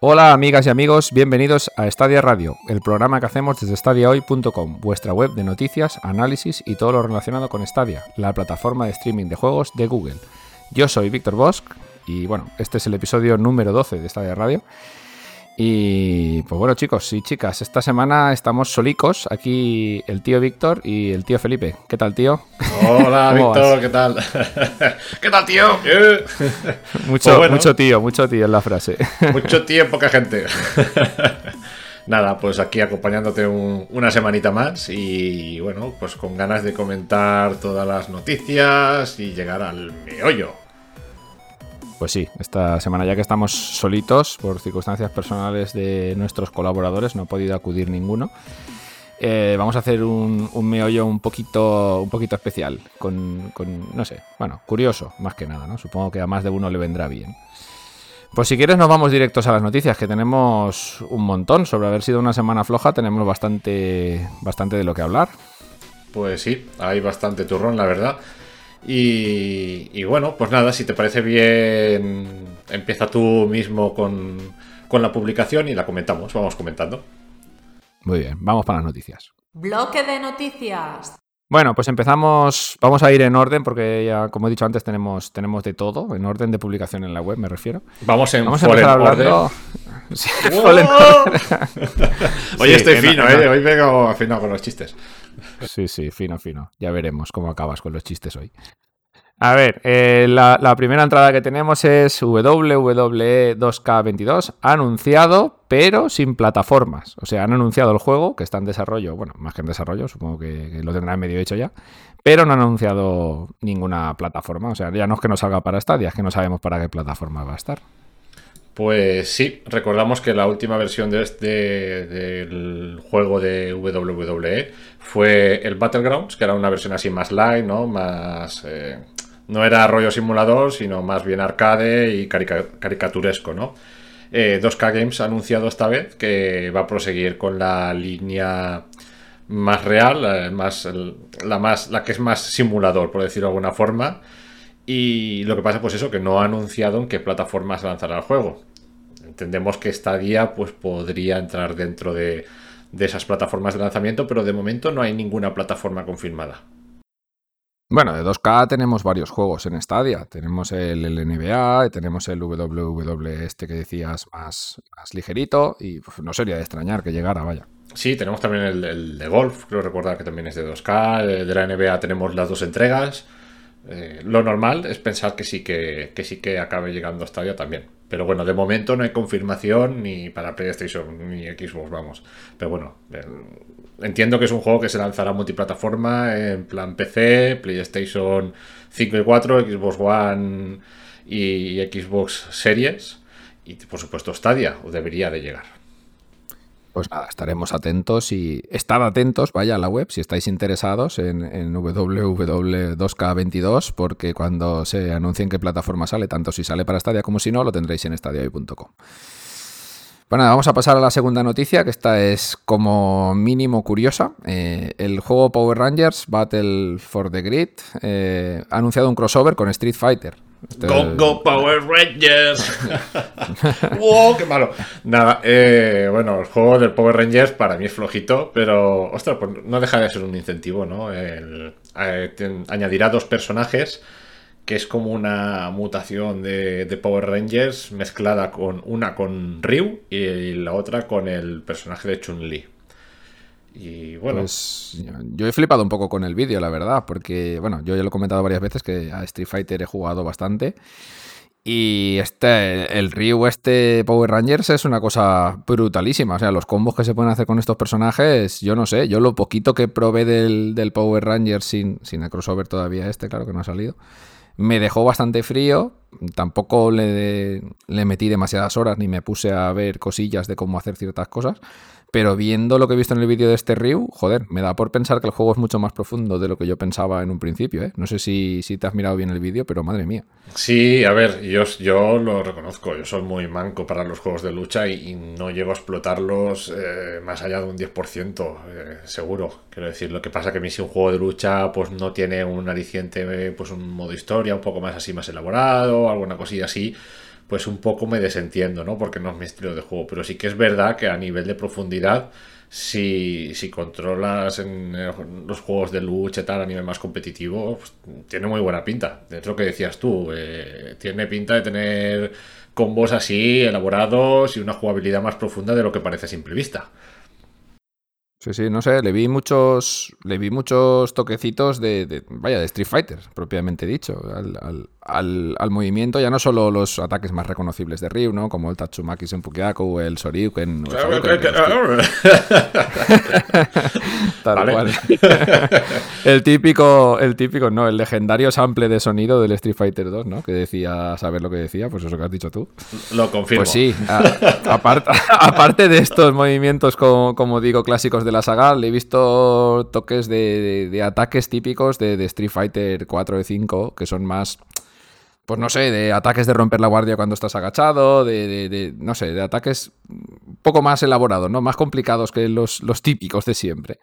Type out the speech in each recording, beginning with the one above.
Hola amigas y amigos, bienvenidos a Stadia Radio, el programa que hacemos desde stadiahoy.com, vuestra web de noticias, análisis y todo lo relacionado con Stadia, la plataforma de streaming de juegos de Google. Yo soy Víctor Bosch y bueno, este es el episodio número 12 de Stadia Radio. Y pues bueno chicos y chicas, esta semana estamos solicos, aquí el tío Víctor y el tío Felipe. ¿Qué tal tío? Hola Víctor, ¿qué tal? ¿Qué tal tío? mucho, pues mucho tío, mucho tío en la frase. Mucho tío, poca gente. Nada, pues aquí acompañándote una semanita más y bueno, pues con ganas de comentar todas las noticias y llegar al meollo. Pues sí, esta semana ya que estamos solitos por circunstancias personales de nuestros colaboradores, no ha podido acudir ninguno. Eh, vamos a hacer un, meollo un poquito, un poquito especial, con, no sé, bueno, curioso, más que nada, ¿no? Supongo que a más de uno le vendrá bien. Pues si quieres nos vamos directos a las noticias, que tenemos un montón. Sobre haber sido una semana floja tenemos bastante, bastante de lo que hablar. Pues sí, hay bastante turrón, la verdad. Y, bueno, pues nada, si te parece bien, empieza tú mismo con, con la publicación y la comentamos, vamos comentando. Muy bien, vamos para las noticias. Bloque de noticias. Bueno, pues empezamos, vamos a ir en orden porque ya, como he dicho antes, tenemos, tenemos de todo, en orden de publicación en la web, me refiero. Vamos, en vamos a empezar hablando... Sí, Hoy estoy fino, ¿eh? Hoy vengo afinado con los chistes. Sí, sí, fino, fino. Ya veremos cómo acabas con los chistes hoy. A ver, eh, la, primera entrada que tenemos es WWE 2K22, anunciado, pero sin plataformas. O sea, han anunciado el juego, que está en desarrollo, bueno, más que en desarrollo, supongo que, lo tendrán medio hecho ya, pero no han anunciado ninguna plataforma. O sea, ya no es que no salga para Stadia, es que no sabemos para qué plataforma va a estar. Pues sí, recordamos que la última versión de este, del juego de WWE fue el Battlegrounds, que era una versión así más light, ¿no? Más... Eh, no era rollo simulador, sino más bien arcade y caricaturesco, ¿no? 2K eh, Games ha anunciado esta vez que va a proseguir con la línea más real, más, la, más, la que es más simulador, por decirlo de alguna forma. Y lo que pasa, pues eso, que no ha anunciado en qué plataforma se lanzará el juego. Entendemos que esta guía pues, podría entrar dentro de, de esas plataformas de lanzamiento, pero de momento no hay ninguna plataforma confirmada. Bueno, de 2K tenemos varios juegos en Stadia. Tenemos el, NBA, tenemos el WWE este que decías más, más ligerito y pues, no sería de extrañar que llegara, vaya. Sí, tenemos también el, de golf, creo recordar que también es de 2K. De la NBA tenemos las dos entregas. Eh, lo normal es pensar que sí que, que sí que acabe llegando a Stadia también. Pero bueno, de momento no hay confirmación ni para PlayStation ni Xbox, vamos. Pero bueno, entiendo que es un juego que se lanzará multiplataforma en plan PC, PlayStation 5 y 4, Xbox One y Xbox Series y por supuesto Stadia, o debería de llegar. Pues nada, estaremos atentos y estad atentos, vaya a la web si estáis interesados en, en www.2k22 porque cuando se anuncien qué plataforma sale, tanto si sale para Stadia como si no, lo tendréis en stadiahoy.com. Bueno, vamos a pasar a la segunda noticia, que esta es como mínimo curiosa. Eh, el juego Power Rangers Battle for the Grid eh, ha anunciado un crossover con Street Fighter. Este go, go, Power Rangers. ¡Wow, qué malo! Nada, eh, bueno, el juego del Power Rangers para mí es flojito, pero, ostras, pues no deja de ser un incentivo, ¿no? añadirá dos personajes que es como una mutación de, Power Rangers mezclada con una con Ryu y la otra con el personaje de Chun-Li. Y bueno. Pues yo he flipado un poco con el vídeo, la verdad, porque, bueno, yo ya lo he comentado varias veces que a Street Fighter he jugado bastante. Y este, el Ryu, este Power Rangers es una cosa brutalísima. O sea, los combos que se pueden hacer con estos personajes, yo no sé. Yo lo poquito que probé del, del Power Rangers sin, sin el crossover todavía este, claro que no ha salido me dejó bastante frío, tampoco le, le metí demasiadas horas ni me puse a ver cosillas de cómo hacer ciertas cosas, pero viendo lo que he visto en el vídeo de este Ryu, joder, me da por pensar que el juego es mucho más profundo de lo que yo pensaba en un principio. ¿eh? No sé si, si, te has mirado bien el vídeo, pero madre mía. Sí, a ver, yo, yo lo reconozco. Yo soy muy manco para los juegos de lucha y, no llego a explotarlos eh, más allá de un 10%, eh, seguro. Quiero decir, lo que pasa que a mí si un juego de lucha pues no tiene un aliciente, pues un modo historia un poco más así, más elaborado, alguna cosilla así pues un poco me desentiendo, ¿no? Porque no es mi estilo de juego. Pero sí que es verdad que a nivel de profundidad, si, si controlas en eh, los juegos de lucha y tal a nivel más competitivo, pues, tiene muy buena pinta. Es lo que decías tú, eh, tiene pinta de tener combos así elaborados y una jugabilidad más profunda de lo que parece a simple vista. Sí, sí, no sé, le vi muchos, le vi muchos toquecitos de, vaya, de Street Fighter, propiamente dicho, al, al, movimiento, ya no solo los ataques más reconocibles de Ryu, ¿no? Como el Tatsumaki Senpukiaku, el Shoryuken, el Tal cual. el típico, el típico, no, el legendario sample de sonido del Street Fighter 2, ¿no? Que decía, saber lo que decía, pues eso que has dicho tú. Lo confirmo. Pues sí, aparte, aparte de estos movimientos, como, como, digo, clásicos de la saga, le he visto toques de, ataques típicos de, de Street Fighter 4 y 5, que son más pues no sé, de ataques de romper la guardia cuando estás agachado, de, no sé, de ataques un poco más elaborados, ¿no? Más complicados que los, típicos de siempre.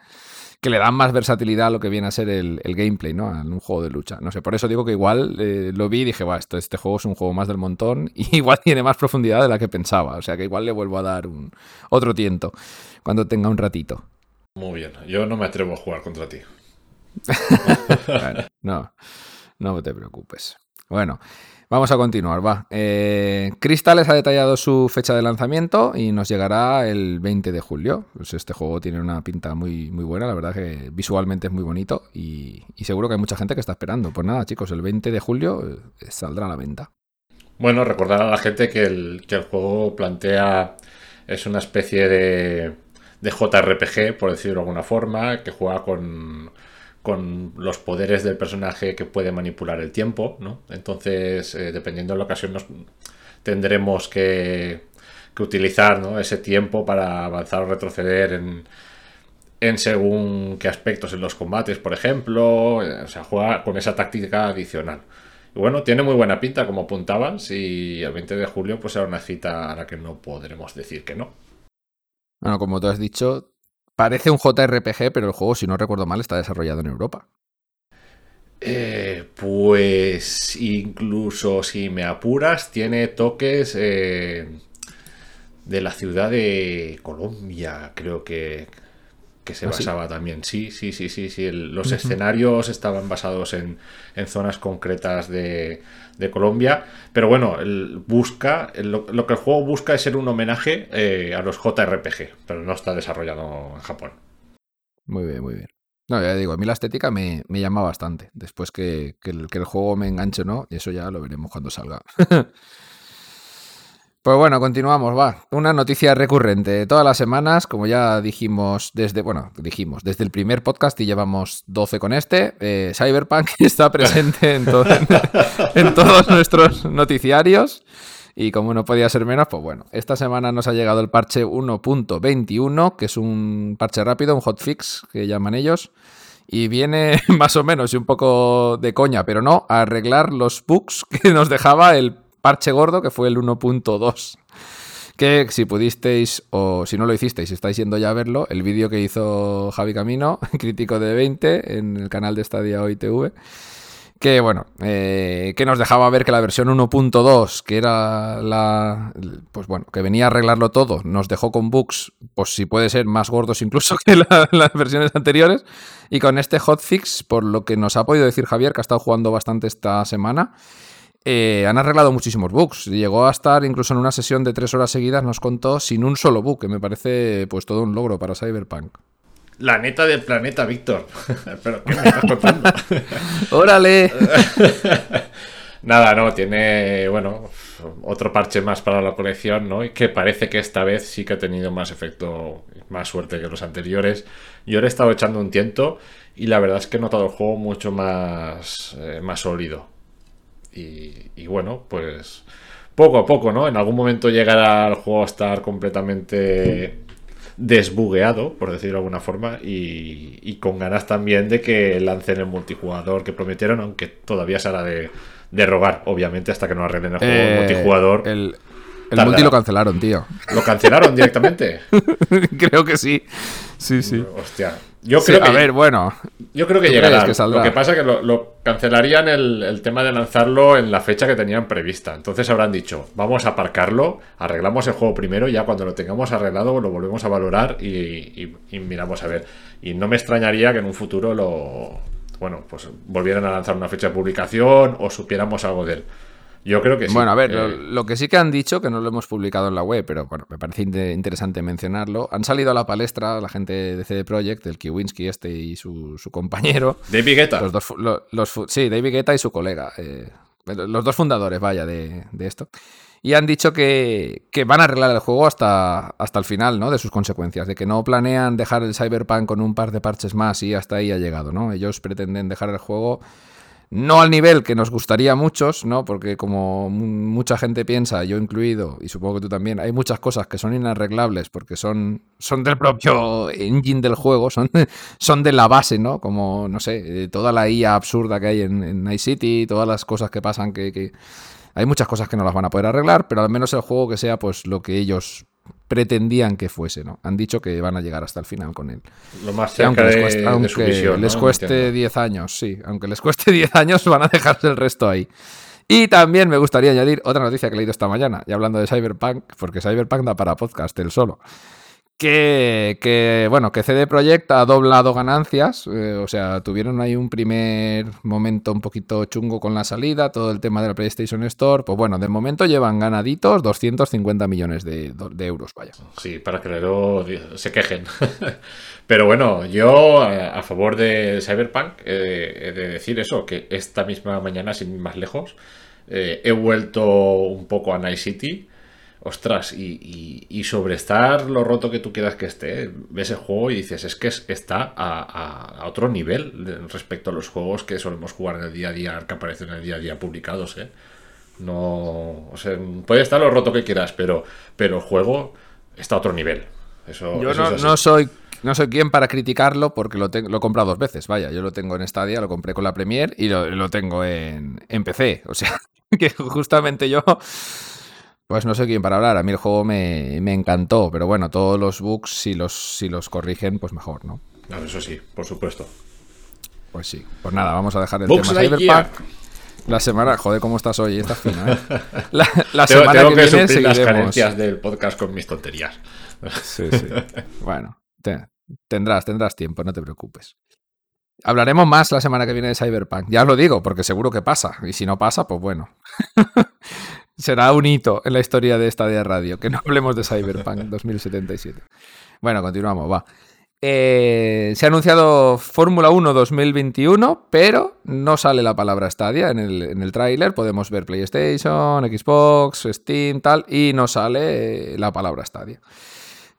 Que le dan más versatilidad a lo que viene a ser el, gameplay, ¿no? En un juego de lucha. No sé, por eso digo que igual eh, lo vi y dije, va, esto, este juego es un juego más del montón y igual tiene más profundidad de la que pensaba. O sea que igual le vuelvo a dar un, otro tiento cuando tenga un ratito. Muy bien, yo no me atrevo a jugar contra ti. no, no te preocupes. Bueno, vamos a continuar, va. Eh, ha detallado su fecha de lanzamiento y nos llegará el 20 de julio. Pues este juego tiene una pinta muy, muy buena, la verdad que visualmente es muy bonito y, seguro que hay mucha gente que está esperando. Pues nada, chicos, el 20 de julio eh, saldrá a la venta. Bueno, recordar a la gente que el, que el juego plantea es una especie de, de JRPG, por decirlo de alguna forma, que juega con con los poderes del personaje que puede manipular el tiempo, ¿no? Entonces, eh, dependiendo de la ocasión, nos tendremos que, utilizar ese tiempo para avanzar o retroceder en, en según qué aspectos en los combates, por ejemplo. Eh, o sea, juega con esa táctica adicional. Y bueno, tiene muy buena pinta, como apuntabas, y el 20 de julio pues será una cita a la que no podremos decir que no. Bueno, como tú has dicho, Parece un JRPG, pero el juego, si no recuerdo mal, está desarrollado en Europa. Eh, pues incluso si me apuras, tiene toques eh, de la ciudad de Colombia, creo que, que se ¿Ah, basaba también. Sí, sí, sí, sí, sí. los escenarios estaban basados en, zonas concretas de, Colombia. Pero bueno, busca, lo, que el juego busca es ser un homenaje eh, a los JRPG, pero no está desarrollado en Japón. Muy bien, muy bien. No, ya digo, a mí la estética me, llama bastante. Después que, el, que el juego me enganche o no, eso ya lo veremos cuando salga. Pues bueno, continuamos, va. Una noticia recurrente. Todas las semanas, como ya dijimos desde, bueno, dijimos desde el primer podcast y llevamos 12 con este, eh, Cyberpunk está presente en, en, todos nuestros noticiarios. Y como no podía ser menos, pues bueno, esta semana nos ha llegado el parche 1.21, que es un parche rápido, un hotfix que llaman ellos. Y viene más o menos y un poco de coña, pero no, a arreglar los bugs que nos dejaba el parche gordo, que fue el 1.2. Que si pudisteis, o si no lo hicisteis, estáis yendo ya a verlo, el vídeo que hizo Javi Camino, crítico de 20, en el canal de Stadia Hoy TV, que bueno, eh, que nos dejaba ver que la versión 1.2, que era la, pues bueno, que venía a arreglarlo todo, nos dejó con bugs, pues si puede ser más gordos incluso que las versiones anteriores, y con este hotfix, por lo que nos ha podido decir Javier, que ha estado jugando bastante esta semana, eh, han arreglado muchísimos bugs. Llegó a estar incluso en una sesión de tres horas seguidas, nos contó, sin un solo bug, que me parece pues todo un logro para Cyberpunk. La neta del planeta, Víctor. ¿Pero qué me estás contando? ¡Órale! Nada, no, tiene, bueno, otro parche más para la colección, ¿no? Y que parece que esta vez sí que ha tenido más efecto, más suerte que los anteriores. Yo le he estado echando un tiento y la verdad es que he notado el juego mucho más, eh, más sólido. Y, bueno, pues poco a poco, ¿no? En algún momento llegará el juego a estar completamente desbugueado, por decirlo de alguna forma, y, con ganas también de que lancen el multijugador que prometieron, aunque todavía será de, de rogar, obviamente, hasta que no arreglen el juego eh, multijugador. El, el multi lo cancelaron, tío. ¿Lo cancelaron directamente? Creo que sí. Sí, sí. Hostia, Yo creo que, a ver, bueno. Yo creo que llegará. lo que pasa es que lo, cancelarían el, tema de lanzarlo en la fecha que tenían prevista. Entonces habrán dicho, vamos a aparcarlo, arreglamos el juego primero, ya cuando lo tengamos arreglado lo volvemos a valorar y, miramos a ver. Y no me extrañaría que en un futuro lo. Bueno, pues volvieran a lanzar una fecha de publicación o supiéramos algo de él. Yo creo que sí. Bueno, a ver, lo, que sí que han dicho, que no lo hemos publicado en la web, pero bueno, me parece interesante mencionarlo, han salido a la palestra la gente de CD Projekt, el Kiwinski este y su, compañero. David Guetta. Los dos, los, sí, David Guetta y su colega. Eh, los dos fundadores, vaya, de, esto. Y han dicho que, que, van a arreglar el juego hasta, hasta el final, ¿no? De sus consecuencias, de que no planean dejar el Cyberpunk con un par de parches más y hasta ahí ha llegado, ¿no? Ellos pretenden dejar el juego no al nivel que nos gustaría a muchos, ¿no? Porque como mucha gente piensa, yo incluido, y supongo que tú también, hay muchas cosas que son inarreglables porque son, son del propio engine del juego, son, son de la base, ¿no? Como, no sé, eh, toda la IA absurda que hay en, Night City, todas las cosas que pasan que... Hay muchas cosas que no las van a poder arreglar, pero al menos el juego que sea pues lo que ellos pretendían que fuese, ¿no? Han dicho que van a llegar hasta el final con él. Lo más cerca aunque les cueste, les cueste 10 años, sí, aunque les cueste 10 años van a dejarse el resto ahí. Y también me gustaría añadir otra noticia que he leído esta mañana, y hablando de Cyberpunk, porque Cyberpunk da para podcast el solo que, bueno, que CD Projekt ha doblado ganancias, eh, o sea, tuvieron ahí un primer momento un poquito chungo con la salida, todo el tema de la PlayStation Store, pues bueno, de momento llevan ganaditos 250 millones de, euros, vaya. Sí, para que luego se quejen. Pero bueno, yo a, favor de Cyberpunk he de decir eso, que esta misma mañana, sin ir más lejos, eh, he vuelto un poco a Night City ostras, y, sobre estar lo roto que tú quieras que esté, ves el juego y dices, es que está a, otro nivel respecto a los juegos que solemos jugar en el día a día, que aparecen en el día a día publicados, ¿eh? No, o sea, puede estar lo roto que quieras, pero, pero el juego está a otro nivel. Eso, yo no, soy no soy quien para criticarlo porque lo, lo he comprado dos veces. Vaya, yo lo tengo en Stadia, lo compré con la Premier y lo, lo tengo en, en PC. O sea, que justamente yo pues no sé quién para hablar. A mí el juego me, encantó, pero bueno, todos los bugs, si los, si los corrigen, pues mejor, ¿no? eso sí, por supuesto. Pues sí. Pues nada, vamos a dejar el tema Cyberpunk. La semana, joder, ¿cómo estás hoy? Estás fina, ¿eh? La, semana que, viene las carencias del podcast con mis tonterías. Sí, sí. Bueno, tendrás, tendrás tiempo, no te preocupes. Hablaremos más la semana que viene de Cyberpunk. Ya lo digo, porque seguro que pasa. Y si no pasa, pues bueno. será un hito en la historia de esta de radio, que no hablemos de Cyberpunk 2077. Bueno, continuamos, va. Eh, se ha anunciado Fórmula 1 2021, pero no sale la palabra Stadia en el, en el tráiler. Podemos ver PlayStation, Xbox, Steam, tal, y no sale la palabra Stadia.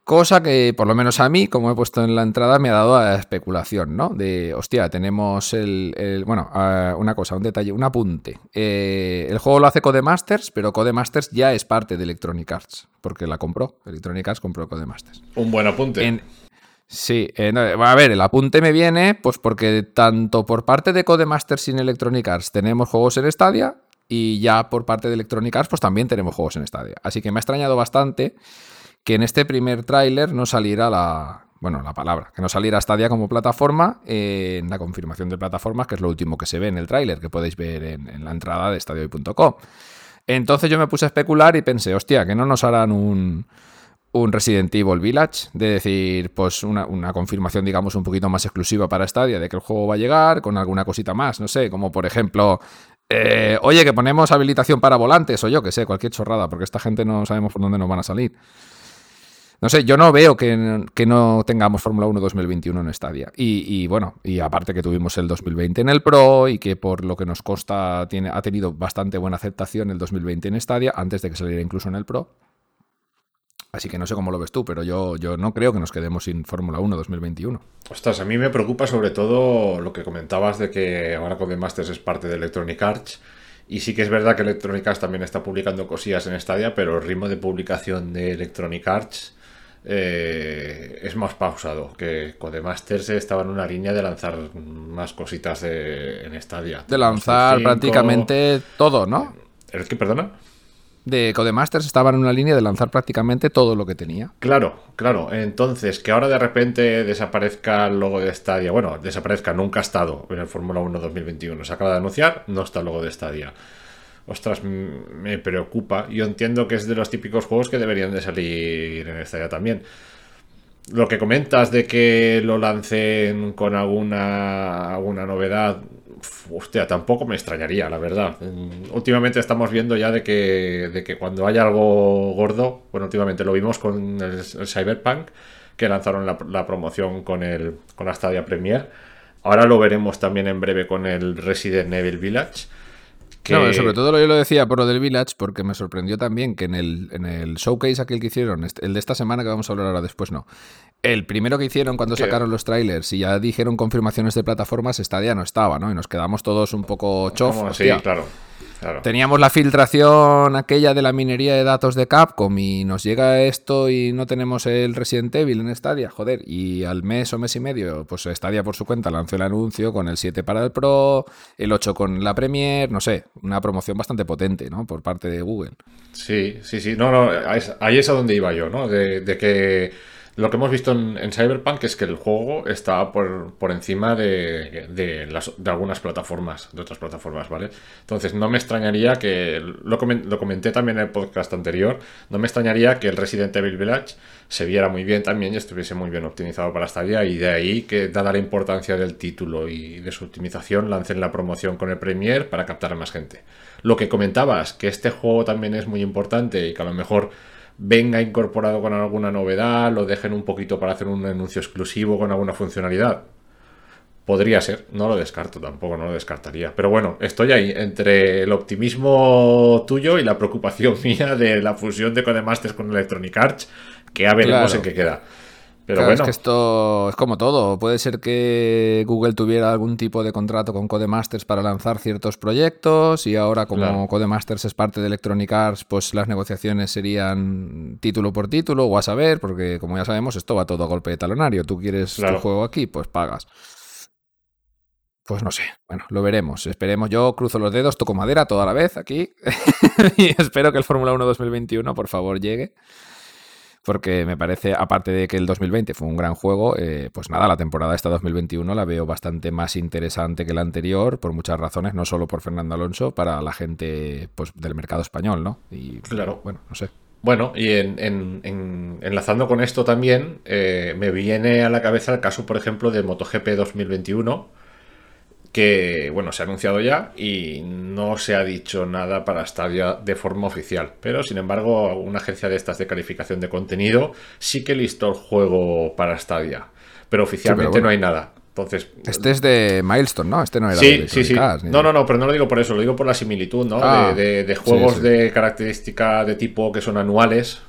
Cosa que, por lo menos a mí, como he puesto en la entrada, me ha dado a especulación, ¿no? De, hostia, tenemos el. bueno, una cosa, un detalle, un apunte. Eh, el juego lo hace Codemasters, pero Codemasters ya es parte de Electronic Arts, porque la compró. Electronic Arts compró Codemasters. Un buen apunte. sí, a ver, el apunte me viene, pues porque tanto por parte de Codemasters sin Electronic Arts tenemos juegos en Stadia, y ya por parte de Electronic Arts, pues también tenemos juegos en Stadia. Así que me ha extrañado bastante que en este primer tráiler no saliera la, bueno, la palabra, que no saliera Stadia como plataforma en la confirmación de plataformas, que es lo último que se ve en el tráiler, que podéis ver en, la entrada de stadio.com. Entonces yo me puse a especular y pensé, hostia, que no nos harán un, un Resident Evil Village, de decir, pues una, confirmación, digamos, un poquito más exclusiva para Stadia, de que el juego va a llegar, con alguna cosita más, no sé, como por ejemplo, eh, oye, que ponemos habilitación para volantes, o yo que sé, cualquier chorrada, porque esta gente no sabemos por dónde nos van a salir. No sé, yo no veo que, no tengamos Fórmula 1 2021 en Stadia. Y, bueno, y aparte que tuvimos el 2020 en el Pro y que por lo que nos consta tiene, ha tenido bastante buena aceptación el 2020 en Stadia, antes de que saliera incluso en el Pro. Así que no sé cómo lo ves tú, pero yo, yo no creo que nos quedemos sin Fórmula 1 2021. Ostras, a mí me preocupa sobre todo lo que comentabas de que ahora Codemasters es parte de Electronic Arts. Y sí que es verdad que Electronic Arts también está publicando cosillas en Stadia, pero el ritmo de publicación de Electronic Arts eh, es más pausado. Que Codemasters estaba en una línea de lanzar más cositas de, en Stadia. De lanzar prácticamente todo, ¿no? ¿El que, perdona? de Codemasters estaba en una línea de lanzar prácticamente todo lo que tenía. Claro, claro. Entonces, que ahora de repente desaparezca el logo de Stadia. Bueno, desaparezca, nunca ha estado en el Fórmula 1 2021. Se acaba de anunciar, no está el logo de Stadia. Ostras, me preocupa. Yo entiendo que es de los típicos juegos que deberían de salir en Stadia también. Lo que comentas de que lo lancen con alguna, alguna novedad, hostia, tampoco me extrañaría, la verdad. Últimamente estamos viendo ya de que, de que cuando hay algo gordo, bueno, últimamente lo vimos con el, Cyberpunk, que lanzaron la, promoción con, el, con la Stadia Premier. Ahora lo veremos también en breve con el Resident Evil Village. No, sobre todo yo lo decía por lo del Village, porque me sorprendió también que en el, en el showcase aquel que hicieron, este, el de esta semana que vamos a hablar ahora después, no. El primero que hicieron cuando sacaron los trailers y ya dijeron confirmaciones de plataformas, Stadia no estaba, ¿no? Y nos quedamos todos un poco chof. Sí, claro. Teníamos la filtración aquella de la minería de datos de Capcom y nos llega esto y no tenemos el Resident Evil en Stadia, joder. Y al mes o mes y medio, pues Stadia por su cuenta lanzó el anuncio con el 7 para el Pro, el 8 con la Premier, no sé, una promoción bastante potente, ¿no? Por parte de Google. Sí, sí, sí. No, no, ahí es a donde iba yo, ¿no? de que lo que hemos visto en, Cyberpunk es que el juego está por, encima de, algunas plataformas, de otras plataformas, ¿vale? Entonces no me extrañaría que, lo, comenté también en el podcast anterior, no me extrañaría que el Resident Evil Village se viera muy bien también y estuviese muy bien optimizado para Stadia y de ahí que, dada la importancia del título y de su optimización, lancen la promoción con el Premier para captar a más gente. Lo que comentabas, que este juego también es muy importante y que a lo mejor venga incorporado con alguna novedad, lo dejen un poquito para hacer un anuncio exclusivo con alguna funcionalidad. Podría ser, no lo descarto tampoco, no lo descartaría. Pero bueno, estoy ahí entre el optimismo tuyo y la preocupación mía de la fusión de Codemasters con Electronic Arts, que ya veremos en qué queda. Pero bueno. Es que esto es como todo. Puede ser que Google tuviera algún tipo de contrato con Codemasters para lanzar ciertos proyectos y ahora como Codemasters es parte de Electronic Arts, pues las negociaciones serían título por título o a saber, porque como ya sabemos esto va todo a golpe de talonario. Tú quieres tu juego aquí, pues pagas. Pues no sé, bueno, lo veremos. Esperemos. Yo cruzo los dedos, toco madera toda la vez aquí y espero que el Fórmula 1 2021 por favor llegue porque me parece, aparte de que el 2020 fue un gran juego, eh, pues nada, la temporada esta 2021 la veo bastante más interesante que la anterior, por muchas razones, no solo por Fernando Alonso, para la gente pues, del mercado español, ¿no? Y claro. Bueno, no sé. Bueno, y en, enlazando con esto también, eh, me viene a la cabeza el caso, por ejemplo, de MotoGP 2021 que bueno, se ha anunciado ya y no se ha dicho nada para Stadia de forma oficial. Pero sin embargo, una agencia de estas de calificación de contenido sí que listó el juego para Stadia. Pero oficialmente no hay nada. Entonces, este es de Milestone, ¿no? Este no era sí, sí, sí. No, no, no, pero no lo digo por eso, lo digo por la similitud, ¿no? de, ah, juegos de característica de tipo que son anuales,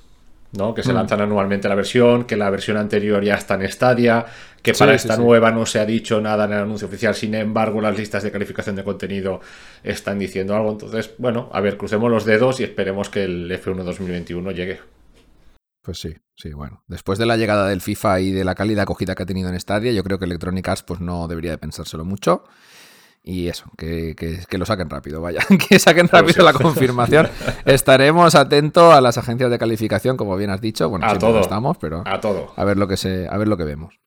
¿no? Que se mm. lanzan anualmente la versión, que la versión anterior ya está en Stadia, que para esta nueva no se ha dicho nada en el anuncio oficial, sin embargo las listas de calificación de contenido están diciendo algo. Entonces, bueno, a ver, crucemos los dedos y esperemos que el F1 2021 llegue. Pues sí, sí, bueno. Después de la llegada del FIFA y de la calidad acogida que ha tenido en Stadia, yo creo que Electronic Arts pues no debería de pensárselo mucho. Y eso, que, lo saquen rápido, vaya, que saquen rápido la confirmación. Estaremos atentos a las agencias de calificación, como bien has dicho. Bueno, a todo. estamos, pero a todo. A ver lo que se, a ver lo que vemos.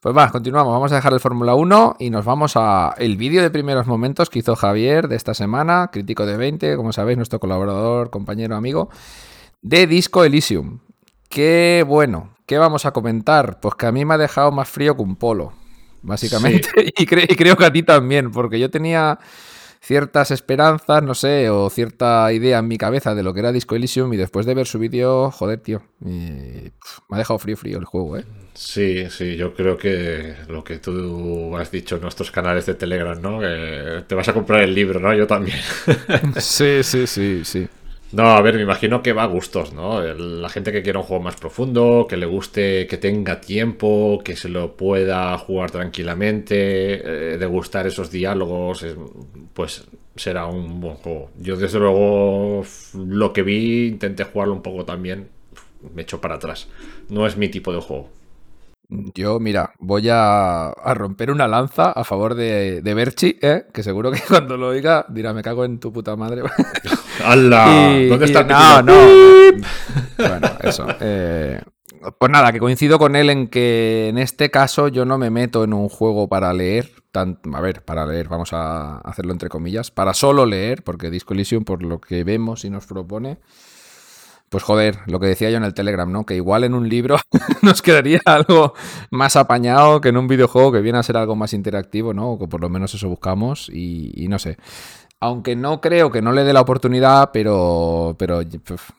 Pues va, continuamos. Vamos a dejar el Fórmula 1 y nos vamos a el vídeo de primeros momentos que hizo Javier de esta semana, crítico de 20, como sabéis, nuestro colaborador, compañero, amigo, de Disco Elysium. Qué bueno, ¿qué vamos a comentar? Pues que a mí me ha dejado más frío que un polo, básicamente. Y, y creo que a ti también, porque yo tenía ciertas esperanzas, no sé, o cierta idea en mi cabeza de lo que era Disco Elysium y después de ver su vídeo, joder, tío, me ha dejado frío frío el juego, ¿eh? Sí, sí, yo creo que lo que tú has dicho en nuestros canales de Telegram, ¿no? Que te vas a comprar el libro, ¿no? Yo también. sí, sí, sí, sí. No, a ver, me imagino que va a gustos, ¿no? La gente que quiera un juego más profundo, que le guste, que tenga tiempo, que se lo pueda jugar tranquilamente, eh, degustar esos diálogos, pues será un buen juego. Yo desde luego lo que vi, intenté jugarlo un poco también, me echo para atrás. No es mi tipo de juego. Yo, mira, voy a, romper una lanza a favor de, de Berchi, ¿eh? que seguro que cuando lo oiga dirá, me cago en tu puta madre. ¡Hala! ¿Dónde está el No, no. bueno, eso. Eh, pues nada, que coincido con él en que en este caso yo no me meto en un juego para leer. a ver, para leer, vamos a hacerlo entre comillas. Para solo leer, porque Disco Elysium, por lo que vemos y nos propone, pues joder, lo que decía yo en el Telegram, ¿no? Que igual en un libro nos quedaría algo más apañado que en un videojuego que viene a ser algo más interactivo, ¿no? O que por lo menos eso buscamos y, y no sé. Aunque no creo que no le dé la oportunidad, pero, pero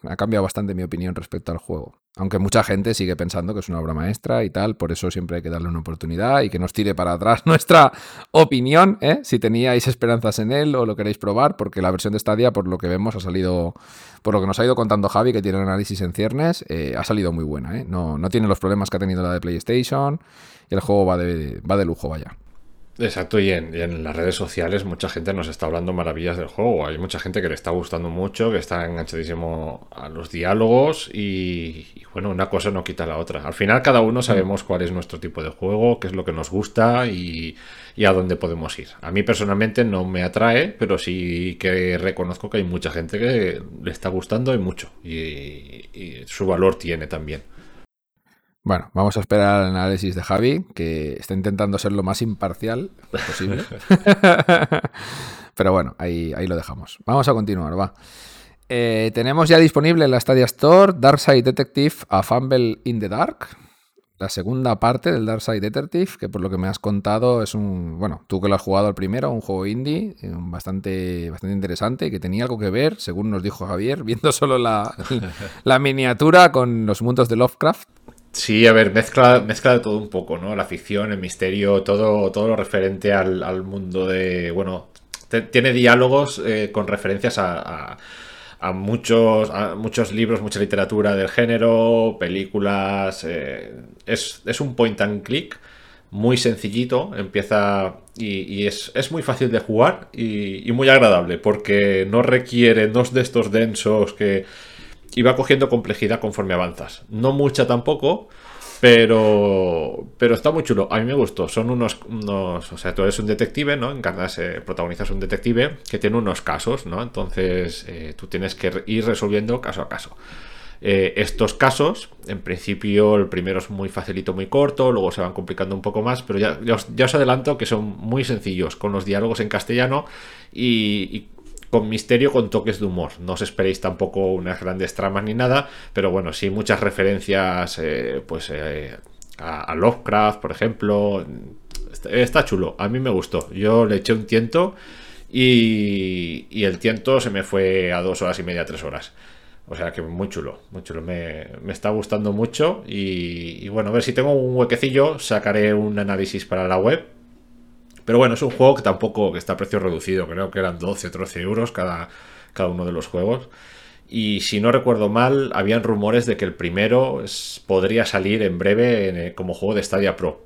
ha cambiado bastante mi opinión respecto al juego. Aunque mucha gente sigue pensando que es una obra maestra y tal, por eso siempre hay que darle una oportunidad y que nos tire para atrás nuestra opinión, ¿eh? si teníais esperanzas en él o lo queréis probar, porque la versión de Stadia, por lo que vemos, ha salido, por lo que nos ha ido contando Javi, que tiene el análisis en ciernes, eh, ha salido muy buena. ¿eh? No, no tiene los problemas que ha tenido la de PlayStation y el juego va de, va de lujo, vaya. Exacto, y en, las redes sociales mucha gente nos está hablando maravillas del juego. Hay mucha gente que le está gustando mucho, que está enganchadísimo a los diálogos y, bueno, una cosa no quita la otra. Al final cada uno sabemos cuál es nuestro tipo de juego, qué es lo que nos gusta y, a dónde podemos ir. A mí personalmente no me atrae, pero sí que reconozco que hay mucha gente que le está gustando y mucho y su valor tiene también. Bueno, vamos a esperar al análisis de Javi, que está intentando ser lo más imparcial posible. Pero bueno, ahí, ahí lo dejamos. Vamos a continuar, va. Eh, tenemos ya disponible en la Stadia Store Darkside Detective A Fumble in the Dark, la segunda parte del Darkside Detective, que por lo que me has contado es un, bueno, tú que lo has jugado al primero, un juego indie eh, bastante, bastante interesante, que tenía algo que ver, según nos dijo Javier, viendo solo la, la miniatura con los mundos de Lovecraft. Sí, a ver, mezcla, mezcla de todo un poco, ¿no? La ficción, el misterio, todo, todo lo referente al, mundo de. Bueno, tiene diálogos eh, con referencias a, a, muchos, a muchos libros, mucha literatura del género, películas. Eh, es, es, un point and click muy sencillito. Empieza. Y, es, es, muy fácil de jugar y, y muy agradable, porque no requiere dos de estos densos que y va cogiendo complejidad conforme avanzas. No mucha tampoco, pero, pero está muy chulo. A mí me gustó. Son unos, unos o sea, tú eres un detective, ¿no? Encarnas, eh, protagonizas un detective que tiene unos casos, ¿no? Entonces eh, tú tienes que ir resolviendo caso a caso. Eh, estos casos, en principio el primero es muy facilito, muy corto, luego se van complicando un poco más, pero ya, ya, os, adelanto que son muy sencillos, con los diálogos en castellano y con misterio, con toques de humor. No os esperéis tampoco unas grandes tramas ni nada, pero bueno, sí muchas referencias eh, pues eh, a, Lovecraft, por ejemplo. Está, chulo, a mí me gustó. Yo le eché un tiento y, el tiento se me fue a dos horas y media, tres horas. O sea que muy chulo, muy chulo. Me, está gustando mucho. Y, y, bueno, a ver si tengo un huequecillo, sacaré un análisis para la web pero bueno, es un juego que tampoco que está a precio reducido, creo que eran 12 o 13 euros cada, cada uno de los juegos. Y si no recuerdo mal, habían rumores de que el primero podría salir en breve como juego de Stadia Pro.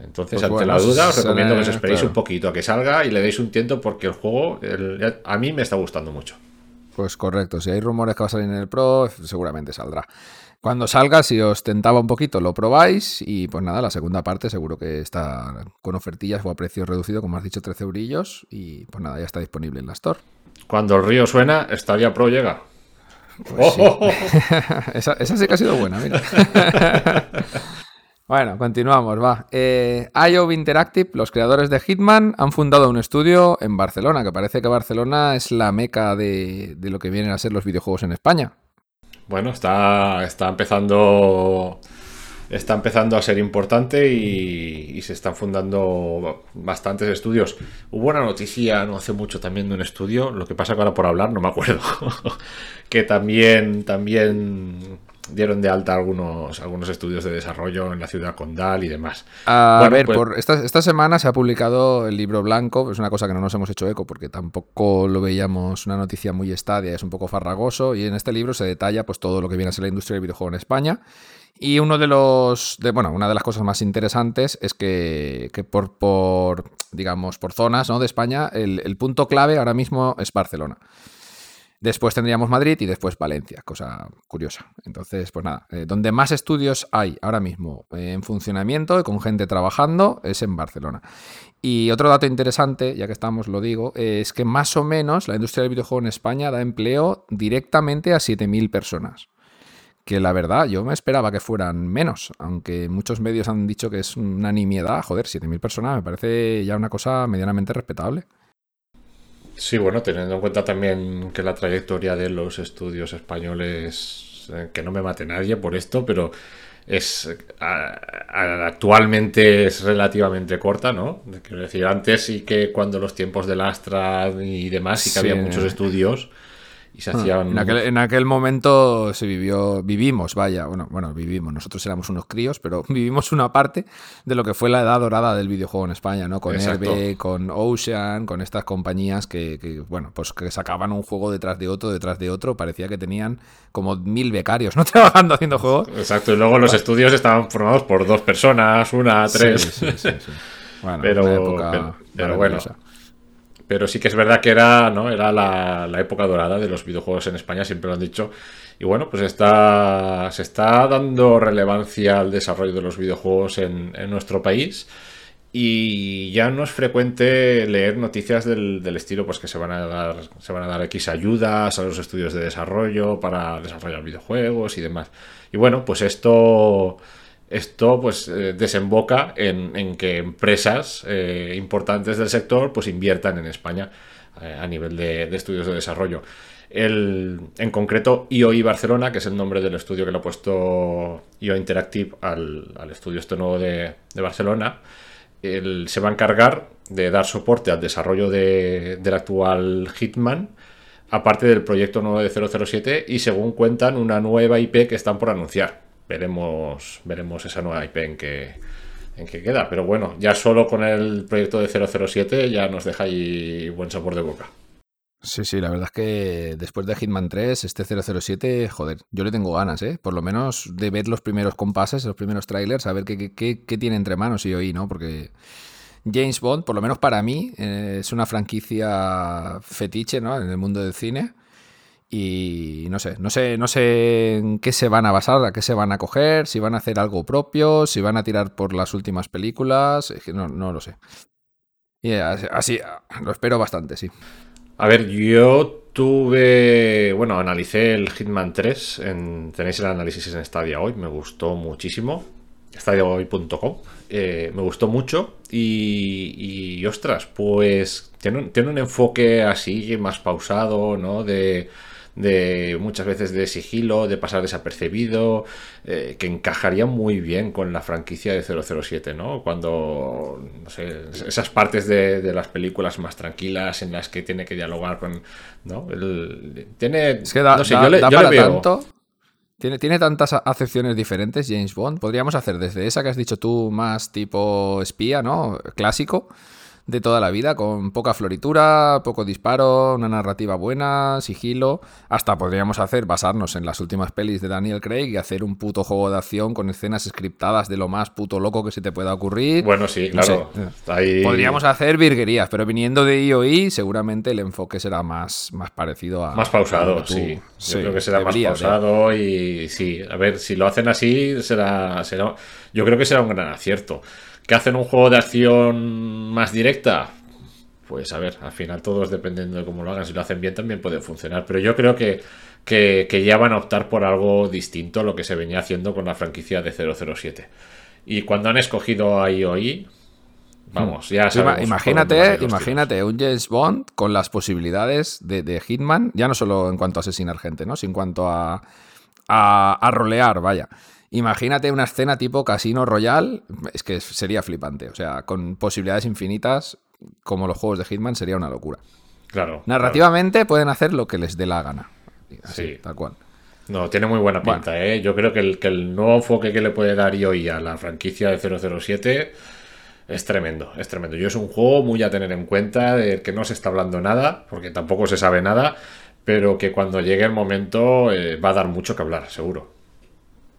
Entonces, pues ante la duda, os recomiendo que os esperéis un poquito a que salga y le deis un tiento porque el juego a mí me está gustando mucho. Pues correcto, si hay rumores que va a salir en el Pro, seguramente saldrá. Cuando salga, si os tentaba un poquito, lo probáis y pues nada, la segunda parte seguro que está con ofertillas o a precio reducido, como has dicho, 13 eurillos y pues nada, ya está disponible en la Store. Cuando el río suena, Stadia Pro llega. Pues esa, sí que ha sido buena, mira. bueno, continuamos, va. Eh, IO Interactive, los creadores de Hitman, han fundado un estudio en Barcelona, que parece que Barcelona es la meca de, de lo que vienen a ser los videojuegos en España. Bueno, está, está empezando. Está empezando a ser importante y, se están fundando bastantes estudios. Hubo una noticia no hace mucho también de un estudio, lo que pasa que ahora por hablar no me acuerdo, que también, también dieron de alta algunos, algunos estudios de desarrollo en la ciudad condal y demás. A ver, pues por esta, esta, semana se ha publicado el libro blanco, es una cosa que no nos hemos hecho eco porque tampoco lo veíamos una noticia muy estadia, es un poco farragoso y en este libro se detalla pues todo lo que viene a ser la industria del videojuego en España. Y uno de los, de, bueno, una de las cosas más interesantes es que, que por, por, digamos, por zonas ¿no? de España, el, el punto clave ahora mismo es Barcelona. Después tendríamos Madrid y después Valencia, cosa curiosa. Entonces, pues nada, eh, donde más estudios hay ahora mismo eh, en funcionamiento y con gente trabajando es en Barcelona. Y otro dato interesante, ya que estamos, lo digo, es que más o menos la industria del videojuego en España da empleo directamente a 7.000 personas. Que la verdad, yo me esperaba que fueran menos, aunque muchos medios han dicho que es una nimiedad. Joder, 7.000 personas me parece ya una cosa medianamente respetable. Sí, bueno, teniendo en cuenta también que la trayectoria de los estudios españoles, eh, que no me mate nadie por esto, pero es actualmente es relativamente corta, ¿no? Quiero decir, antes sí que cuando los tiempos del Astra y demás sí que había muchos estudios y ah, En aquel, momento se vivió, vivimos, vaya, bueno, bueno, vivimos, nosotros éramos unos críos, pero vivimos una parte de lo que fue la edad dorada del videojuego en España, ¿no? Con RB, con Ocean, con estas compañías que, bueno, pues que sacaban un juego detrás de otro, detrás de otro, parecía que tenían como mil becarios, ¿no? Trabajando haciendo juegos. Exacto, y luego los estudios estaban formados por dos personas, una, tres. Sí, sí, sí, Bueno, pero, época pero bueno. Pero sí que es verdad que era, ¿no? era la, época dorada de los videojuegos en España, siempre lo han dicho. Y bueno, pues está, se está dando relevancia al desarrollo de los videojuegos en, nuestro país. Y ya no es frecuente leer noticias del, estilo, pues que se van a dar, se van a dar X ayudas a los estudios de desarrollo para desarrollar videojuegos y demás. Y bueno, pues esto esto pues eh, desemboca en, que empresas eh, importantes del sector pues inviertan en España eh, a nivel de, estudios de desarrollo. en concreto, IOI Barcelona, que es el nombre del estudio que le ha puesto IO Interactive al, estudio este nuevo de, Barcelona, se va a encargar de dar soporte al desarrollo del actual Hitman, aparte del proyecto nuevo de 007 y según cuentan una nueva IP que están por anunciar veremos, veremos esa nueva IP en que, en que queda. Pero bueno, ya solo con el proyecto de 007 ya nos deja ahí buen sabor de boca. Sí, sí, la verdad es que después de Hitman 3, este 007, joder, yo le tengo ganas, ¿eh? Por lo menos de ver los primeros compases, los primeros trailers, a ver qué, qué, tiene entre manos y oí, ¿no? Porque James Bond, por lo menos para mí, eh, es una franquicia fetiche, ¿no? En el mundo del cine. Y no sé, no sé, no sé en qué se van a basar, a qué se van a coger, si van a hacer algo propio, si van a tirar por las últimas películas, no, no lo sé. Y así, lo espero bastante, sí. A ver, yo tuve, bueno, analicé el Hitman 3, tenéis el análisis en Stadia hoy, me gustó muchísimo, stadiahoy.com, eh, me gustó mucho y, y ostras, pues tiene, tiene un enfoque así más pausado, ¿no? De de muchas veces de sigilo, de pasar desapercibido, eh, que encajaría muy bien con la franquicia de 007, ¿no? Cuando, no sé, esas partes de, las películas más tranquilas en las que tiene que dialogar con, ¿no? tiene, es que da, no sé, yo le, tanto. Tiene, tiene, tantas acepciones diferentes James Bond. Podríamos hacer desde esa que has dicho tú, más tipo espía, ¿no? Clásico, de toda la vida, con poca floritura, poco disparo, una narrativa buena, sigilo. Hasta podríamos hacer, basarnos en las últimas pelis de Daniel Craig y hacer un puto juego de acción con escenas scriptadas de lo más puto loco que se te pueda ocurrir. Bueno, sí, claro. Podríamos hacer virguerías, pero viniendo de IOI, seguramente el enfoque será más, más parecido a. Más pausado, sí. Yo creo que será más pausado y sí, a ver, si lo hacen así, será, será. Yo creo que será un gran acierto. ¿Que hacen un juego de acción más directa? Pues a ver, al final todos dependiendo de cómo lo hagan, si lo hacen bien también puede funcionar. Pero yo creo que, que, ya van a optar por algo distinto a lo que se venía haciendo con la franquicia de 007. Y cuando han escogido a IOI, vamos, ya sabemos. Imagínate, imagínate un James Bond con las posibilidades de, Hitman, ya no solo en cuanto a asesinar gente, ¿no? sino en cuanto a, a, a rolear, vaya. Imagínate una escena tipo Casino Royal, es que sería flipante. O sea, con posibilidades infinitas, como los juegos de Hitman, sería una locura. Claro. Narrativamente pueden hacer lo que les dé la gana. sí. Tal cual. No, tiene muy buena pinta, ¿eh? Yo creo que el, que el nuevo enfoque que le puede dar hoy a la franquicia de 007 es tremendo, es tremendo. Yo es un juego muy a tener en cuenta, del que no se está hablando nada, porque tampoco se sabe nada, pero que cuando llegue el momento eh, va a dar mucho que hablar, seguro.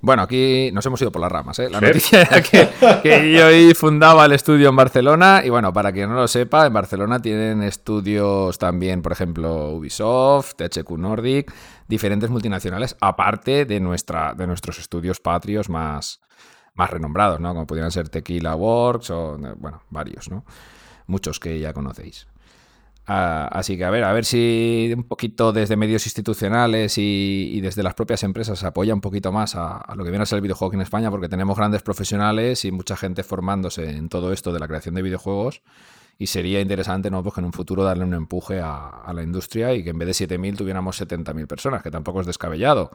Bueno, aquí nos hemos ido por las ramas, ¿eh? La noticia era que, que yo fundaba el estudio en Barcelona y bueno, para quien no lo sepa, en Barcelona tienen estudios también, por ejemplo, Ubisoft, THQ Nordic, diferentes multinacionales, aparte de, nuestra, de nuestros estudios patrios más, más renombrados, ¿no? Como pudieran ser Tequila Works o, bueno, varios, ¿no? Muchos que ya conocéis. Ah, así que a ver, a ver si un poquito desde medios institucionales y, desde las propias empresas se apoya un poquito más a, lo que viene a ser el videojuego en España, porque tenemos grandes profesionales y mucha gente formándose en todo esto de la creación de videojuegos. Y sería interesante, ¿no? Pues que en un futuro darle un empuje a, a la industria y que en vez de 7.000 tuviéramos 70.000 personas, que tampoco es descabellado.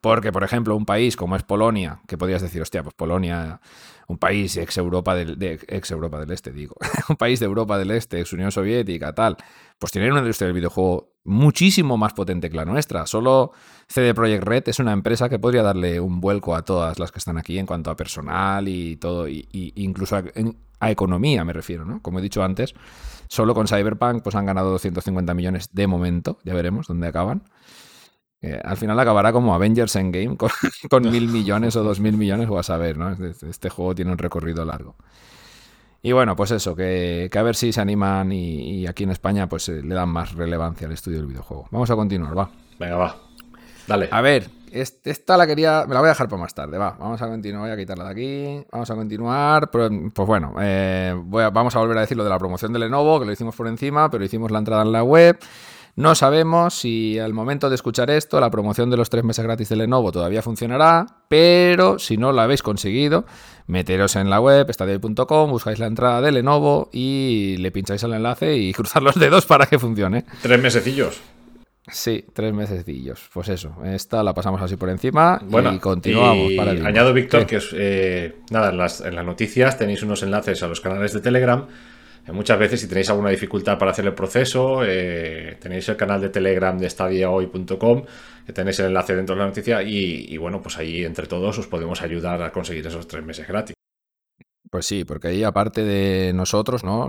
Porque, por ejemplo, un país como es Polonia, que podrías decir, hostia, pues Polonia, un país ex Europa del, de, ex Europa del Este, digo, un país de Europa del Este, ex Unión Soviética, tal, pues tienen una industria del videojuego muchísimo más potente que la nuestra. Solo CD Projekt Red es una empresa que podría darle un vuelco a todas las que están aquí en cuanto a personal y todo, y, incluso a, a, economía me refiero, ¿no? Como he dicho antes, solo con Cyberpunk pues han ganado 250 millones de momento, ya veremos dónde acaban. Eh, al final acabará como Avengers Endgame con, con mil millones o dos mil millones, o a saber, ¿no? Este, este, juego tiene un recorrido largo. Y bueno, pues eso, que, a ver si se animan y, aquí en España pues eh, le dan más relevancia al estudio del videojuego. Vamos a continuar, va. Venga, va. Dale. A ver, esta la quería, me la voy a dejar para más tarde, va. Vamos a continuar, voy a quitarla de aquí. Vamos a continuar. Pues, bueno, eh, vamos a volver a decir lo de la promoción de Lenovo, que lo hicimos por encima, pero hicimos la entrada en la web. No sabemos si al momento de escuchar esto la promoción de los tres meses gratis de Lenovo todavía funcionará, pero si no la habéis conseguido, meteros en la web estadio.com, buscáis la entrada de Lenovo y le pincháis el enlace y cruzar los dedos para que funcione. Tres mesecillos. Sí, tres mesecillos. Pues eso, esta la pasamos así por encima y continuamos. para añado, Víctor, que eh, nada, en las, en las noticias tenéis unos enlaces a los canales de Telegram muchas veces, si tenéis alguna dificultad para hacer el proceso, eh, tenéis el canal de Telegram de stadiahoy.com, que tenéis el enlace dentro de la noticia, y, bueno, pues ahí entre todos os podemos ayudar a conseguir esos tres meses gratis. Pues sí, porque ahí aparte de nosotros, ¿no?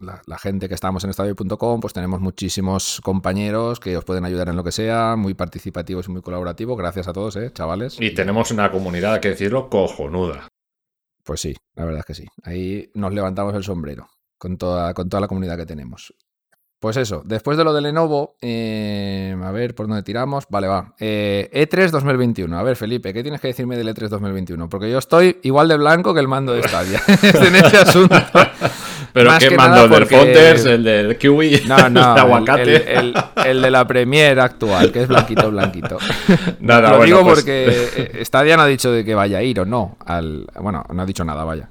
la, gente que estamos en estadio.com, pues tenemos muchísimos compañeros que os pueden ayudar en lo que sea, muy participativos y muy colaborativos. Gracias a todos, ¿eh, chavales. Y tenemos una comunidad, hay que decirlo, cojonuda. Pues sí, la verdad es que sí. Ahí nos levantamos el sombrero con toda, con toda la comunidad que tenemos. Pues eso, después de lo de Lenovo, eh, a ver por dónde tiramos. Vale, va. E3 2021. A ver, Felipe, ¿qué tienes que decirme del E3 2021? Porque yo estoy igual de blanco que el mando de Stadia en este asunto. ¿Pero qué mando? ¿Del Fonters? ¿El del Kiwi? No, no. ¿El aguacate? El, de la Premier actual, que es blanquito, blanquito. Nada, Lo digo pues porque Stadia no ha dicho de que vaya a ir o no. Al, bueno, no ha dicho nada, vaya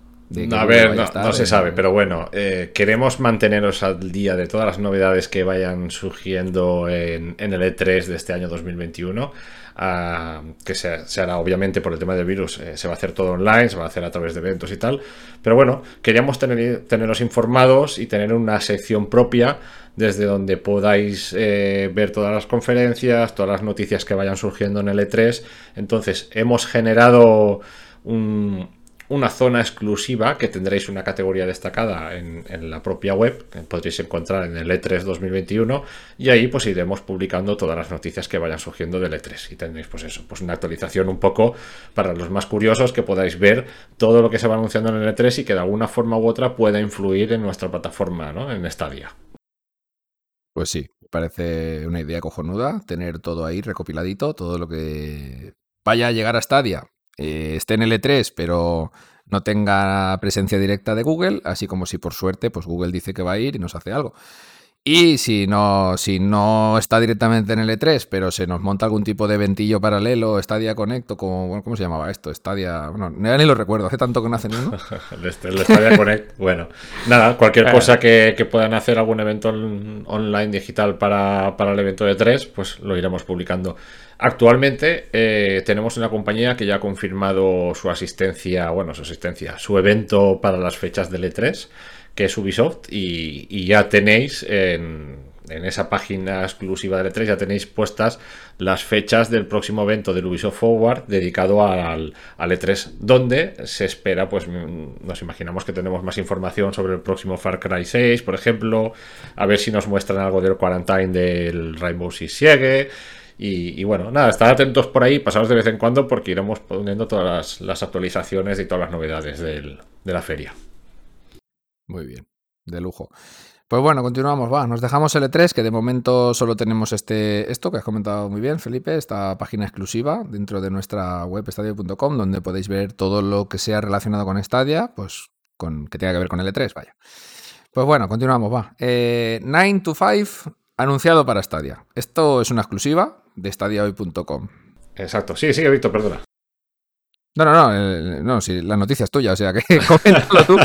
a ver, no, se sabe, pero bueno, eh, queremos manteneros al día de todas las novedades que vayan surgiendo en, el E3 de este año 2021. Ah, que se, hará obviamente por el tema del virus, eh, se va a hacer todo online, se va a hacer a través de eventos y tal. Pero bueno, queríamos tener, teneros informados y tener una sección propia desde donde podáis eh, ver todas las conferencias, todas las noticias que vayan surgiendo en el E3. Entonces, hemos generado un una zona exclusiva que tendréis una categoría destacada en, la propia web, que podréis encontrar en el E3 2021 y ahí pues iremos publicando todas las noticias que vayan surgiendo del E3 y tendréis pues eso, pues una actualización un poco para los más curiosos que podáis ver todo lo que se va anunciando en el E3 y que de alguna forma u otra pueda influir en nuestra plataforma, ¿no? En Stadia. Pues sí, parece una idea cojonuda tener todo ahí recopiladito, todo lo que vaya a llegar a Stadia eh, esté en el E3, pero no tenga presencia directa de Google, así como si por suerte, pues Google dice que va a ir y nos hace algo. Y si no, si no está directamente en el E3, pero se nos monta algún tipo de ventillo paralelo, Stadia Connect, o como, ¿cómo se llamaba esto? Stadia, bueno, ni lo recuerdo, hace tanto que no hacen uno. el Stadia Connect, bueno, nada, cualquier cosa que, puedan hacer algún evento online digital para, para el evento de 3, pues lo iremos publicando. Actualmente eh, tenemos una compañía que ya ha confirmado su asistencia, bueno, su asistencia, su evento para las fechas del E3, que es Ubisoft, y, ya tenéis en, esa página exclusiva del E3, ya tenéis puestas las fechas del próximo evento del Ubisoft Forward dedicado al, al, E3, donde se espera, pues mm, nos imaginamos que tenemos más información sobre el próximo Far Cry 6, por ejemplo, a ver si nos muestran algo del Quarantine del Rainbow Six Siege Y, bueno, nada, estad atentos por ahí, pasados de vez en cuando porque iremos poniendo todas las, actualizaciones y todas las novedades de la feria. Muy bien, de lujo. Pues bueno, continuamos, va. Nos dejamos el E3, que de momento solo tenemos este, esto que has comentado muy bien, Felipe, esta página exclusiva dentro de nuestra web stadia.com, donde podéis ver todo lo que sea relacionado con Stadia, pues con, que tenga que ver con el E3, vaya. Pues bueno, continuamos, va. 9 eh, to 5 anunciado para Stadia. Esto es una exclusiva de stadiahoy.com. Exacto, sí, sigue Víctor, perdona. No, no, no, eh, no, si la noticia es tuya, o sea que coméntalo tú.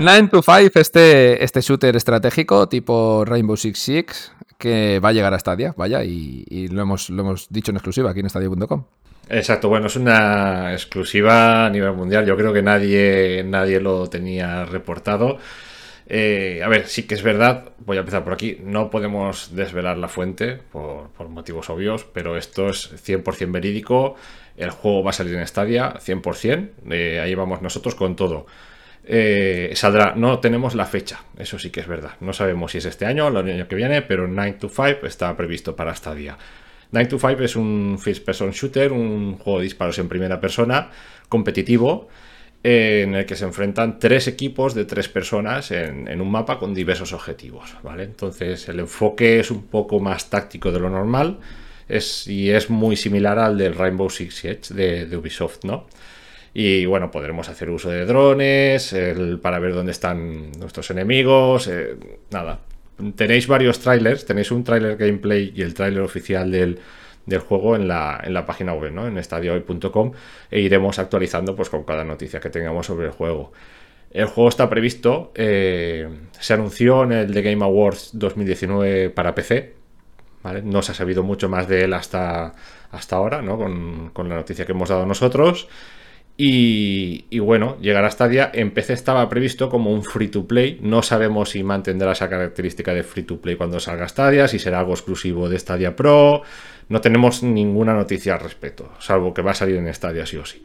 9 to 5, este, este shooter estratégico tipo Rainbow Six Six que va a llegar a Stadia, vaya, y, lo, hemos, lo hemos dicho en exclusiva aquí en Stadia.com. Exacto, bueno, es una exclusiva a nivel mundial. Yo creo que nadie, nadie lo tenía reportado. Eh, a ver, sí que es verdad, voy a empezar por aquí, no podemos desvelar la fuente por, motivos obvios, pero esto es 100% verídico, el juego va a salir en Stadia 100%, eh, ahí vamos nosotros con todo. Eh, saldrá, no tenemos la fecha, eso sí que es verdad, no sabemos si es este año o el año que viene, pero 9 to 5 está previsto para Stadia. 9 to 5 es un first person shooter, un juego de disparos en primera persona, competitivo, en el que se enfrentan tres equipos de tres personas en, un mapa con diversos objetivos, ¿vale? Entonces el enfoque es un poco más táctico de lo normal es, y es muy similar al del Rainbow Six Siege de, Ubisoft, ¿no? Y bueno, podremos hacer uso de drones para ver dónde están nuestros enemigos, eh, nada. Tenéis varios trailers, tenéis un trailer gameplay y el trailer oficial del, del juego en la, en la página web, ¿no? en estadiohoy.com e iremos actualizando pues, con cada noticia que tengamos sobre el juego. El juego está previsto, eh, se anunció en el The Game Awards 2019 para PC, no se ha sabido mucho más de él hasta, hasta ahora, ¿no? con, con la noticia que hemos dado nosotros. Y, bueno, llegar a Stadia en PC estaba previsto como un free to play. No sabemos si mantendrá esa característica de free to play cuando salga Stadia, si será algo exclusivo de Stadia Pro. No tenemos ninguna noticia al respecto, salvo que va a salir en Stadia sí o sí.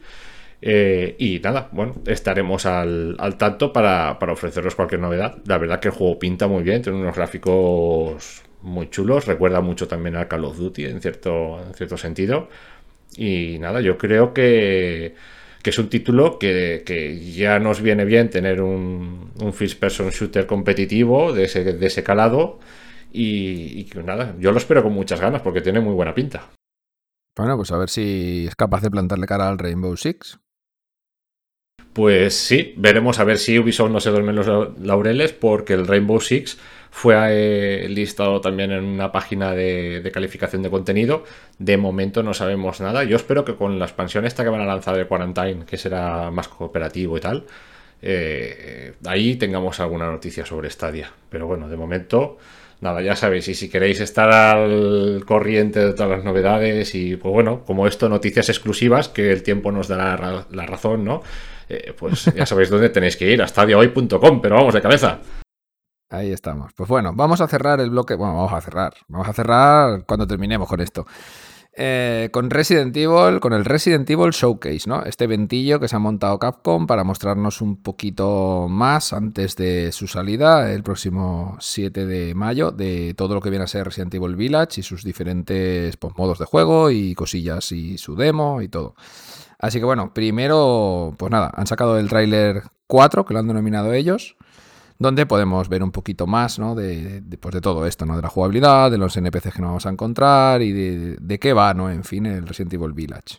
Eh, y nada, bueno, estaremos al, tanto para, para, ofreceros cualquier novedad. La verdad que el juego pinta muy bien, tiene unos gráficos muy chulos, recuerda mucho también al Call of Duty en cierto, en cierto sentido. Y nada, yo creo que que es un título que, ya nos viene bien tener un, un first person shooter competitivo de ese, de ese calado y, que nada, yo lo espero con muchas ganas porque tiene muy buena pinta. Bueno, pues a ver si es capaz de plantarle cara al Rainbow Six. Pues sí, veremos a ver si Ubisoft no se duerme los laureles porque el Rainbow Six fue eh, listado también en una página de, calificación de contenido. De momento no sabemos nada. Yo espero que con la expansión esta que van a lanzar de Quarantine, que será más cooperativo y tal, eh, ahí tengamos alguna noticia sobre Stadia. Pero bueno, de momento, nada, ya sabéis. Y si queréis estar al corriente de todas las novedades y, pues bueno, como esto, noticias exclusivas, que el tiempo nos dará la razón, ¿no? Eh, pues ya sabéis dónde tenéis que ir, a stadiahoy.com, pero vamos de cabeza. Ahí estamos. Pues bueno, vamos a cerrar el bloque. Bueno, vamos a cerrar. Vamos a cerrar cuando terminemos con esto. Eh, con Resident Evil, con el Resident Evil Showcase, ¿no? Este ventillo que se ha montado Capcom para mostrarnos un poquito más antes de su salida, el próximo 7 de mayo, de todo lo que viene a ser Resident Evil Village y sus diferentes pues, modos de juego y cosillas y su demo y todo. Así que bueno, primero, pues nada, han sacado el tráiler 4, que lo han denominado ellos donde podemos ver un poquito más ¿no? de, pues de, todo esto, ¿no? de la jugabilidad, de los NPCs que nos vamos a encontrar y de, qué va, ¿no? en fin, el Resident Evil Village.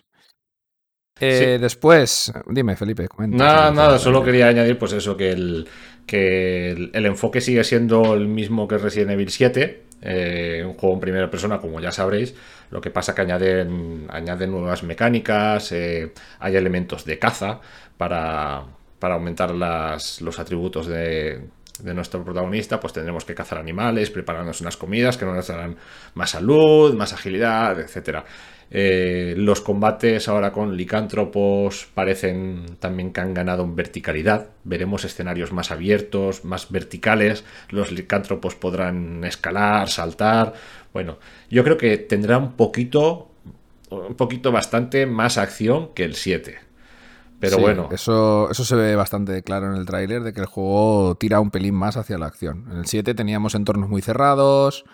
Eh, después, dime Felipe, comenta. Nada, nada, solo quería añadir pues eso, que el, que el, enfoque sigue siendo el mismo que Resident Evil 7, eh, un juego en primera persona, como ya sabréis, lo que pasa que añaden, añaden nuevas mecánicas, eh, hay elementos de caza para, para aumentar las, los atributos de, nuestro protagonista, pues tendremos que cazar animales, prepararnos unas comidas que nos darán más salud, más agilidad, etc. Eh, los combates ahora con licántropos parecen también que han ganado en verticalidad. Veremos escenarios más abiertos, más verticales. Los licántropos podrán escalar, saltar. Bueno, yo creo que tendrá un poquito, un poquito bastante más acción que el 7. Pero bueno. Eso, eso se ve bastante claro en el tráiler, de que el juego tira un pelín más hacia la acción. En el 7 teníamos entornos muy cerrados,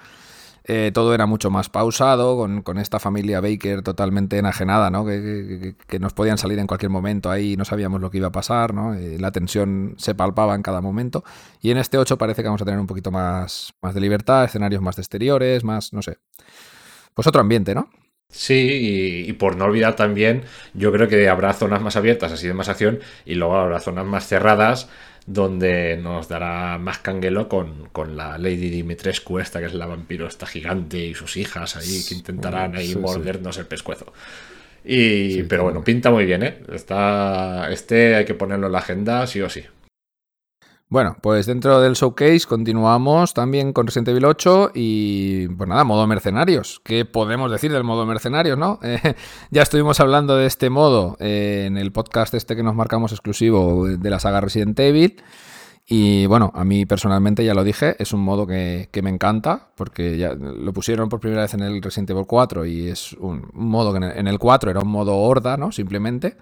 eh, todo era mucho más pausado, con, esta familia Baker totalmente enajenada, ¿no? Que, nos podían salir en cualquier momento ahí, no sabíamos lo que iba a pasar, ¿no? Eh, la tensión se palpaba en cada momento. Y en este 8 parece que vamos a tener un poquito más, más de libertad, escenarios más de exteriores, más, no sé. Pues otro ambiente, ¿no? Sí, y, por no olvidar también, yo creo que habrá zonas más abiertas, así de más acción, y luego habrá zonas más cerradas, donde nos dará más canguelo con, la Lady Dimitrescu esta, que es la vampiro esta gigante, y sus hijas ahí, que intentarán ahí mordernos el pescuezo. Y, pero bueno, pinta muy bien, ¿eh? Está, este hay que ponerlo en la agenda sí o sí. Bueno, pues dentro del showcase continuamos también con Resident Evil 8 y pues nada, modo mercenarios. ¿Qué podemos decir del modo mercenarios, no? Eh, ya estuvimos hablando de este modo eh, en el podcast este que nos marcamos exclusivo de la saga Resident Evil. Y bueno, a mí personalmente ya lo dije, es un modo que, me encanta, porque ya lo pusieron por primera vez en el Resident Evil 4 y es un, modo que en el 4 era un modo horda, ¿no? Simplemente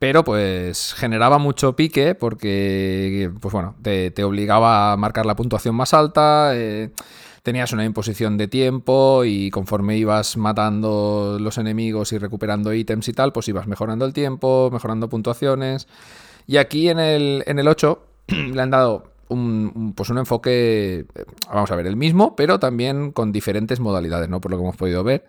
pero pues generaba mucho pique porque, pues bueno, te, obligaba a marcar la puntuación más alta, eh, tenías una imposición de tiempo y conforme ibas matando los enemigos y recuperando ítems y tal, pues ibas mejorando el tiempo, mejorando puntuaciones. Y aquí en el, en el 8 le han dado un, pues un enfoque, eh, vamos a ver, el mismo, pero también con diferentes modalidades, ¿no? Por lo que hemos podido ver.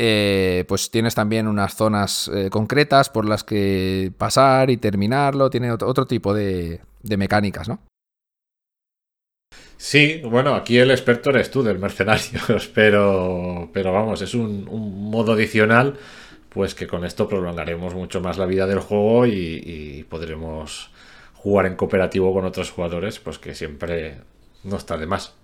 Eh, pues tienes también unas zonas eh, concretas por las que pasar y terminarlo, tiene otro, tipo de, mecánicas, ¿no? Sí, bueno, aquí el experto eres tú del mercenarios, pero, pero vamos, es un, modo adicional, pues que con esto prolongaremos mucho más la vida del juego y, y podremos jugar en cooperativo con otros jugadores, pues que siempre no está de más.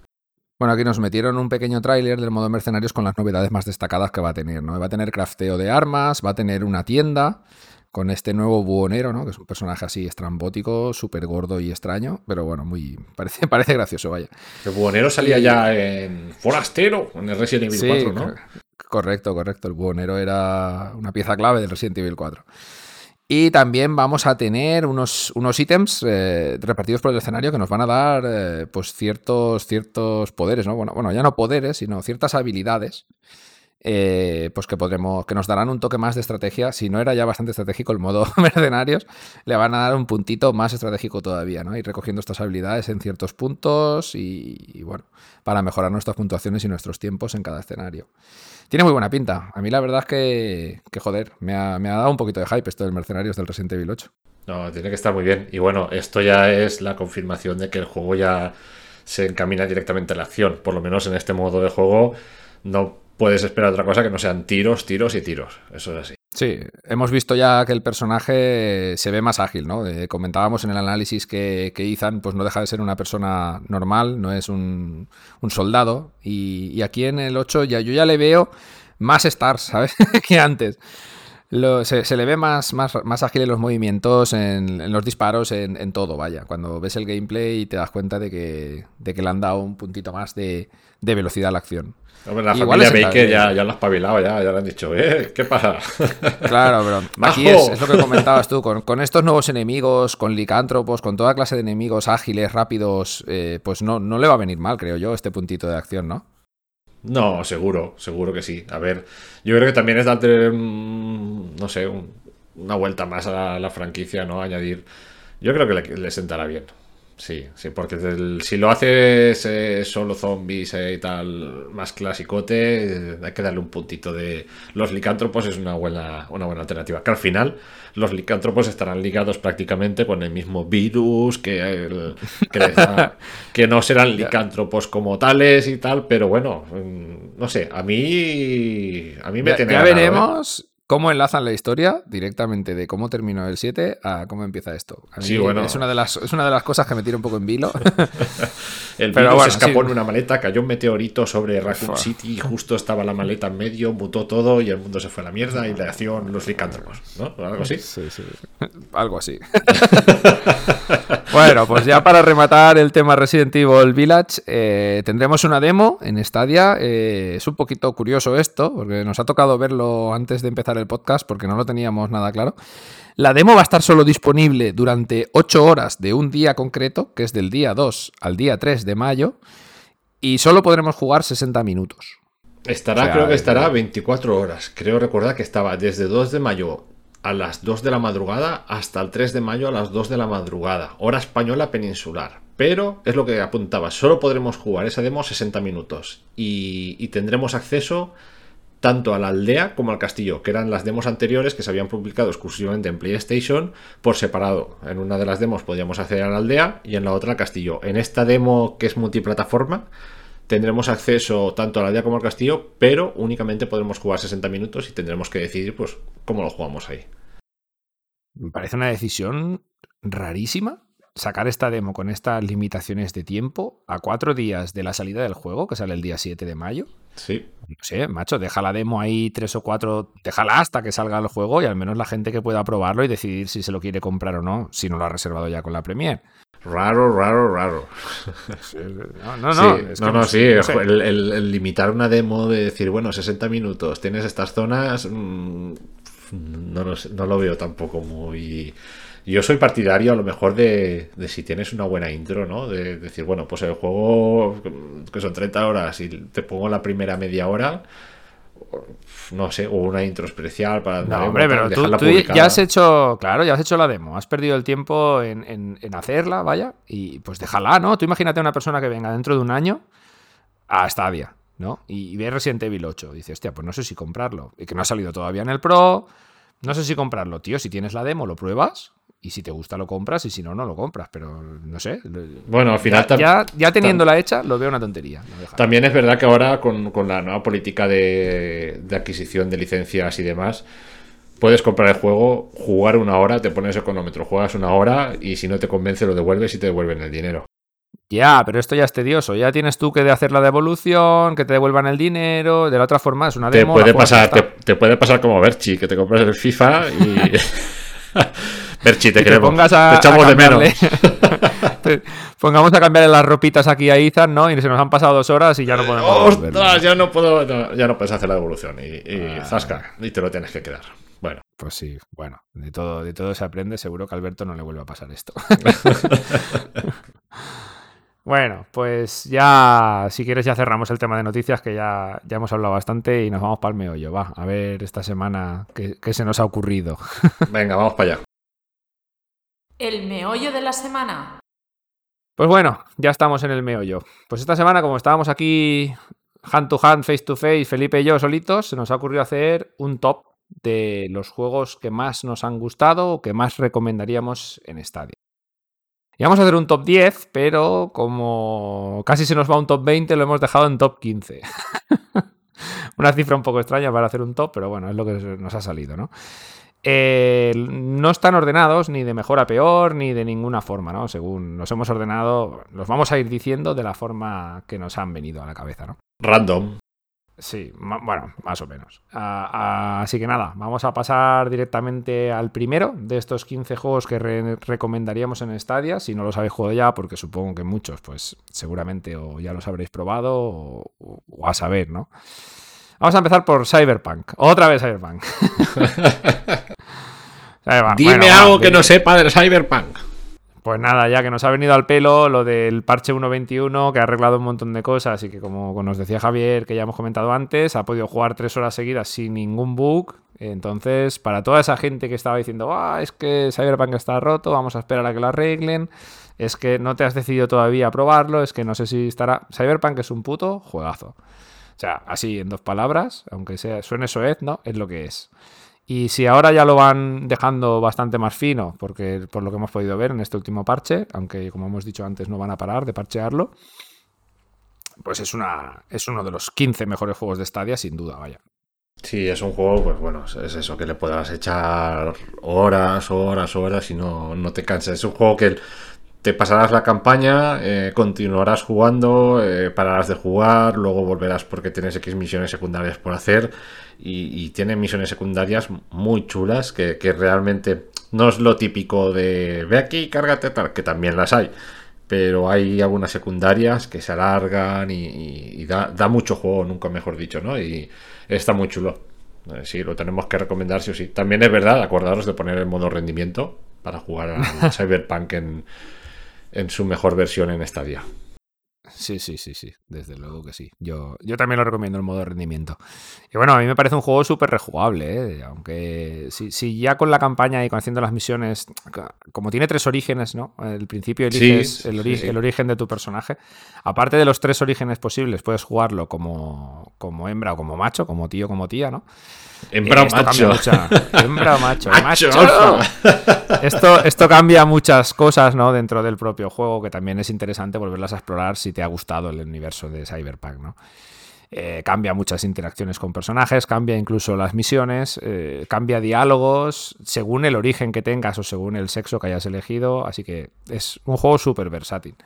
Bueno, aquí nos metieron un pequeño tráiler del modo mercenarios con las novedades más destacadas que va a tener, ¿no? Va a tener crafteo de armas, va a tener una tienda con este nuevo buhonero, ¿no? Que es un personaje así estrambótico, súper gordo y extraño, pero bueno, muy parece, parece gracioso, vaya. El buhonero salía ya en Forastero, en el Resident Evil 4, ¿no? Correcto, correcto. El buhonero era una pieza clave del Resident Evil 4. Y también vamos a tener unos, unos ítems eh, repartidos por el escenario que nos van a dar eh, pues ciertos, ciertos poderes, ¿no? Bueno, bueno, ya no poderes, sino ciertas habilidades. Eh, pues que podremos, que nos darán un toque más de estrategia. Si no era ya bastante estratégico el modo mercenarios, le van a dar un puntito más estratégico todavía, ¿no? Ir recogiendo estas habilidades en ciertos puntos y bueno, para mejorar nuestras puntuaciones y nuestros tiempos en cada escenario. Tiene muy buena pinta. A mí la verdad es que, joder, me ha, dado un poquito de hype esto del Mercenarios del Resident Evil 8. No, tiene que estar muy bien. Y bueno, esto ya es la confirmación de que el juego ya se encamina directamente a la acción. Por lo menos en este modo de juego no puedes esperar otra cosa que no sean tiros, tiros y tiros. Eso es así. Sí, hemos visto ya que el personaje se ve más ágil, ¿no? comentábamos en el análisis que, que, Ethan pues no deja de ser una persona normal, no es un, soldado. Y, aquí en el 8 ya, yo ya le veo más stars, ¿sabes? que antes. se, le ve más, más, más, ágil en los movimientos, en, los disparos, en, todo, vaya. Cuando ves el gameplay te das cuenta de que, de que le han dado un puntito más de, de velocidad a la acción la familia Baker ya, ya lo ha espabilado, ya, ya le han dicho, ¿eh? ¿Qué pasa? Claro, pero aquí es, lo que comentabas tú, con, estos nuevos enemigos, con licántropos, con toda clase de enemigos ágiles, rápidos, eh, pues no, no le va a venir mal, creo yo, este puntito de acción, ¿no? No, seguro, seguro que sí. A ver, yo creo que también es darle, no sé, una vuelta más a la, franquicia, ¿no? Añadir. Yo creo que le sentará bien. Sí, sí, porque si lo haces eh, solo zombies eh, y tal, más clasicote, eh, hay que darle un puntito de. Los licántropos es una buena, una buena alternativa. Que al final, los licántropos estarán ligados prácticamente con el mismo virus, que, que, no serán licántropos como tales y tal, pero bueno, mm, no sé, a mí. A mí me ya, Ya veremos cómo enlazan la historia directamente de cómo terminó el 7 a cómo empieza esto. sí, bueno. es, una de las, es una de las cosas que me tira un poco en vilo. el virus se escapó en una maleta, cayó un meteorito sobre Raccoon City, justo estaba la maleta en medio, mutó todo y el mundo se fue a la mierda y le hacían los licántropos, ¿no? Algo así. Sí, sí. Algo así. bueno, pues ya para rematar el tema Resident Evil Village, eh, tendremos una demo en Stadia. Eh, es un poquito curioso esto, porque nos ha tocado verlo antes de empezar el podcast porque no lo teníamos nada claro. La demo va a estar solo disponible durante 8 horas de un día concreto, que es del día 2 al día 3 de mayo. y solo podremos jugar 60 minutos. Estará, O sea, creo que estará 24 horas. Creo recordar que estaba desde 2 de mayo a las 2 de la madrugada hasta el 3 de mayo a las 2 de la madrugada. Hora española peninsular. Pero es lo que apuntaba, solo podremos jugar esa demo 60 minutos. Y, y tendremos acceso tanto a la aldea como al castillo, que eran las demos anteriores que se habían publicado exclusivamente en PlayStation por separado. En una de las demos podíamos acceder a la aldea y en la otra al castillo. En esta demo que es multiplataforma tendremos acceso tanto a la aldea como al castillo, pero únicamente podremos jugar 60 minutos y tendremos que decidir pues cómo lo jugamos ahí. Me parece una decisión rarísima sacar esta demo con estas limitaciones de tiempo a cuatro días de la salida del juego, que sale el día 7 de mayo. Sí, No sé, macho, deja la demo ahí tres o cuatro, déjala hasta que salga el juego y al menos la gente que pueda probarlo y decidir si se lo quiere comprar o no, si no lo ha reservado ya con la Premier. raro, raro, raro. No, no, no, sí, es que no, sí, no sé. el, el- el limitar una demo de decir, bueno, 60 minutos, tienes estas zonas, mm, no lo veo tampoco muy... Yo soy partidario a lo mejor de, de si tienes una buena intro, ¿no? De decir, bueno, pues el juego que son 30 horas y te pongo la primera media hora, no sé, o una intro especial para No, hombre, pero tú, ya has hecho, claro, ya has hecho la demo, has perdido el tiempo en, en- en hacerla, vaya, y pues déjala, ¿no? Tú imagínate a una persona que venga dentro de un año a Stadia, ¿no? Y, y ve Resident Evil 8, dice, hostia, pues no sé si comprarlo, y que no ha salido todavía en el Pro, no sé si comprarlo, tío, si tienes la demo lo pruebas, y si te gusta lo compras, y si no, no lo compras, pero no sé. Bueno, al final Ya, ya, ya teniéndola hecha, lo veo una tontería. no. También es verdad que ahora con, con la nueva política de, de adquisición de licencias y demás, puedes comprar el juego, jugar una hora, te pones el cronómetro, juegas una hora y si no te convence lo devuelves y te devuelven el dinero. Ya, pero esto ya es tedioso. Ya tienes tú que de hacer la devolución, que te devuelvan el dinero. De la otra forma es una Te demo. puede, y pasar, te, te puede pasar como Berchi, que te compras el FIFA y... Berchi, te Y te pongas a, te echamos a de menos. Pongamos a cambiarle las ropitas aquí a Ethan, ¿no? Y se nos han pasado dos horas y ya no podemos. devolverlo. ¡Ostras! Ya no puedo, no, ya no puedes hacer la devolución y, y Ah. zasca, y te lo tienes que quedar. Bueno, Pues sí, bueno, de todo, de todo se aprende. Seguro que a Alberto no le vuelve a pasar esto. bueno, pues ya, si quieres, ya cerramos el tema de noticias, que ya, ya hemos hablado bastante y nos vamos para el meollo. Va, a ver esta semana qué, qué se nos ha ocurrido. venga, vamos para allá. El meollo de la semana. Pues bueno, ya estamos en el meollo. Pues esta semana, como estábamos aquí hand to hand, face to face, Felipe y yo solitos, se nos ha ocurrido hacer un top de los juegos que más nos han gustado o que más recomendaríamos en Stadia. Y vamos a hacer un top 10, pero como casi se nos va un top 20, lo hemos dejado en top 15. Una cifra un poco extraña para hacer un top, pero bueno, es lo que nos ha salido, ¿no? Eh, no están ordenados ni de mejor a peor, ni de ninguna forma, ¿no? Según nos hemos ordenado, los vamos a ir diciendo de la forma que nos han venido a la cabeza, ¿no? Random. Sí, bueno, más o menos. Ah, ah, así que nada, vamos a pasar directamente al primero de estos 15 juegos que re- recomendaríamos en Stadia. Si no los habéis jugado ya, porque supongo que muchos, pues seguramente o ya los habréis probado o, o a saber, ¿no? Vamos a empezar por Cyberpunk. Otra vez Cyberpunk. Cyberpunk, Dime bueno, algo que no sepa del Cyberpunk. pues nada, ya que nos ha venido al pelo lo del parche 1.21, que ha arreglado un montón de cosas y que como nos decía Javier, que ya hemos comentado antes, ha podido jugar tres horas seguidas sin ningún bug. Entonces, para toda esa gente que estaba diciendo, ah, es que Cyberpunk está roto, vamos a esperar a que lo arreglen, es que no te has decidido todavía a probarlo, es que no sé si estará... Cyberpunk es un puto juegazo. O sea, así en dos palabras, aunque sea, suene soez, ¿no? Es lo que es. Y si ahora ya lo van dejando bastante más fino, porque por lo que hemos podido ver en este último parche, aunque como hemos dicho antes no van a parar de parchearlo, pues es, una, es uno de los 15 mejores juegos de Stadia, sin duda, vaya. Sí, es un juego, pues bueno, es eso, que le podrás echar horas, horas, horas y no, no te canses. Es un juego que te pasarás la campaña, eh, continuarás jugando, eh, pararás de jugar, luego volverás porque tienes X misiones secundarias por hacer y, y tiene misiones secundarias muy chulas que, que realmente no es lo típico de ve aquí, cárgate tal, que también las hay. Pero hay algunas secundarias que se alargan y, y- y da, da mucho juego, nunca mejor dicho, ¿no? Y está muy chulo. Eh, Sí, lo tenemos que recomendar, sí o sí. También es verdad, acordaros de poner el modo rendimiento para jugar al Cyberpunk en, en su mejor versión en Stadia. Sí, sí, sí, sí, desde luego que sí. Yo, yo también lo recomiendo el modo de rendimiento. Y bueno, a mí me parece un juego súper rejugable, ¿eh? aunque si, ya con la campaña y con haciendo las misiones, como tiene tres orígenes, ¿no? El principio eliges el, el, origen de tu personaje. Aparte de los tres orígenes posibles, puedes jugarlo como, como hembra o como macho, como tío, como tía, ¿no? Hembra macho. Hembra macho. macho. Esto, esto cambia muchas cosas ¿no? dentro del propio juego, que también es interesante volverlas a explorar si te ha gustado el universo de Cyberpunk. ¿no? Eh, cambia muchas interacciones con personajes, cambia incluso las misiones, eh, cambia diálogos según el origen que tengas o según el sexo que hayas elegido. Así que es un juego súper versátil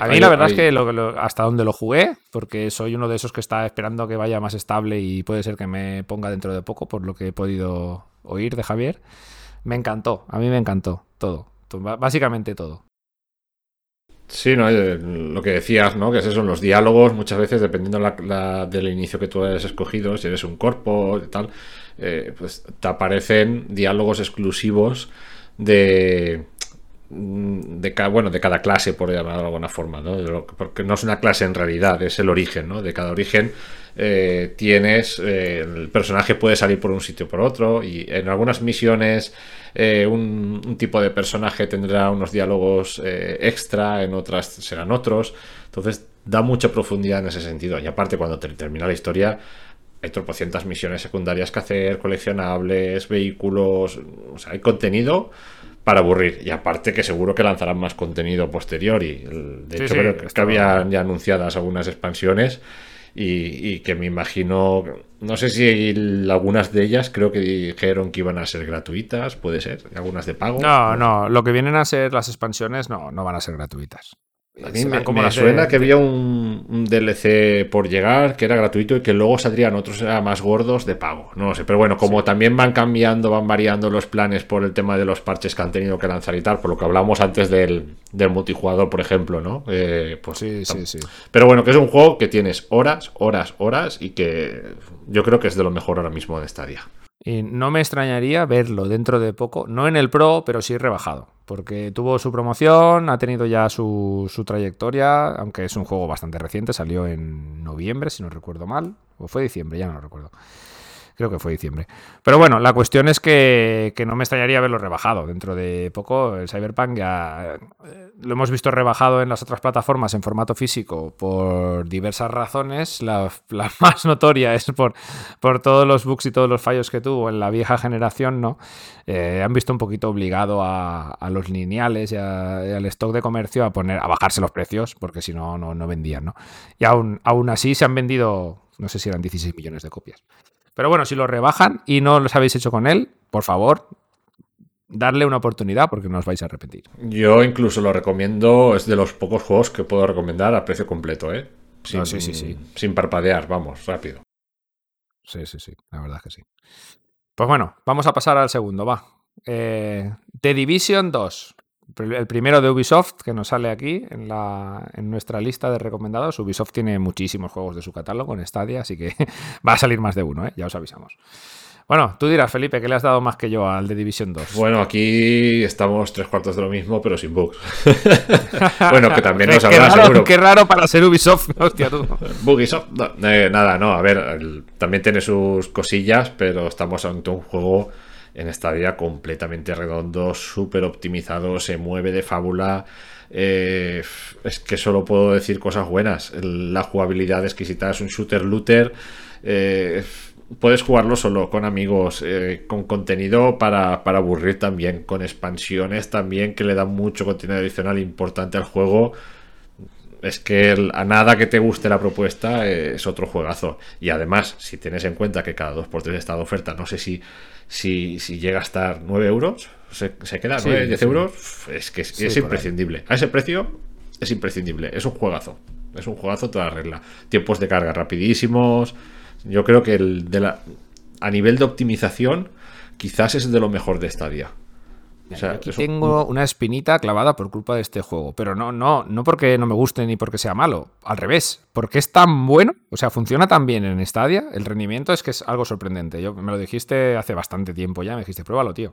a mí la verdad es que hasta donde lo jugué, porque soy uno de esos que está esperando que vaya más estable y puede ser que me ponga dentro de poco, por lo que he podido oír de Javier, me encantó, a mí me encantó todo, básicamente todo. Sí, ¿no? Eh, lo que decías, ¿no? Que esos son los diálogos, muchas veces, dependiendo del inicio que tú hayas escogido, si eres un cuerpo y tal, eh, pues te aparecen diálogos exclusivos de, de cada, bueno, de cada clase, por llamarlo de alguna forma, ¿no? porque no es una clase en realidad, es el origen, ¿no? De cada origen eh, tienes, eh, el personaje puede salir por un sitio o por otro, y en algunas misiones eh, un, tipo de personaje tendrá unos diálogos extra, en otras serán otros, entonces da mucha profundidad en ese sentido, y aparte cuando termina la historia hay tropocientas misiones secundarias que hacer, coleccionables, vehículos, hay contenido para aburrir. Y aparte que seguro que lanzarán más contenido posterior. Y de hecho, creo que habían ya anunciadas algunas expansiones. Y, que me imagino, no sé si algunas de ellas creo que dijeron que iban a ser gratuitas, puede ser, algunas de pago. No, no, lo que vienen a ser las expansiones no, no van a ser gratuitas. A mí me, como suena que había un, DLC por llegar que era gratuito y que luego saldrían otros más gordos de pago. No lo sé, pero bueno, como también van cambiando, van variando los planes por el tema de los parches que han tenido que lanzar y tal, por lo que hablamos antes del, multijugador, por ejemplo, ¿no? Eh, pues, sí, sí, sí. Pero bueno, que es un juego que tienes horas, horas, horas y que yo creo que es de lo mejor ahora mismo de día y no me extrañaría verlo dentro de poco, no en el Pro, pero sí rebajado, porque tuvo su promoción, ha tenido ya su, su, trayectoria, aunque es un juego bastante reciente, salió en noviembre, si no recuerdo mal, o fue diciembre, ya no lo recuerdo. Creo que fue diciembre. Pero bueno, la cuestión es que, no me extrañaría verlo rebajado. Dentro de poco, el Cyberpunk ya eh, lo hemos visto rebajado en las otras plataformas en formato físico por diversas razones. La, más notoria es por, por todos los bugs y todos los fallos que tuvo en la vieja generación, ¿no? Eh, han visto un poquito obligado a, los lineales y, al stock de comercio a poner a bajarse los precios, porque si no, no, vendían, ¿no? Y aún, aún así se han vendido, no sé si eran 16 millones de copias. Pero bueno, si lo rebajan y no los habéis hecho con él, por favor, darle una oportunidad porque no os vais a arrepentir. Yo incluso lo recomiendo, es de los pocos juegos que puedo recomendar a precio completo, ¿eh? Sin, sí, sí, sí. sin parpadear, vamos, rápido. Sí, sí, sí, la verdad es que sí. Pues bueno, vamos a pasar al segundo, va. Eh, The Division 2 el primero de Ubisoft que nos sale aquí en, la, en nuestra lista de recomendados. Ubisoft tiene muchísimos juegos de su catálogo en Stadia, así que va a salir más de uno, ¿eh? ya os avisamos. Bueno, tú dirás, Felipe, que le has dado más que yo al de Division 2. Bueno, aquí estamos tres cuartos de lo mismo, pero sin bugs. bueno, que también nos habrá seguro. Qué raro para ser Ubisoft, hostia tú. Bugisoft, eh, nada, no, a ver, también tiene sus cosillas, pero estamos ante un juego en Stadia completamente redondo, súper optimizado, se mueve de fábula. Eh, es que solo puedo decir cosas buenas. La jugabilidad exquisita es un shooter looter. Eh, puedes jugarlo solo con amigos, eh, con contenido para, aburrir también, con expansiones también que le dan mucho contenido adicional importante al juego. Es que a nada que te guste la propuesta es otro juegazo. Y además, si tienes en cuenta que cada 2x3 está de oferta, no sé si si, llega a estar 9 euros, se, queda 9, 10 euros, es que es, imprescindible. A ese precio es imprescindible, es un juegazo. Es un juegazo toda regla. Tiempos de carga rapidísimos. Yo creo que el de la, a nivel de optimización, quizás es de lo mejor de esta día tengo una espinita clavada por culpa de este juego, pero no, no, no porque no me guste ni porque sea malo, al revés, porque es tan bueno, o sea, funciona tan bien en Stadia, el rendimiento es que es algo sorprendente. Yo me lo dijiste hace bastante tiempo ya, me dijiste, pruébalo, tío.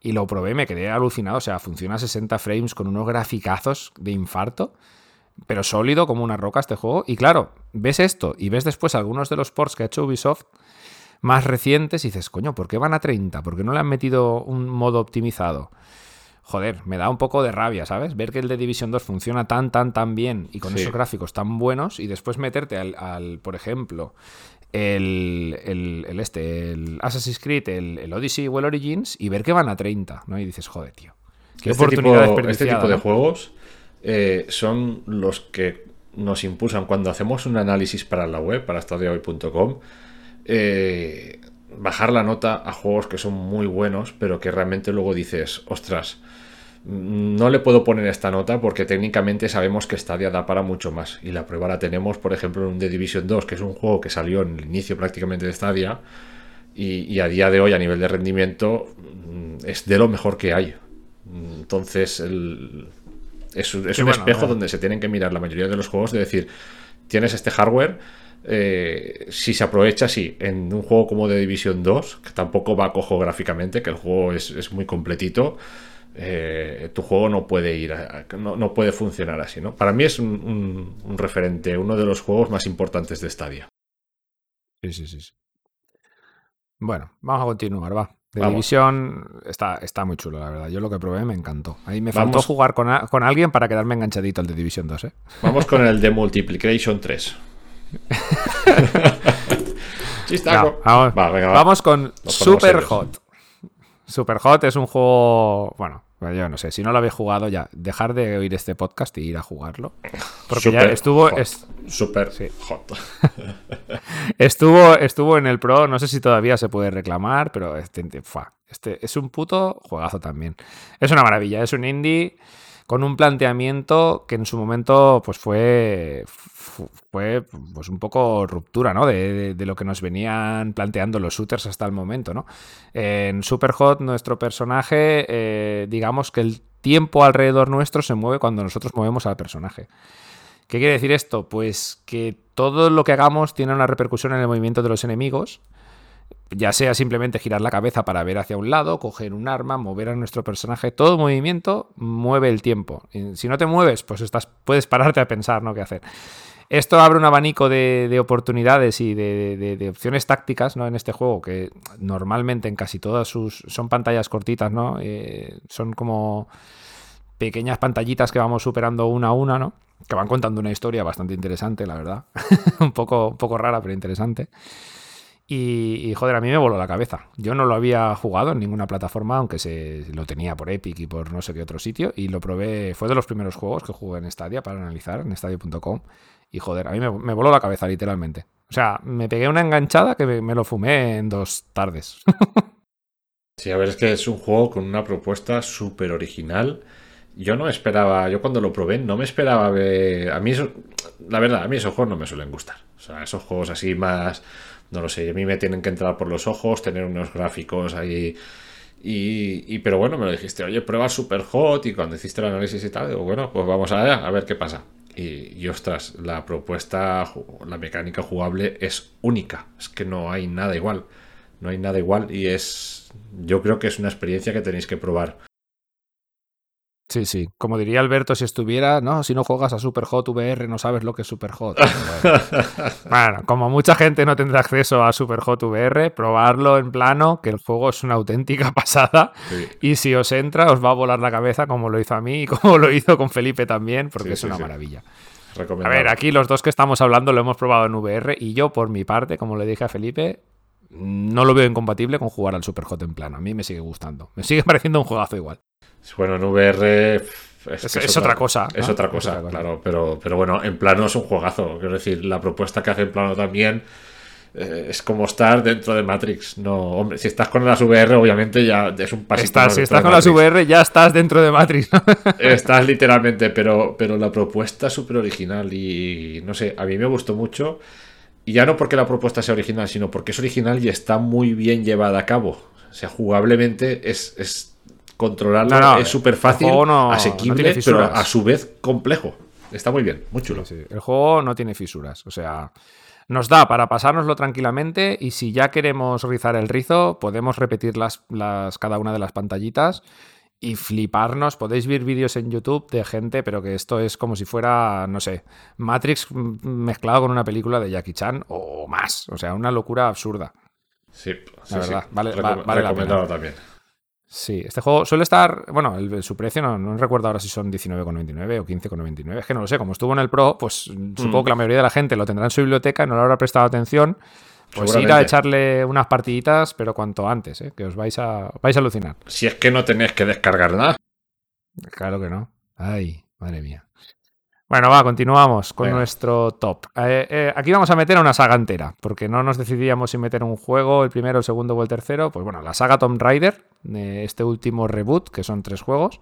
Y lo probé, me quedé alucinado, o sea, funciona a 60 frames con unos graficazos de infarto. pero sólido como una roca este juego. Y claro, ves esto y ves después algunos de los ports que ha hecho Ubisoft más recientes y dices, coño, ¿por qué van a 30? ¿Por qué no le han metido un modo optimizado? Joder, me da un poco de rabia, ¿sabes? Ver que el de Division 2 funciona tan, tan, tan bien y con Sí. esos gráficos tan buenos y después meterte al, al, por ejemplo, el, el- el este, el Assassin's Creed, el, el Odyssey o el Origins y ver que van a 30, ¿no? Y dices, joder, tío. Qué este oportunidad tipo, este tipo de juegos eh, son los que nos impulsan cuando hacemos un análisis para la web, para estadiohoy.com, eh, bajar la nota a juegos que son muy buenos, pero que realmente luego dices, ostras, no le puedo poner esta nota porque técnicamente sabemos que Stadia da para mucho más. Y la prueba la tenemos, por ejemplo, en un The Division 2, que es un juego que salió en el inicio prácticamente de Stadia. Y, y a día de hoy, a nivel de rendimiento, mm, es de lo mejor que hay. Entonces, el- es, un- es Sí, un bueno, espejo eh. donde se tienen que mirar la mayoría de los juegos, de decir, tienes este hardware, eh, si se aprovecha, sí, en un juego como The Division 2, que tampoco va a cojo gráficamente, que el juego es, es muy completito, eh, tu juego no puede ir, a- no, no puede funcionar así, ¿no? Para mí es un, un- un referente, uno de los juegos más importantes de Stadia. Sí, sí, sí. sí. Bueno, vamos a continuar, va. De Vamos. División está, está muy chulo, la verdad. Yo lo que probé me encantó. Ahí me faltó Vamos. jugar con, a- con alguien para quedarme enganchadito al de División 2, ¿eh? Vamos con el de Multiplication 3. Chistaco. No, vamos, Va, venga, va. vamos con Super. Hot. Super Hot es un juego. Bueno, yo no sé, si no lo habéis jugado ya, dejar de oír este podcast y ir a jugarlo. Porque ya estuvo, hot. es- Super Sí. hot. estuvo, estuvo en el Pro, no sé si todavía se puede reclamar, pero este, fua, este es un puto juegazo también. Es una maravilla, es un indie con un planteamiento que en su momento pues fue fu- fue pues un poco ruptura ¿no? de, lo que nos venían planteando los shooters hasta el momento ¿no? en Superhot nuestro personaje eh, digamos que el tiempo alrededor nuestro se mueve cuando nosotros movemos al personaje ¿Qué quiere decir esto? Pues que todo lo que hagamos tiene una repercusión en el movimiento de los enemigos, ya sea simplemente girar la cabeza para ver hacia un lado, coger un arma, mover a nuestro personaje, todo movimiento mueve el tiempo. Si no te mueves, pues estás, puedes pararte a pensar ¿no? qué hacer. Esto abre un abanico de, de oportunidades y de, opciones tácticas ¿no? en este juego, que normalmente en casi todas sus. son pantallas cortitas, ¿no? Eh, son como pequeñas pantallitas que vamos superando una a una, ¿no? Que van contando una historia bastante interesante, la verdad. un, poco, poco rara, pero interesante. Y, y, joder, a mí me voló la cabeza. Yo no lo había jugado en ninguna plataforma, aunque se lo tenía por Epic y por no sé qué otro sitio. Y lo probé, fue de los primeros juegos que jugué en Stadia para analizar, en stadio.com. Y joder, a mí me, voló la cabeza, literalmente. O sea, me pegué una enganchada que me, lo fumé en dos tardes. Sí, a ver, es que es un juego con una propuesta súper original. Yo no esperaba, yo cuando lo probé no me esperaba ver... A mí eso, la verdad, a mí esos juegos no me suelen gustar. O sea, esos juegos así más, no lo sé, a mí me tienen que entrar por los ojos, tener unos gráficos ahí... Y, y- pero bueno, me lo dijiste, oye, prueba Super Hot y cuando hiciste el análisis y tal, digo, bueno, pues vamos allá, a ver qué pasa. Y, ostras, la propuesta, la mecánica jugable es única, es que no hay nada igual. No hay nada igual y es. Yo creo que es una experiencia que tenéis que probar. Sí, sí. Como diría Alberto si estuviera, no, si no juegas a Superhot VR no sabes lo que es Superhot. Bueno. Bueno, como mucha gente no tendrá acceso a Superhot VR, probarlo en plano, que el juego es una auténtica pasada. Sí. Y si os entra, os va a volar la cabeza como lo hizo a mí y como lo hizo con Felipe también, porque Sí, es sí, una maravilla. A ver, aquí los dos que estamos hablando lo hemos probado en VR y yo, por mi parte, como le dije a Felipe, no lo veo incompatible con jugar al Superhot en plano. A mí me sigue gustando. Me sigue pareciendo un juegazo igual. Bueno, en VR. Es, Es- que es otra cosa, Es otra Es cosa, otra cosa. claro. Pero, pero bueno, en plano es un juegazo. Quiero decir, la propuesta que hace en plano también. eh, es como estar dentro de Matrix. No, hombre, si estás con las VR, obviamente ya es un pasito. Estás, si estás con las. VR, ya estás dentro de Matrix. ¿no? Estás literalmente, pero, pero la propuesta es súper original y no sé, a mí me gustó mucho. Y ya no porque la propuesta sea original, sino porque es original y está muy bien llevada a cabo. O sea, jugablemente es, es controlarla, No, no, es súper fácil, no- asequible, pero a su vez complejo. Está muy bien, muy chulo. Sí, sí. El juego no tiene fisuras. O sea, nos da para pasárnoslo tranquilamente y si ya queremos rizar el rizo, podemos repetir las, las, cada una de las pantallitas y fliparnos. Podéis ver vídeos en YouTube de gente, pero que esto es como si fuera, no sé, Matrix mezclado con una película de Jackie Chan o más. O sea, una locura absurda. Sí, la verdad. sí. Vale, Recom vale la pena. también. Sí, este juego suele estar, bueno, el- su precio no, no recuerdo ahora si son 19,99 o 15,99, es que no lo sé, como estuvo en el Pro, pues Mm. supongo que la mayoría de la gente lo tendrá en su biblioteca y no le habrá prestado atención, pues ir a echarle unas partiditas, pero cuanto antes, ¿eh? que os vais a, vais a alucinar. Si es que no tenéis que descargar nada. Claro que no. Ay, madre mía. Bueno, va, continuamos con Venga. nuestro top. Eh, eh, aquí vamos a meter a una saga entera, porque no nos decidíamos si meter un juego, el primero, el segundo o el tercero. Pues bueno, la saga Tomb Raider, de este último reboot, que son tres juegos.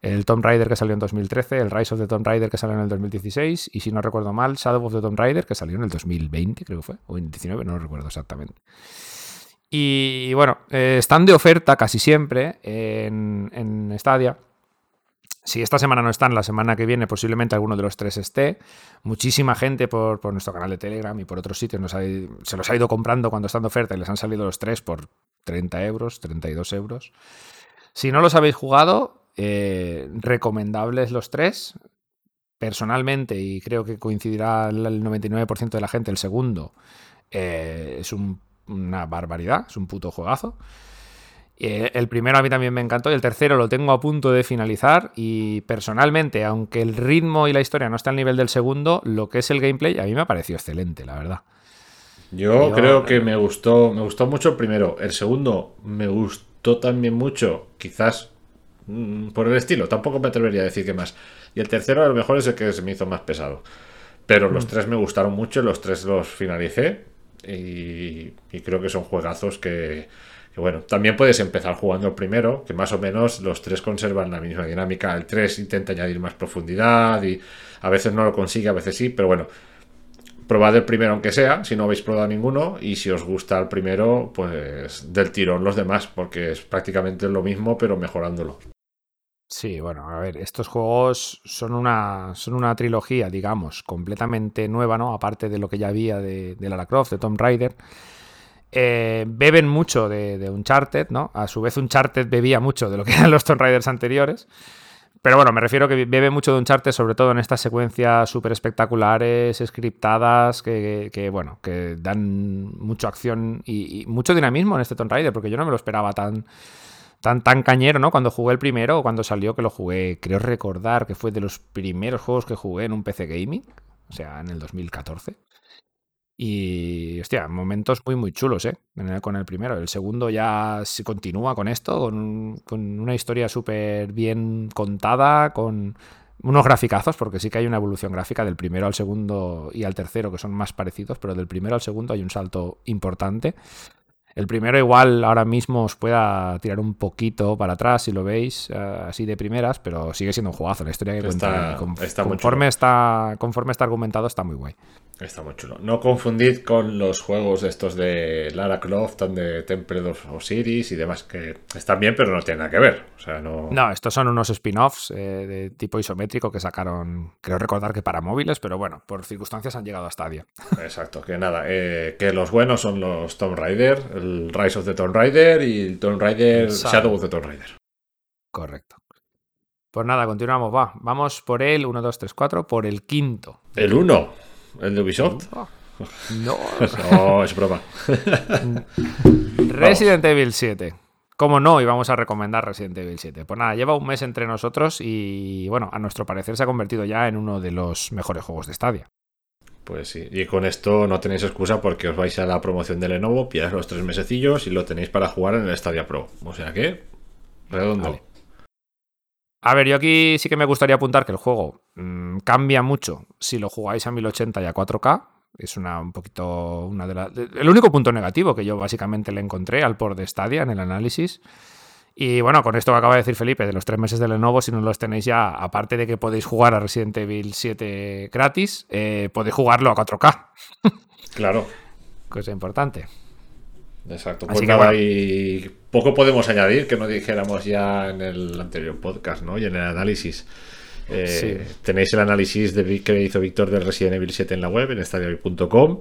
El Tomb Raider que salió en 2013, el Rise of the Tomb Raider que salió en el 2016, y si no recuerdo mal, Shadow of the Tomb Raider que salió en el 2020, creo que fue, o en el 19, no lo recuerdo exactamente. Y bueno, eh, están de oferta casi siempre en, en Stadia. Si esta semana no están, la semana que viene posiblemente alguno de los tres esté. Muchísima gente por, por nuestro canal de Telegram y por otros sitios se los ha ido comprando cuando están de oferta y les han salido los tres por 30 euros, 32 euros. Si no los habéis jugado, eh, recomendables los tres. Personalmente, y creo que coincidirá el el 99% de la gente, el segundo eh, es un- una barbaridad, es un puto juegazo. Eh, El primero a mí también me encantó y el tercero lo tengo a punto de finalizar y personalmente, aunque el ritmo y la historia no está al nivel del segundo, lo que es el gameplay a mí me ha parecido excelente, la verdad. Yo, Yo- creo que me gustó, me gustó mucho el primero. El segundo me gustó también mucho, quizás mm, por el estilo. Tampoco me atrevería a decir que más. Y el tercero a lo mejor es el que se me hizo más pesado. Pero Mm. los tres me gustaron mucho, los tres los finalicé. Y, y creo que son juegazos que, bueno, también puedes empezar jugando el primero, que más o menos los tres conservan la misma dinámica. El 3 intenta añadir más profundidad y a veces no lo consigue, a veces sí, pero bueno, probad el primero aunque sea, si no habéis probado ninguno, y si os gusta el primero, pues del tirón los demás, porque es prácticamente lo mismo, pero mejorándolo. Sí, bueno, a ver, estos juegos son una, son una trilogía, digamos, completamente nueva, ¿no? Aparte de lo que ya había de, de Lara Croft, de Tomb Raider. Eh, beben mucho de, de Uncharted, ¿no? A su vez, Uncharted bebía mucho de lo que eran los Tomb Raiders anteriores. Pero bueno, me refiero que bebe mucho de Uncharted, sobre todo en estas secuencias súper espectaculares, scriptadas, que, bueno, que dan mucha acción y, y mucho dinamismo en este Tomb Raider, porque yo no me lo esperaba tan, tan, tan cañero, ¿no? Cuando jugué el primero o cuando salió, que lo jugué, creo recordar que fue de los primeros juegos que jugué en un PC gaming, o sea, en el 2014. Y, hostia, momentos muy, muy chulos, ¿eh? Con el primero. El segundo ya se continúa con esto, con, un- con una historia súper bien contada, con unos graficazos, porque sí que hay una evolución gráfica del primero al segundo y al tercero, que son más parecidos, pero del primero al segundo hay un salto importante. El primero igual ahora mismo os pueda tirar un poquito para atrás si lo veis eh, así de primeras, pero sigue siendo un jugazo. La historia que Está- cuenta está conforme está conforme está argumentado está muy guay. Está muy chulo. No confundid con los juegos de estos de Lara Croft, de Temple of Osiris y demás, que están bien, pero no tienen nada que ver. O sea, no. No, estos son unos spin-offs eh, de tipo isométrico que sacaron, creo recordar que para móviles, pero bueno, por circunstancias han llegado a Stadia. Exacto, que nada, eh, que los buenos son los Tomb Raider, el Rise of the Tomb Raider y el Tomb Raider Exacto. Shadow of the Tomb Raider. Correcto. Pues nada, continuamos, va. Vamos por el 1, 2, 3, 4, por el quinto. El 1, el de Ubisoft. No. No, es broma. Resident Evil 7. ¿Cómo no íbamos a recomendar Resident Evil 7? Pues nada, lleva un mes entre nosotros y bueno, a nuestro parecer se ha convertido ya en uno de los mejores juegos de Stadia. Pues sí, y con esto no tenéis excusa porque os vais a la promoción de Lenovo, pilláis los tres mesecillos y lo tenéis para jugar en el Stadia Pro. O sea que, redondo. Vale. A ver, yo aquí sí que me gustaría apuntar que el juego mm, cambia mucho si lo jugáis a 1080 y a 4K. Es una un poquito una de las. El único punto negativo que yo básicamente le encontré al port de Stadia en el análisis. Y bueno, con esto que acaba de decir Felipe, de los tres meses de Lenovo, si no los tenéis ya, aparte de que podéis jugar a Resident Evil 7 gratis, eh, podéis jugarlo a 4K, Claro, cosa importante. Exacto. Así Pues que bueno. y poco podemos añadir que no dijéramos ya en el anterior podcast, ¿no? Y en el análisis. Eh, Sí. Tenéis el análisis de, que hizo Víctor del Resident Evil 7 en la web, en stadia.com.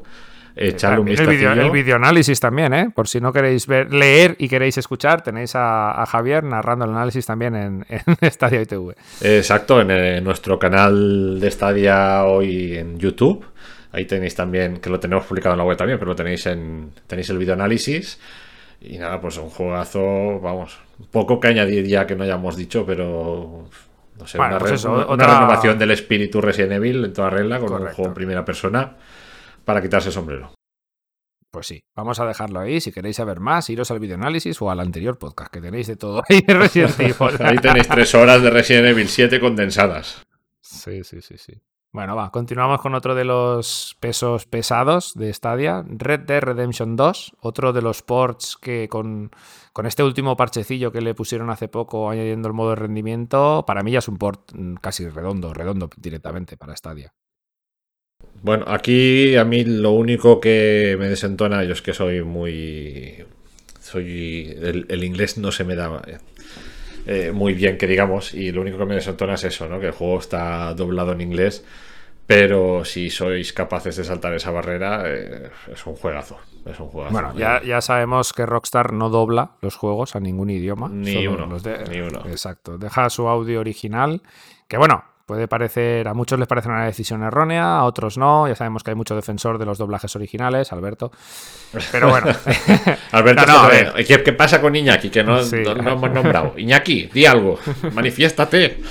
echarle un el, video, el videoanálisis también, ¿eh? Por si no queréis ver, leer y queréis escuchar, tenéis a, Javier narrando el análisis también en, en Stadia ITV. Exacto, en, nuestro canal de Stadia hoy en YouTube. Ahí tenéis también, que lo tenemos publicado en la web también, pero lo tenéis en tenéis el videoanálisis. Y nada, pues un juegazo, vamos, poco que añadir ya que no hayamos dicho, pero no sé, una, pues renovación del espíritu Resident Evil en toda regla con un juego en primera persona para quitarse el sombrero. Pues sí, vamos a dejarlo ahí. Si queréis saber más, iros al videoanálisis o al anterior podcast, que tenéis de todo ahí de Resident Evil. ahí tenéis tres horas de Resident Evil 7 condensadas. Sí, sí, sí, sí. Bueno, va, continuamos con otro de los pesos pesados de Stadia, Red Dead Redemption 2, otro de los ports que con, con, este último parchecillo que le pusieron hace poco añadiendo el modo de rendimiento, para mí ya es un port mm, casi redondo, redondo directamente para Stadia. Bueno, aquí a mí lo único que me desentona, yo es que soy muy... Soy... El, inglés no se me da eh, muy bien, que digamos, y lo único que me desentona es eso, ¿no? Que el juego está doblado en inglés, pero si sois capaces de saltar esa barrera, eh, es un juegazo. Es un juegazo. Bueno, ya, ya, sabemos que Rockstar no dobla los juegos a ningún idioma. Ni uno. ni uno. Exacto. Deja su audio original, que bueno, Puede parecer, a muchos les parece una decisión errónea, a otros no. Ya sabemos que hay mucho defensor de los doblajes originales, Alberto. Pero bueno. Alberto, ¿qué, pasa con Iñaki? Que no, no, hemos nombrado. Iñaki, di algo. Manifiéstate.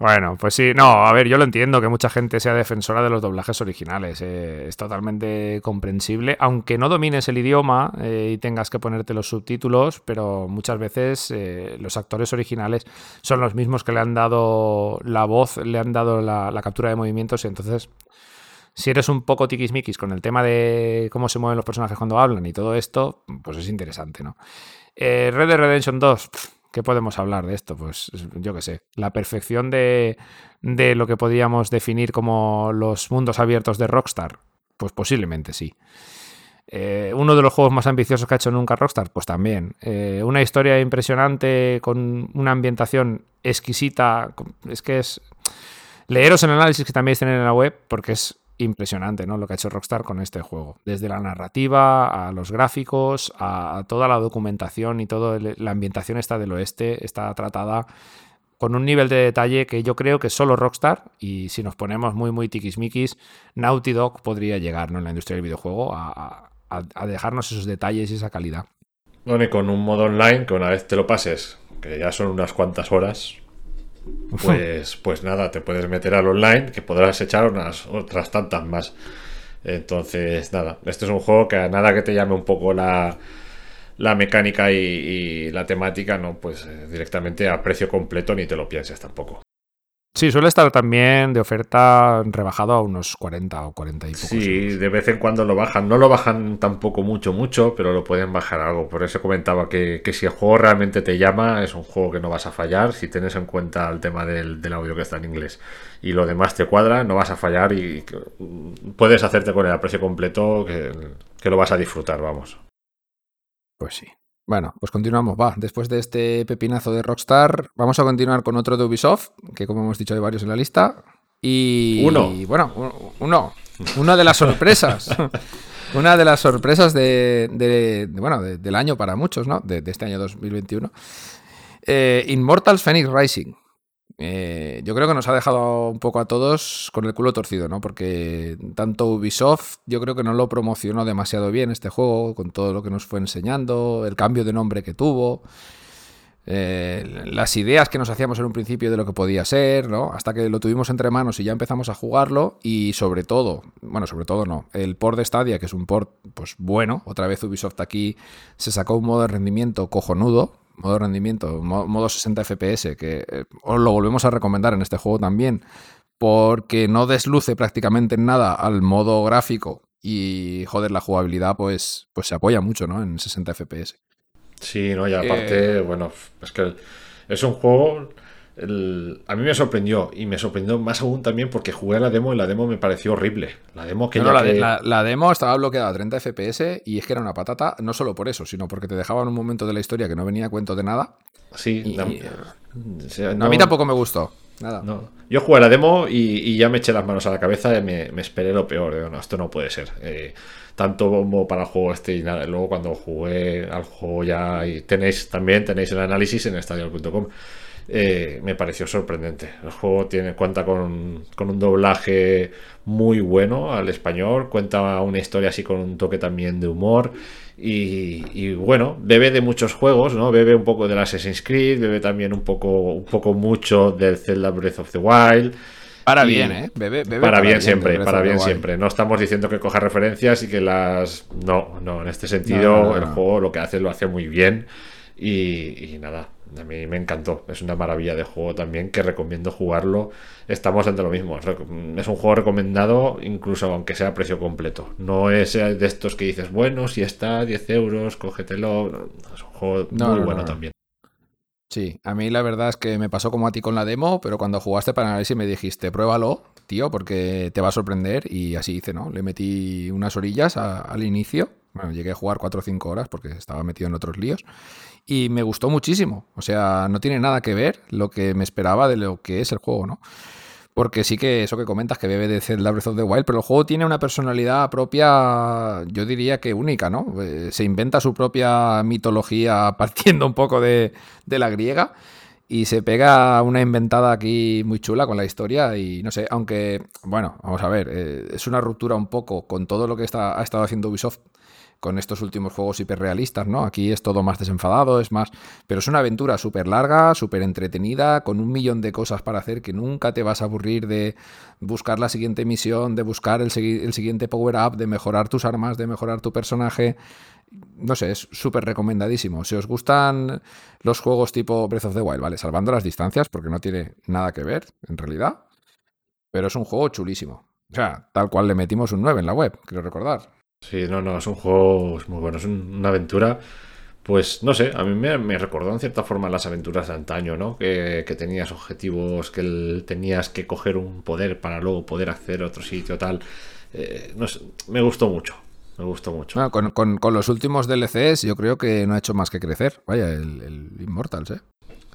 Bueno, pues sí, no, a ver, yo lo entiendo que mucha gente sea defensora de los doblajes originales, eh, es totalmente comprensible, aunque no domines el idioma eh, y tengas que ponerte los subtítulos, pero muchas veces eh, los actores originales son los mismos que le han dado la voz, le han dado la, captura de movimientos y entonces si eres un poco tiquismiquis con el tema de cómo se mueven los personajes cuando hablan y todo esto, pues es interesante, ¿no? Red Dead Redemption 2, ¿Qué podemos hablar de esto? Pues yo qué sé, la perfección de, de, lo que podríamos definir como los mundos abiertos de Rockstar. Pues posiblemente sí. Eh, uno de los juegos más ambiciosos que ha hecho nunca Rockstar, pues también. Eh, una historia impresionante con una ambientación exquisita. Es que es. Leeros el análisis que también tienen en la web, porque es impresionante, ¿no? Lo que ha hecho Rockstar con este juego. Desde la narrativa, a los gráficos, a, toda la documentación y toda la ambientación está del oeste, está tratada con un nivel de detalle que yo creo que solo Rockstar, y si nos ponemos muy, muy tiquismiquis, Naughty Dog podría llegar ¿no? en la industria del videojuego a, a, dejarnos esos detalles y esa calidad. Bueno, y con un modo online que una vez te lo pases, que ya son unas cuantas horas, pues, pues nada, te puedes meter al online que podrás echar unas otras tantas más. Entonces, nada, este es un juego que a nada que te llame un poco la, la mecánica y, la temática, no, pues eh, directamente a precio completo ni te lo pienses tampoco. Sí, suele estar también de oferta rebajado a unos 40 o 40 y pocos. Sí, de vez en cuando lo bajan. No lo bajan tampoco mucho, mucho, pero lo pueden bajar algo. Por eso comentaba que, si el juego realmente te llama, es un juego que no vas a fallar. Si tienes en cuenta el tema del, audio que está en inglés y lo demás te cuadra, no vas a fallar y puedes hacerte con el precio completo que, que lo vas a disfrutar, vamos. Pues sí. Bueno, pues continuamos, va. Después de este pepinazo de Rockstar, vamos a continuar con otro de Ubisoft, que como hemos dicho hay varios en la lista. Y uno. bueno, uno. Una de las sorpresas. una de las sorpresas de, bueno, del año para muchos, ¿no? De, este año 2021. Eh, Immortals Phoenix Rising. Eh, yo creo que nos ha dejado un poco a todos con el culo torcido, ¿no? Porque tanto Ubisoft, yo creo que no lo promocionó demasiado bien este juego, con todo lo que nos fue enseñando, el cambio de nombre que tuvo, eh, las ideas que nos hacíamos en un principio de lo que podía ser, ¿no? Hasta que lo tuvimos entre manos y ya empezamos a jugarlo, y sobre todo, bueno, sobre todo no, el port de Stadia, que es un port, pues bueno, otra vez Ubisoft aquí se sacó un modo de rendimiento cojonudo, modo rendimiento, modo 60 FPS, que eh, os lo volvemos a recomendar en este juego también, porque no desluce prácticamente en nada al modo gráfico y, joder, la jugabilidad pues, pues se apoya mucho, ¿no? En 60 FPS. Sí, no, y aparte, eh, bueno, es que es un juego a mí me sorprendió y me sorprendió más aún también porque jugué la demo y la demo me pareció horrible. La demo que, la, demo estaba bloqueada a 30 FPS y es que era una patata, no solo por eso, sino porque te dejaban un momento de la historia que no venía a cuento de nada. Sí, a mí tampoco me gustó. nada. No. Yo jugué la demo y, ya me eché las manos a la cabeza y me, esperé lo peor. Digo, no, esto no puede ser. Eh, tanto como para el juego este y nada. Luego cuando jugué al juego ya y tenéis también tenéis el análisis en estadio.com. Eh, me pareció sorprendente. El juego tiene, cuenta con, con, un doblaje muy bueno al español, cuenta una historia así con un toque también de humor y, bueno, bebe de muchos juegos, ¿no? Bebe un poco del Assassin's Creed, bebe también un poco, un poco mucho del Zelda Breath of the Wild. Para bien, ¿eh? Bebe, para, bien, siempre, para bien siempre. No estamos diciendo que coja referencias y que las... No, no, en este sentido el juego lo que hace lo hace muy bien y nada, a mí me encantó. Es una maravilla de juego también que recomiendo jugarlo. Estamos ante lo mismo. Es un juego recomendado incluso aunque sea a precio completo. No es de estos que dices, bueno, si está 10 euros, cógetelo. Es un juego muy bueno también. Sí, a mí la verdad es que me pasó como a ti con la demo, pero cuando jugaste para análisis me dijiste, pruébalo, tío, porque te va a sorprender. Y así hice, ¿no? Le metí unas orillas al inicio. Bueno, llegué a jugar 4 o 5 horas porque estaba metido en otros líos y me gustó muchísimo. O sea, no tiene nada que ver lo que me esperaba de lo que es el juego, ¿no? Porque sí que eso que comentas que bebe de Zelda Breath of the Wild, pero el juego tiene una personalidad propia, yo diría que única, ¿no? Eh, se inventa su propia mitología partiendo un poco de, de la griega y se pega una inventada aquí muy chula con la historia y no sé, aunque, bueno, vamos a ver, eh, es una ruptura un poco con todo lo que está, ha estado haciendo Ubisoft con estos últimos juegos hiperrealistas, ¿no? Aquí es todo más desenfadado, es más... Pero es una aventura súper larga, súper entretenida, con un millón de cosas para hacer que nunca te vas a aburrir de buscar la siguiente misión, de buscar el, siguiente power-up, de mejorar tus armas, de mejorar tu personaje. No sé, es súper recomendadísimo. Si os gustan los juegos tipo Breath of the Wild, ¿vale? Salvando las distancias, porque no tiene nada que ver, en realidad. Pero es un juego chulísimo. O sea, tal cual le metimos un 9 en la web, quiero recordar. Sí, no, no, es un juego muy bueno, es una aventura. Pues no sé, a mí me, recordó en cierta forma las aventuras de antaño, ¿no? Que, tenías objetivos, que tenías que coger un poder para luego poder acceder a otro sitio, tal. Eh, no sé, me gustó mucho, me gustó mucho. Ah, con, los últimos DLCs yo creo que no ha hecho más que crecer. Vaya, el, el Immortals, ¿eh?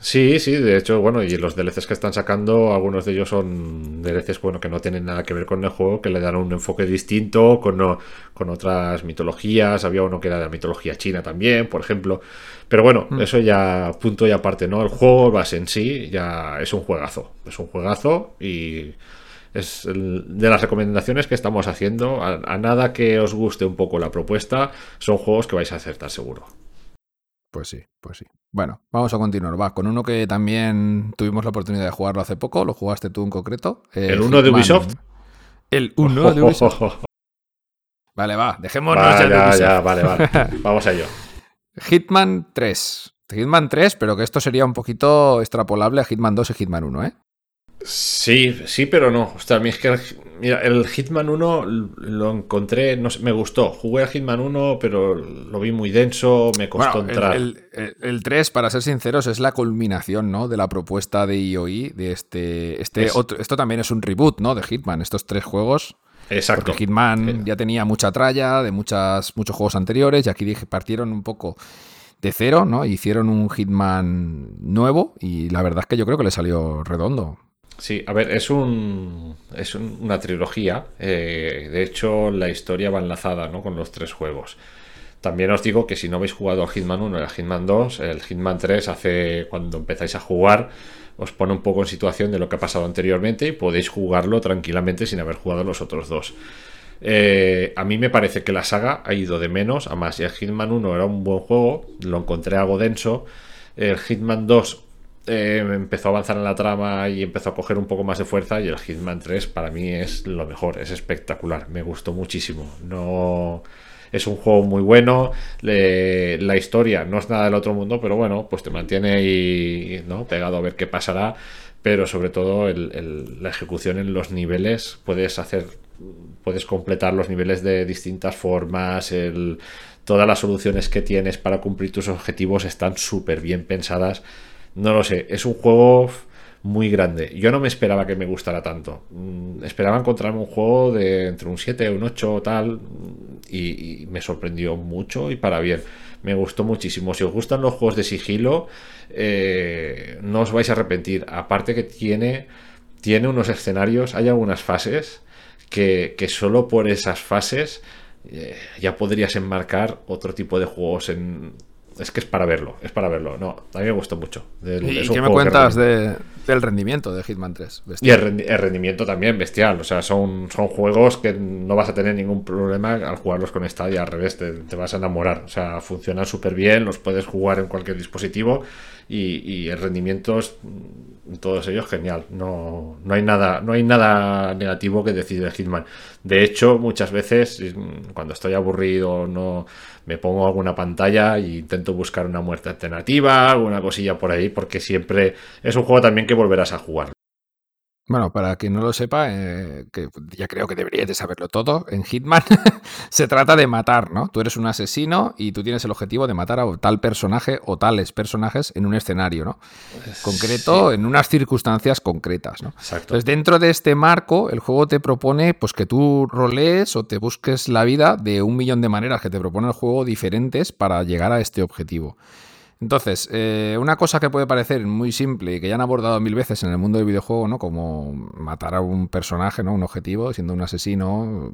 Sí, sí, de hecho, bueno, y los DLCs que están sacando, algunos de ellos son DLCs, bueno, que no tienen nada que ver con el juego, que le dan un enfoque distinto, con, con otras mitologías, había uno que era de la mitología china también, por ejemplo, pero bueno, mm. eso ya punto y aparte, ¿no? El juego base en sí ya es un juegazo, es un juegazo y es de las recomendaciones que estamos haciendo, a nada que os guste un poco la propuesta, son juegos que vais a acertar seguro. Pues sí, pues sí. Bueno, vamos a continuar. Va, con uno que también tuvimos la oportunidad de jugarlo hace poco, lo jugaste tú en concreto. Eh, ¿El 1 de Ubisoft? El 1 de Ubisoft. Vale, va, dejémonos ya, ya, ya, vale, vale. Vamos a ello. Hitman 3. Hitman 3, pero que esto sería un poquito extrapolable a Hitman 2 y Hitman 1, ¿eh? Sí, sí, pero no. O sea, a mí es que mira, el Hitman 1 lo encontré, no sé, me gustó. Jugué a Hitman 1, pero lo vi muy denso, me costó entrar. El, 3, para ser sinceros, es la culminación ¿no? de la propuesta de IOI, de este. este otro, esto también es un reboot ¿no? de Hitman, estos tres juegos. Exacto. Porque Hitman ya tenía mucha tralla de muchas, muchos juegos anteriores, y aquí dije, partieron un poco de cero, ¿no? Hicieron un Hitman nuevo, y la verdad es que yo creo que le salió redondo. Sí, a ver, es un es una trilogía. Eh, de hecho, la historia va enlazada ¿no? con los tres juegos. También os digo que si no habéis jugado al Hitman 1 y al Hitman 2, el Hitman 3 hace cuando empezáis a jugar os pone un poco en situación de lo que ha pasado anteriormente y podéis jugarlo tranquilamente sin haber jugado los otros dos. Eh, a mí me parece que la saga ha ido de menos a más. El Hitman 1 era un buen juego, lo encontré algo denso. El Hitman 2 eh, empezó a avanzar en la trama y empezó a coger un poco más de fuerza y el Hitman 3 para mí es lo mejor, es espectacular, me gustó muchísimo. No es un juego muy bueno, la historia no es nada del otro mundo, pero bueno, pues te mantiene y ¿no? pegado a ver qué pasará, pero sobre todo la ejecución en los niveles, puedes hacer, puedes completar los niveles de distintas formas, todas las soluciones que tienes para cumplir tus objetivos están súper bien pensadas no lo sé, es un juego muy grande. Yo no me esperaba que me gustara tanto. Mm, esperaba encontrarme un juego de entre un 7, un 8 o tal y, me sorprendió mucho y para bien. me gustó muchísimo. Si os gustan los juegos de sigilo, eh, no os vais a arrepentir. Aparte que tiene, tiene unos escenarios, hay algunas fases que, que solo por esas fases eh, ya podrías enmarcar otro tipo de juegos en es que es para verlo, es para verlo. No, a mí me gustó mucho. ¿Y qué me cuentas del rendimiento de Hitman 3? Y el, rendimiento también bestial. O sea, son, son juegos que no vas a tener ningún problema al jugarlos con Stadia. Al revés, te, te vas a enamorar. O sea, funcionan súper bien, los puedes jugar en cualquier dispositivo y, el rendimiento es en todos ellos genial. No, no, hay nada, no hay nada negativo que decir de Hitman. De hecho, muchas veces cuando estoy aburrido no me pongo alguna pantalla e intento buscar una muerte alternativa, alguna cosilla por ahí, porque siempre es un juego también que volverás a jugar. Bueno, para quien no lo sepa, eh, que ya creo que deberíais de saberlo todo, en Hitman se trata de matar, ¿no? Tú eres un asesino y tú tienes el objetivo de matar a tal personaje o tales personajes en un escenario, ¿no? Concreto, en unas circunstancias concretas, ¿no? Exacto. Entonces, dentro de este marco, el juego te propone pues que tú rolees o te busques la vida de un millón de maneras que te propone el juego diferentes para llegar a este objetivo. Entonces, eh, una cosa que puede parecer muy simple y que ya han abordado mil veces en el mundo del videojuego, ¿no? Como matar a un personaje, ¿no? Un objetivo, siendo un asesino.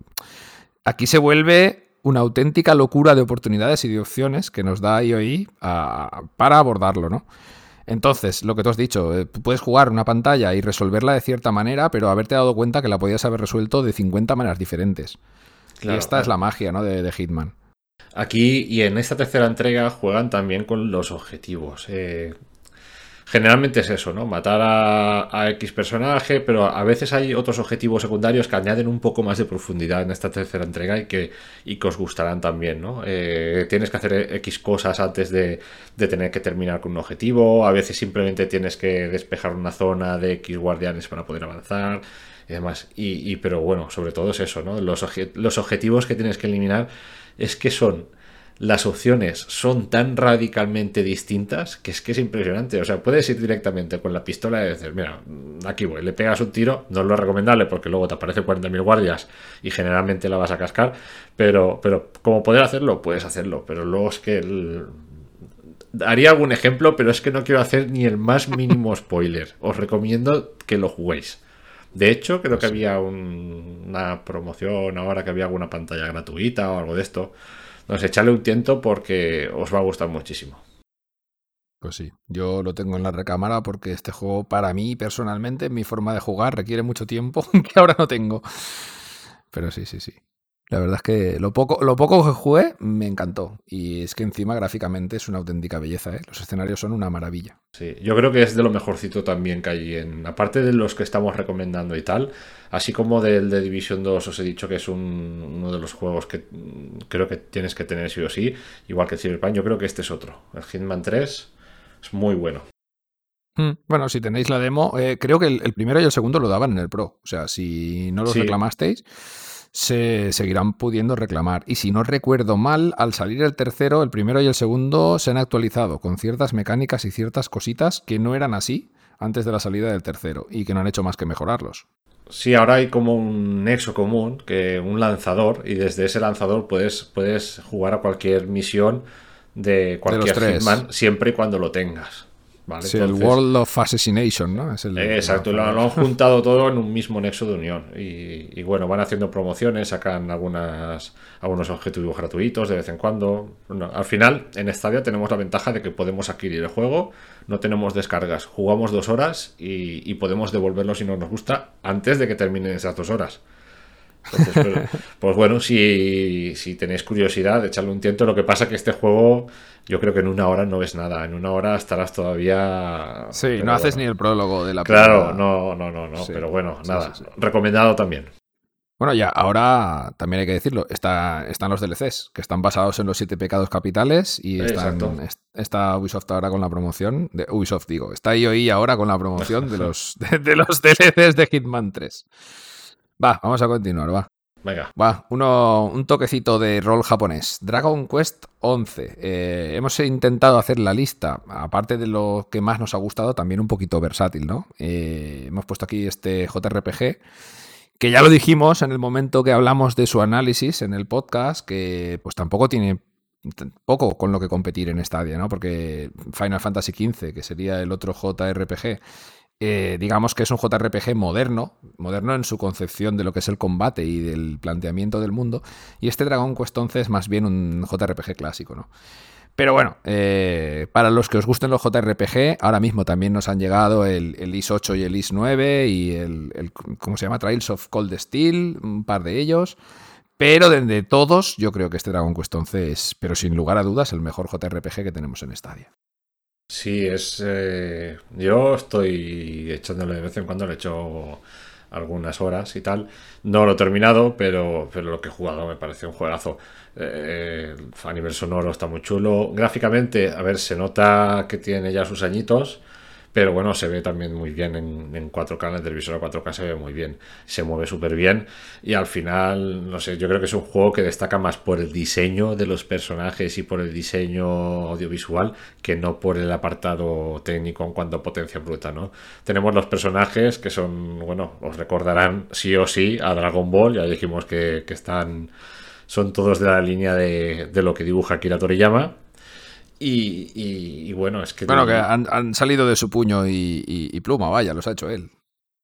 Aquí se vuelve una auténtica locura de oportunidades y de opciones que nos da IOI para abordarlo, ¿no? Entonces, lo que tú has dicho, eh, puedes jugar una pantalla y resolverla de cierta manera, pero haberte dado cuenta que la podías haber resuelto de 50 maneras diferentes. y esta es la magia ¿no? de Hitman. Aquí y en esta tercera entrega juegan también con los objetivos. Eh, generalmente es eso, ¿no? Matar a, X personaje, pero a veces hay otros objetivos secundarios que añaden un poco más de profundidad en esta tercera entrega y que, y que os gustarán también, ¿no? Eh, tienes que hacer X cosas antes de, de, tener que terminar con un objetivo, a veces simplemente tienes que despejar una zona de X guardianes para poder avanzar y demás. Y, pero bueno, sobre todo es eso, ¿no? Los, los objetivos que tienes que eliminar es que son las opciones son tan radicalmente distintas que es que es impresionante. O sea, puedes ir directamente con la pistola y decir, mira, aquí voy, le pegas un tiro, no es lo recomendable porque luego te aparece 40.000 guardias y generalmente la vas a cascar, pero, pero como poder hacerlo, puedes hacerlo, pero luego es que... Haría algún ejemplo, pero es que no quiero hacer ni el más mínimo spoiler. Os recomiendo que lo juguéis. De hecho, creo que había una promoción ahora que había alguna pantalla gratuita o algo de esto. Entonces, echadle un tiento porque os va a gustar muchísimo. Pues sí, yo lo tengo en la recámara porque este juego para mí personalmente, mi forma de jugar requiere mucho tiempo que ahora no tengo. Pero sí, sí, sí. La verdad es que lo poco, lo poco que jugué me encantó. Y es que encima gráficamente es una auténtica belleza. ¿eh? Los escenarios son una maravilla. Sí, yo creo que es de lo mejorcito también que hay en. Aparte de los que estamos recomendando y tal, así como del de Division 2, os he dicho que es uno de los juegos que creo que tienes que tener sí o sí. Igual que el Cyberpunk, yo creo que este es otro. El Hitman 3 es muy bueno. Hmm, bueno, si tenéis la demo, eh, creo que el, primero y el segundo lo daban en el Pro. O sea, si no los reclamasteis se seguirán pudiendo reclamar. Y si no recuerdo mal, al salir el tercero, el primero y el segundo se han actualizado con ciertas mecánicas y ciertas cositas que no eran así antes de la salida del tercero y que no han hecho más que mejorarlos. Sí, ahora hay como un nexo común, que un lanzador, y desde ese lanzador puedes, puedes jugar a cualquier misión de cualquier Hitman siempre y cuando lo tengas el World of Assassination, ¿no? exacto, lo, han juntado todo en un mismo nexo de unión. Y, bueno, van haciendo promociones, sacan algunas, algunos objetivos gratuitos de vez en cuando. al final, en Stadia tenemos la ventaja de que podemos adquirir el juego, no tenemos descargas, jugamos dos horas y, y podemos devolverlo si no nos gusta antes de que terminen esas dos horas. Pues, pues, bueno, si, si, tenéis curiosidad, echarle un tiento. Lo que pasa que este juego, yo creo que en una hora no ves nada. En una hora estarás todavía. Sí, no haces ni el prólogo de la Claro, no, no, no, no. pero bueno, nada. recomendado también. Bueno, ya, ahora también hay que decirlo, está, están los DLCs, que están basados en los siete pecados capitales y están, está Ubisoft ahora con la promoción, de Ubisoft digo, está IOI ahora con la promoción de los, de los DLCs de Hitman 3. Va, vamos a continuar, va. Venga. Va, uno, un toquecito de rol japonés. Dragon Quest 11. Eh, hemos intentado hacer la lista, aparte de lo que más nos ha gustado, también un poquito versátil, ¿no? Eh, hemos puesto aquí este JRPG, que ya lo dijimos en el momento que hablamos de su análisis en el podcast, que pues tampoco tiene poco con lo que competir en Stadia, ¿no? Porque Final Fantasy XV, que sería el otro JRPG, eh, digamos que es un JRPG moderno, moderno en su concepción de lo que es el combate y del planteamiento del mundo, y este Dragon Quest 11 es más bien un JRPG clásico, ¿no? Pero bueno, eh, para los que os gusten los JRPG, ahora mismo también nos han llegado el, IS 8 y el IS 9 y el, ¿cómo se llama? Trials of Cold Steel, un par de ellos. Pero de, todos, yo creo que este Dragon Quest 11 es, pero sin lugar a dudas, el mejor JRPG que tenemos en Stadia. Sí, es. Eh, yo estoy echándole de vez en cuando, le echo algunas horas y tal. No lo he terminado, pero, pero lo que he jugado me parece un juegazo. Eh, a nivel sonoro está muy chulo. Gráficamente, a ver, se nota que tiene ya sus añitos. Pero bueno, se ve también muy bien en, 4K, en el televisor a 4K se ve muy bien, se mueve súper bien y al final, no sé, yo creo que es un juego que destaca más por el diseño de los personajes y por el diseño audiovisual que no por el apartado técnico en cuanto a potencia bruta, ¿no? Tenemos los personajes que son, bueno, os recordarán sí o sí a Dragon Ball, ya dijimos que, están son todos de la línea de, de, lo que dibuja Akira Toriyama. Y, bueno, es que. Bueno, que han, salido de su puño y, pluma, vaya, los ha hecho él.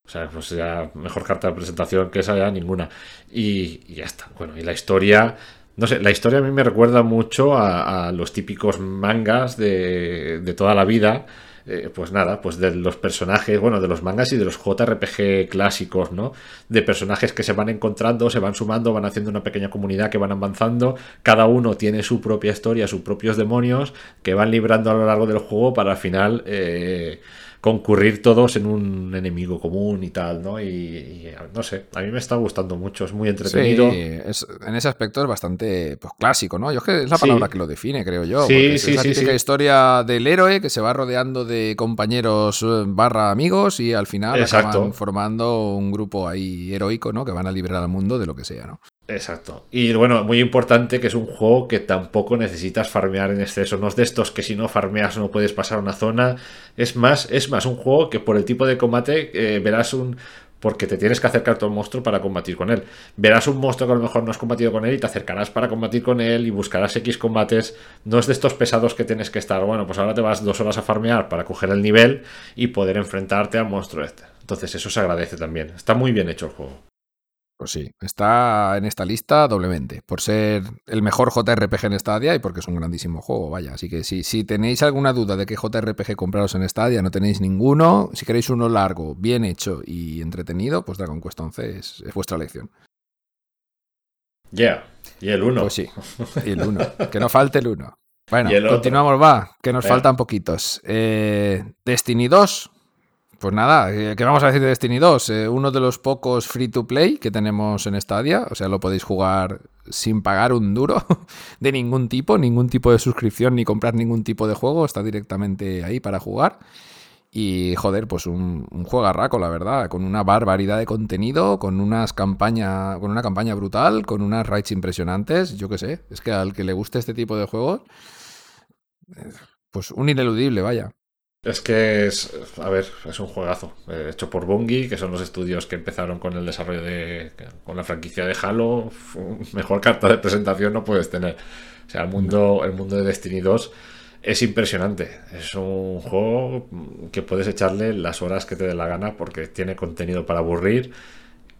O sea, pues ya mejor carta de presentación que esa ya ninguna. Y, ya está. Bueno, y la historia. No sé, la historia a mí me recuerda mucho a, los típicos mangas de, de toda la vida eh, pues nada, pues de los personajes, bueno, de los mangas y de los JRPG clásicos, ¿no? De personajes que se van encontrando, se van sumando, van haciendo una pequeña comunidad que van avanzando, cada uno tiene su propia historia, sus propios demonios, que van librando a lo largo del juego para al final... Eh, concurrir todos en un enemigo común y tal, ¿no? Y, no sé, a mí me está gustando mucho, es muy entretenido. Sí, en ese aspecto es bastante pues, clásico, ¿no? Yo es que es la palabra que lo define, creo yo. Sí, sí, es la típica historia del héroe que se va rodeando de compañeros eh, barra amigos y al final acaban formando un grupo ahí heroico, ¿no? Que van a liberar al mundo de lo que sea, ¿no? Exacto. Y bueno, muy importante que es un juego que tampoco necesitas farmear en exceso. No es de estos que si no farmeas no puedes pasar una zona. Es más, es más un juego que por el tipo de combate eh, verás un. Porque te tienes que acercar a un monstruo para combatir con él. Verás un monstruo que a lo mejor no has combatido con él y te acercarás para combatir con él y buscarás X combates. No es de estos pesados que tienes que estar. Bueno, pues ahora te vas dos horas a farmear para coger el nivel y poder enfrentarte al monstruo este. Entonces eso se agradece también. Está muy bien hecho el juego. Pues sí, está en esta lista doblemente, por ser el mejor JRPG en Stadia y porque es un grandísimo juego, vaya. Así que si, si tenéis alguna duda de qué JRPG compraros en Stadia, no tenéis ninguno. Si queréis uno largo, bien hecho y entretenido, pues Dragon Quest 11 es, vuestra elección. Ya, y el 1. Pues sí, y el 1. que no falte el 1. Bueno, continuamos, va, que nos faltan poquitos. Eh, Destiny 2, pues nada, eh, ¿qué vamos a decir de Destiny 2? Eh, uno de los pocos free to play que tenemos en Stadia, o sea, lo podéis jugar sin pagar un duro de ningún tipo, ningún tipo de suscripción ni comprar ningún tipo de juego, está directamente ahí para jugar. Y joder, pues un, un juegarraco, la verdad, con una barbaridad de contenido, con unas campaña, con una campaña brutal, con unas raids impresionantes, yo qué sé, es que al que le guste este tipo de juegos, eh, pues un ineludible, vaya. Es que es, a ver, es un juegazo eh, hecho por Bungie, que son los estudios que empezaron con el desarrollo de, con la franquicia de Halo. Mejor carta de presentación no puedes tener. O sea, el mundo, el mundo de Destiny 2 es impresionante. Es un juego que puedes echarle las horas que te dé la gana porque tiene contenido para aburrir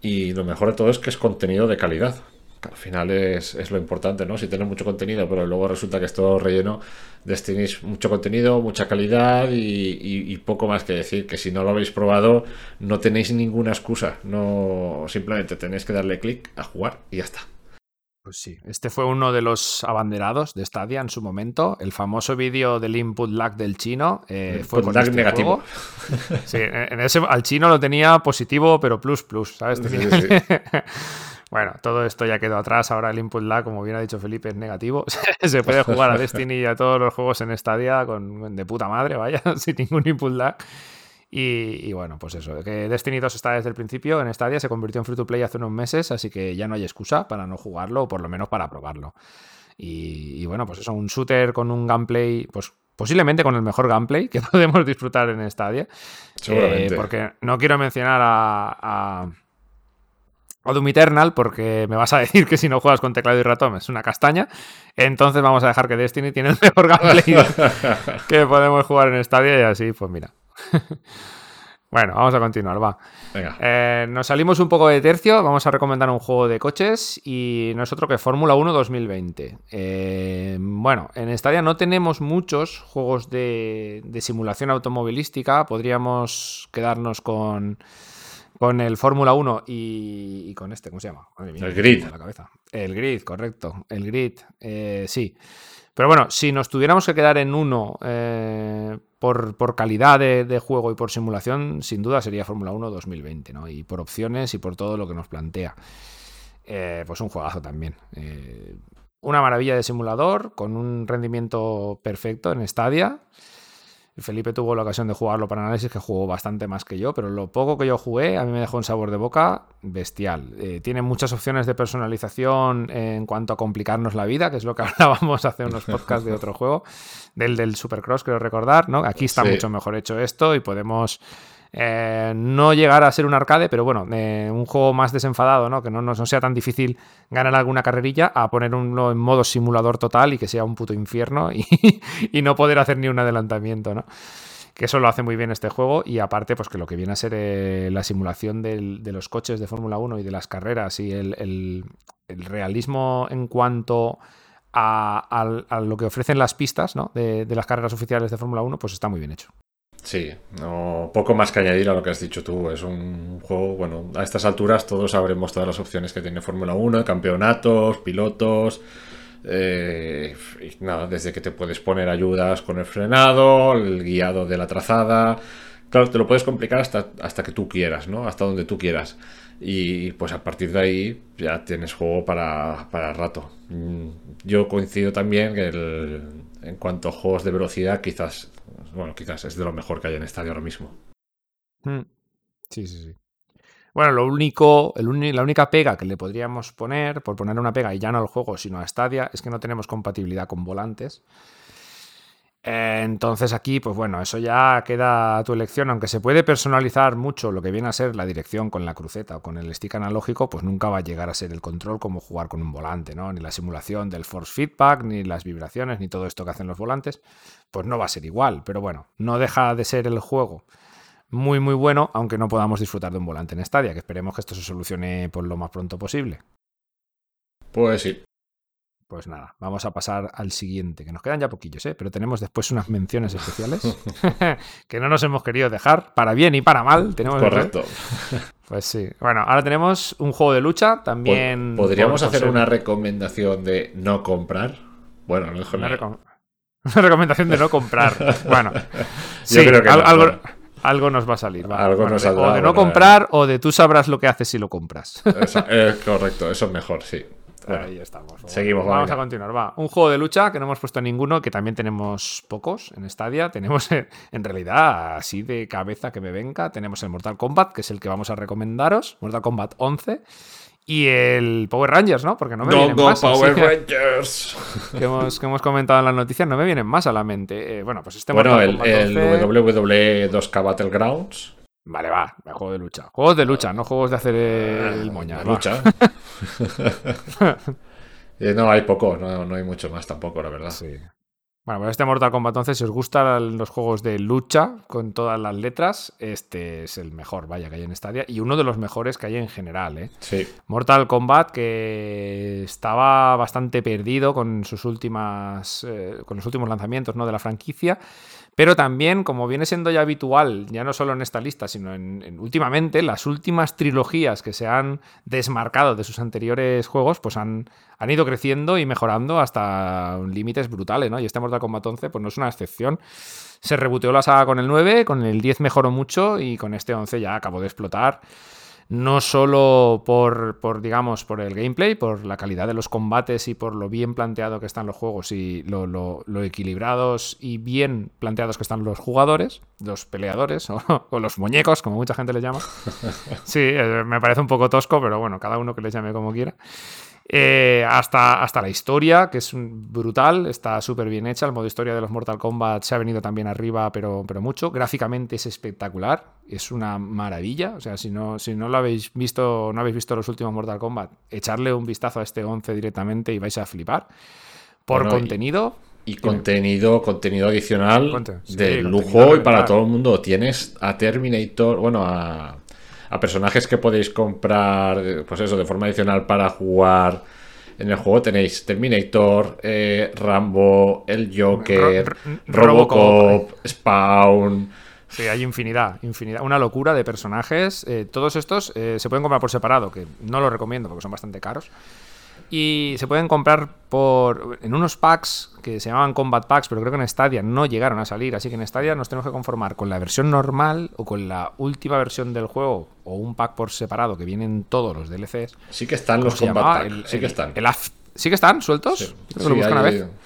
y lo mejor de todo es que es contenido de calidad al final es, lo importante, ¿no? Si tienes mucho contenido, pero luego resulta que es todo relleno, Destiny mucho contenido, mucha calidad y, poco más que decir. Que si no lo habéis probado, no tenéis ninguna excusa. No, simplemente tenéis que darle clic a jugar y ya está. Pues sí, este fue uno de los abanderados de Stadia en su momento. El famoso vídeo del input lag del chino eh, fue lag este negativo. Sí, en ese, al chino lo tenía positivo, pero plus plus, ¿sabes? Bueno, todo esto ya quedó atrás. Ahora el input lag, como bien ha dicho Felipe, es negativo. Se puede jugar a Destiny y a todos los juegos en Stadia con, de puta madre, vaya, sin ningún input lag. Y, bueno, pues eso, que Destiny 2 está desde el principio en Stadia, se convirtió en free to play hace unos meses, así que ya no hay excusa para no jugarlo, o por lo menos para probarlo. Y, bueno, pues eso, un shooter con un gameplay, pues posiblemente con el mejor gameplay que podemos disfrutar en Stadia. Seguramente. Eh, porque no quiero mencionar a o Doom Eternal, porque me vas a decir que si no juegas con teclado y ratón es una castaña. Entonces vamos a dejar que Destiny tiene el mejor gameplay que podemos jugar en Stadia y así, pues mira. bueno, vamos a continuar, va. Eh, nos salimos un poco de tercio, vamos a recomendar un juego de coches y no es otro que Fórmula 1 2020. Eh, bueno, en Stadia no tenemos muchos juegos de simulación automovilística, podríamos quedarnos con con el Fórmula 1 y, con este, ¿cómo se llama? el Grid. La cabeza. El Grid, correcto. El Grid, eh, sí. Pero bueno, si nos tuviéramos que quedar en uno eh, por, calidad de, juego y por simulación, sin duda sería Fórmula 1 2020, ¿no? Y por opciones y por todo lo que nos plantea. Eh, pues un juegazo también. una maravilla de simulador, con un rendimiento perfecto en Stadia. Felipe tuvo la ocasión de jugarlo para análisis, que jugó bastante más que yo, pero lo poco que yo jugué a mí me dejó un sabor de boca bestial. Eh, tiene muchas opciones de personalización en cuanto a complicarnos la vida, que es lo que hablábamos hace unos podcasts de otro juego, del, del Supercross, creo recordar, ¿no? Aquí está mucho mejor hecho esto y podemos eh, no llegar a ser un arcade, pero bueno, un juego más desenfadado, ¿no? Que no, no, sea tan difícil ganar alguna carrerilla a poner uno en modo simulador total y que sea un puto infierno y, no poder hacer ni un adelantamiento, ¿no? Que eso lo hace muy bien este juego y aparte, pues que lo que viene a ser eh, la simulación de los coches de Fórmula 1 y de las carreras y el, realismo en cuanto a, lo que ofrecen las pistas ¿no? de, de las carreras oficiales de Fórmula 1, pues está muy bien hecho. Sí, no, poco más que añadir a lo que has dicho tú. Es un juego, bueno, a estas alturas todos sabremos todas las opciones que tiene Fórmula 1, campeonatos, pilotos. Eh, nada, desde que te puedes poner ayudas con el frenado, el guiado de la trazada. Claro, te lo puedes complicar hasta, hasta que tú quieras, ¿no? Hasta donde tú quieras. Y pues a partir de ahí ya tienes juego para, para rato. Mm, yo coincido también que en cuanto a juegos de velocidad, quizás bueno, quizás es de lo mejor que hay en estadio ahora mismo. Hmm. Sí, sí, sí. Bueno, lo único, la única pega que le podríamos poner, por poner una pega y ya no al juego, sino a Stadia, es que no tenemos compatibilidad con volantes. Entonces aquí, pues bueno, eso ya queda a tu elección, aunque se puede personalizar mucho lo que viene a ser la dirección con la cruceta o con el stick analógico, pues nunca va a llegar a ser el control como jugar con un volante, ¿no? Ni la simulación del force feedback, ni las vibraciones, ni todo esto que hacen los volantes, pues no va a ser igual, pero bueno, no deja de ser el juego muy muy bueno, aunque no podamos disfrutar de un volante en Stadia, que esperemos que esto se solucione por lo más pronto posible. Pues sí, pues nada, vamos a pasar al siguiente, que nos quedan ya poquillos, ¿eh? pero tenemos después unas menciones especiales que no nos hemos querido dejar, para bien y para mal. Tenemos Correcto. Pues sí. Bueno, ahora tenemos un juego de lucha también. ¿Podríamos hacer una recomendación de no comprar? Bueno, no una, una recomendación de no comprar. Bueno, sí, creo que algo, algo, nos va a salir. Algo nos o de no comprar o de tú sabrás lo que haces si lo compras. correcto, eso es mejor, sí. Ahí estamos. Seguimos. Vamos a continuar. Va. Un juego de lucha que no hemos puesto ninguno, que también tenemos pocos en Stadia. Tenemos, en realidad, así de cabeza que me venga, tenemos el Mortal Kombat, que es el que vamos a recomendaros. Mortal Kombat 11 y el Power Rangers, ¿no? Porque no me vienen más. Power Rangers. Que hemos, que hemos, comentado en las noticias, no me vienen más a la mente. Eh, bueno, pues este bueno, Mortal el, Kombat 11... el WWE 2K Battlegrounds. Vale, va, juego de lucha. Juegos de lucha, no juegos de hacer el moña. lucha. Eh, no, hay poco, no, hay mucho más tampoco, la verdad. Sí. Bueno, pues este Mortal Kombat, entonces, si os gustan los juegos de lucha con todas las letras, este es el mejor, vaya, que hay en Stadia y uno de los mejores que hay en general, ¿eh? Sí. Mortal Kombat que estaba bastante perdido con sus últimas, eh, con los últimos lanzamientos, ¿no? De la franquicia pero también, como viene siendo ya habitual, ya no solo en esta lista, sino en, últimamente, las últimas trilogías que se han desmarcado de sus anteriores juegos, pues han, han ido creciendo y mejorando hasta límites brutales, ¿no? Y este Mortal Kombat 11, pues no es una excepción. Se reboteó la saga con el 9, con el 10 mejoró mucho y con este 11 ya acabó de explotar no solo por, por, digamos, por el gameplay, por la calidad de los combates y por lo bien planteado que están los juegos y lo, lo, equilibrados y bien planteados que están los jugadores, los peleadores o, los muñecos, como mucha gente les llama. Sí, eh, me parece un poco tosco, pero bueno, cada uno que les llame como quiera. Eh, hasta, hasta la historia, que es brutal, está súper bien hecha. El modo historia de los Mortal Kombat se ha venido también arriba, pero, pero mucho. Gráficamente es espectacular, es una maravilla. O sea, si no, si no lo habéis visto, no habéis visto los últimos Mortal Kombat, echarle un vistazo a este 11 directamente y vais a flipar. Por contenido. Y, contenido, contenido adicional de lujo y para todo el mundo. Tienes a Terminator, bueno, a a personajes que podéis comprar, pues eso, de forma adicional para jugar en el juego. Tenéis Terminator, eh, Rambo, el Joker, Robocop, Spawn. Sí, hay infinidad, infinidad. Una locura de personajes. Eh, todos estos eh, se pueden comprar por separado, que no lo recomiendo porque son bastante caros. Y se pueden comprar por en unos packs que se llamaban Combat Packs, pero creo que en Stadia no llegaron a salir. Así que en Stadia nos tenemos que conformar con la versión normal o con la última versión del juego o un pack por separado que vienen todos los DLCs. Sí que están los Combat Packs. sí que están. ¿Sí que están sueltos?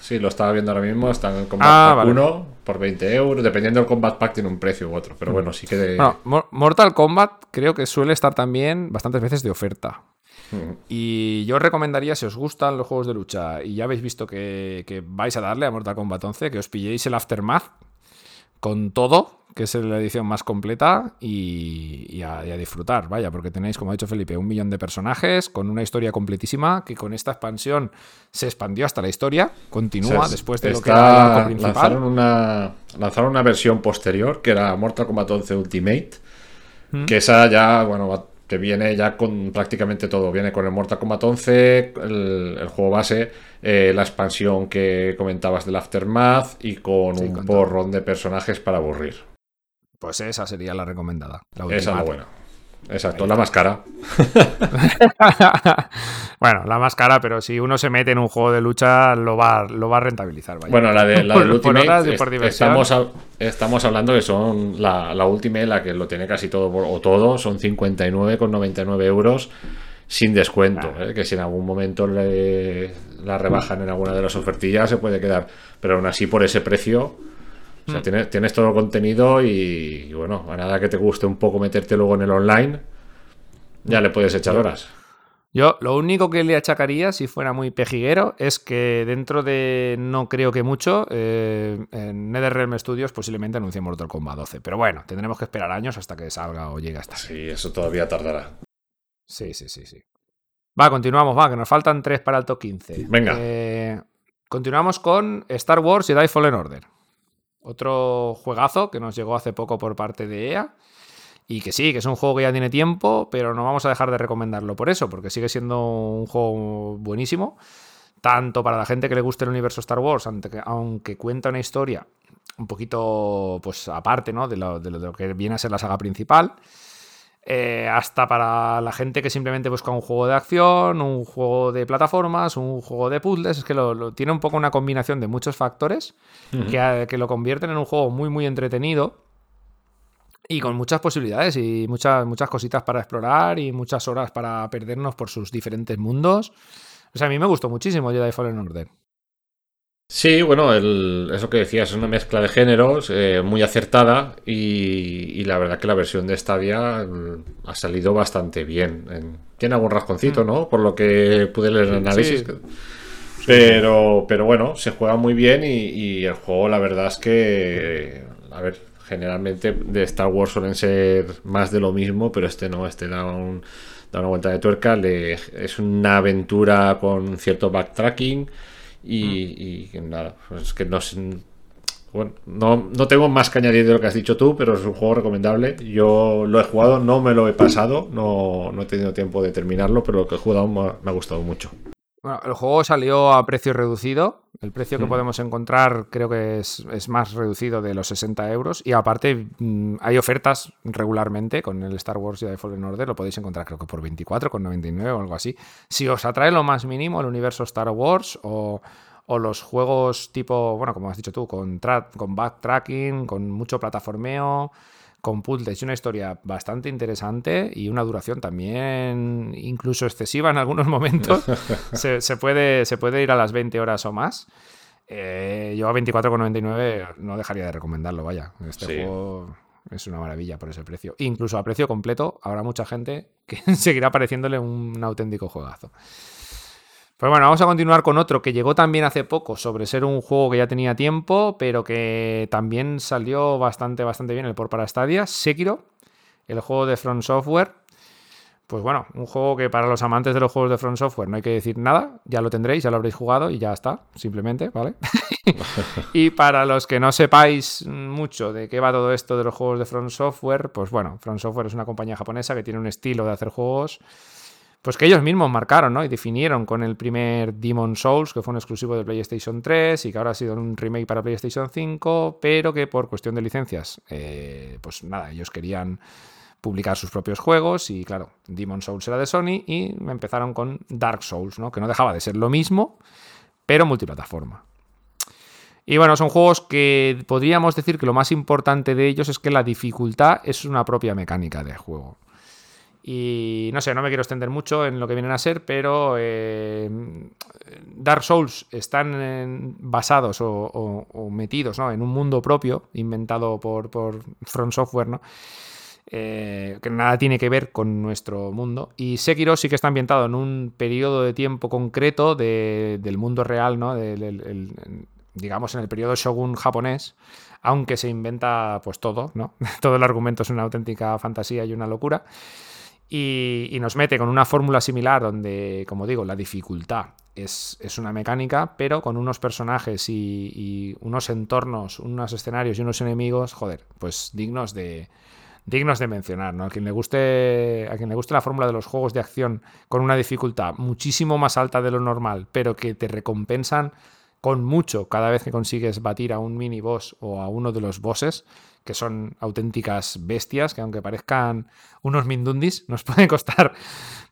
Sí, lo, estaba viendo ahora mismo. Están en Combat ah, Pack 1 por 20 euros. Dependiendo del Combat Pack, tiene un precio u otro. Pero mm. bueno, sí que. Mortal Kombat creo que suele estar también bastantes veces de oferta. Y yo os recomendaría, si os gustan los juegos de lucha y ya habéis visto que, vais a darle a Mortal Kombat 11, que os pilléis el Aftermath con todo, que es la edición más completa, y, a, disfrutar, vaya, porque tenéis, como ha dicho Felipe, un millón de personajes con una historia completísima que con esta expansión se expandió hasta la historia, continúa después de lo que era el principal. Lanzaron una, lanzaron una versión posterior que era Mortal Kombat 11 Ultimate, ¿Mm? que esa ya, bueno, va viene ya con prácticamente todo. Viene con el Mortal Kombat 11, el, juego base, eh, la expansión que comentabas del Aftermath y con un porrón de personajes para aburrir. Pues esa sería la recomendada. esa es la buena. Exacto, la más cara. bueno, la más cara, pero si uno se mete en un juego de lucha, lo va, lo va a rentabilizar. Bueno, la de la del Ultimate, estamos, estamos hablando de son la, la Ultimate, la que lo tiene casi todo, o todo, son 59,99 euros sin descuento. ¿eh? Que si en algún momento le, la rebajan en alguna de las ofertillas, se puede quedar. Pero aún así, por ese precio o sea, mm. tienes, todo el contenido y, bueno, a nada que te guste un poco meterte luego en el online, ya le puedes echar horas. Yo lo único que le achacaría, si fuera muy pejiguero, es que dentro de no creo que mucho, eh, en NetherRealm Studios posiblemente anuncie Mortal Kombat 12. Pero bueno, tendremos que esperar años hasta que salga o llegue hasta. Sí, eso todavía tardará. Sí, sí, sí, sí. Va, continuamos, va, que nos faltan tres para el top 15. Venga. Eh, continuamos con Star Wars y Die Fallen Order. Otro juegazo que nos llegó hace poco por parte de EA. Y que sí, que es un juego que ya tiene tiempo, pero no vamos a dejar de recomendarlo por eso, porque sigue siendo un juego buenísimo. Tanto para la gente que le guste el universo Star Wars, aunque cuenta una historia un poquito pues aparte ¿no? de, lo, de lo que viene a ser la saga principal. Eh, hasta para la gente que simplemente busca un juego de acción, un juego de plataformas, un juego de puzzles. Es que lo, tiene un poco una combinación de muchos factores que, lo convierten en un juego muy, muy entretenido y con muchas posibilidades y muchas, muchas cositas para explorar y muchas horas para perdernos por sus diferentes mundos. O sea, a mí me gustó muchísimo Jedi Fallen Order. Sí, bueno, eso que decías es una mezcla de géneros eh, muy acertada y, la verdad que la versión de Stadia mm, ha salido bastante bien. tiene algún rasconcito, mm. ¿no? Por lo que pude leer el análisis. Pero, pero bueno, se juega muy bien y, el juego la verdad es que, a ver, generalmente de Star Wars suelen ser más de lo mismo, pero este no, este da, un, da una vuelta de tuerca, es una aventura con cierto backtracking y, nada, pues es que no, bueno, no, no, tengo más que añadir de lo que has dicho tú, pero es un juego recomendable. Yo lo he jugado, no me lo he pasado, no, no he tenido tiempo de terminarlo, pero lo que he jugado me ha, gustado mucho. Bueno, el juego salió a precio reducido. El precio que mm. podemos encontrar creo que es, es, más reducido de los 60 euros. Y aparte mm, hay ofertas regularmente con el Star Wars y el Fallen Order. Lo podéis encontrar creo que por 24,99 o algo así. Si os atrae lo más mínimo el universo Star Wars o, o los juegos tipo, bueno, como has dicho tú, con, con backtracking, con mucho plataformeo con puzzles y una historia bastante interesante y una duración también incluso excesiva en algunos momentos. se, puede, se puede ir a las 20 horas o más. Eh, yo a 24,99 no dejaría de recomendarlo, vaya. Este juego es una maravilla por ese precio. Incluso a precio completo habrá mucha gente que seguirá pareciéndole un auténtico juegazo. Pues bueno, vamos a continuar con otro que llegó también hace poco sobre ser un juego que ya tenía tiempo, pero que también salió bastante, bastante bien el por para Stadia, Sekiro, el juego de Front Software. Pues bueno, un juego que para los amantes de los juegos de Front Software no hay que decir nada, ya lo tendréis, ya lo habréis jugado y ya está, simplemente, ¿vale? y para los que no sepáis mucho de qué va todo esto de los juegos de Front Software, pues bueno, Front Software es una compañía japonesa que tiene un estilo de hacer juegos pues que ellos mismos marcaron, ¿no? Y definieron con el primer Demon Souls, que fue un exclusivo de PlayStation 3 y que ahora ha sido un remake para PlayStation 5, pero que por cuestión de licencias, eh, pues nada, ellos querían publicar sus propios juegos y claro, Demon Souls era de Sony y empezaron con Dark Souls, ¿no? Que no dejaba de ser lo mismo, pero multiplataforma. Y bueno, son juegos que podríamos decir que lo más importante de ellos es que la dificultad es una propia mecánica de juego. Y no sé, no me quiero extender mucho en lo que vienen a ser, pero eh, Dark Souls están basados o, metidos en un mundo propio, inventado por, por From Software, ¿no? Eh, que nada tiene que ver con nuestro mundo. Y Sekiro sí que está ambientado en un periodo de tiempo concreto del mundo real, ¿no? digamos en el periodo shogun japonés, aunque se inventa pues todo, ¿no? todo el argumento es una auténtica fantasía y una locura. Y, nos mete con una fórmula similar donde, como digo, la dificultad es, una mecánica, pero con unos personajes y, unos entornos, unos escenarios y unos enemigos, joder, pues dignos de, dignos de mencionar, ¿no? A quien le guste, a quien le guste la fórmula de los juegos de acción con una dificultad muchísimo más alta de lo normal, pero que te recompensan con mucho cada vez que consigues batir a un mini boss o a uno de los bosses, que son auténticas bestias, que aunque parezcan unos mindundis, nos pueden costar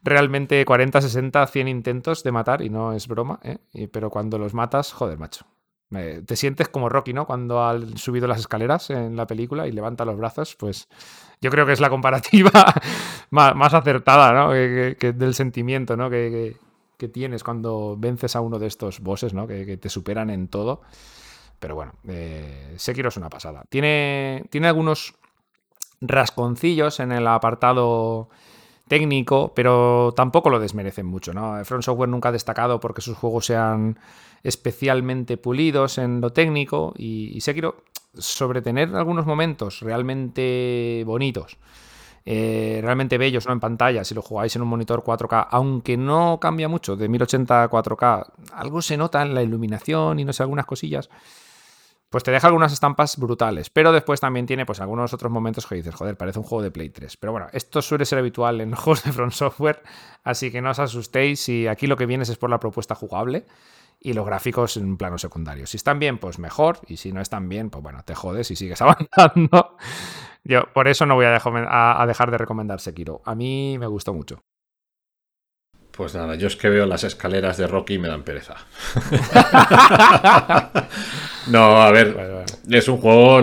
realmente 40, 60, 100 intentos de matar, y no es broma, ¿eh? pero cuando los matas, joder, macho. te sientes como Rocky, ¿no? Cuando ha subido las escaleras en la película y levanta los brazos, pues yo creo que es la comparativa más, acertada, ¿no? Que, del sentimiento, ¿no? Que, tienes cuando vences a uno de estos bosses, ¿no? Que, te superan en todo. Pero bueno, eh, Sekiro es una pasada. Tiene, tiene algunos rasconcillos en el apartado técnico, pero tampoco lo desmerecen mucho. ¿no? Front Software nunca ha destacado porque sus juegos sean especialmente pulidos en lo técnico y, Sekiro, sobre tener algunos momentos realmente bonitos, eh, realmente bellos ¿no? en pantalla, si lo jugáis en un monitor 4K, aunque no cambia mucho de 1080 a 4K, algo se nota en la iluminación y no sé, algunas cosillas pues te deja algunas estampas brutales. Pero después también tiene pues algunos otros momentos que dices, joder, parece un juego de Play 3. Pero bueno, esto suele ser habitual en juegos de Front Software, así que no os asustéis si aquí lo que vienes es por la propuesta jugable y los gráficos en un plano secundario. Si están bien, pues mejor, y si no están bien, pues bueno, te jodes y sigues avanzando. Yo por eso no voy a, a dejar de recomendar Sekiro. A mí me gustó mucho. Pues nada, yo es que veo las escaleras de Rocky y me dan pereza. no, a ver, es un juego,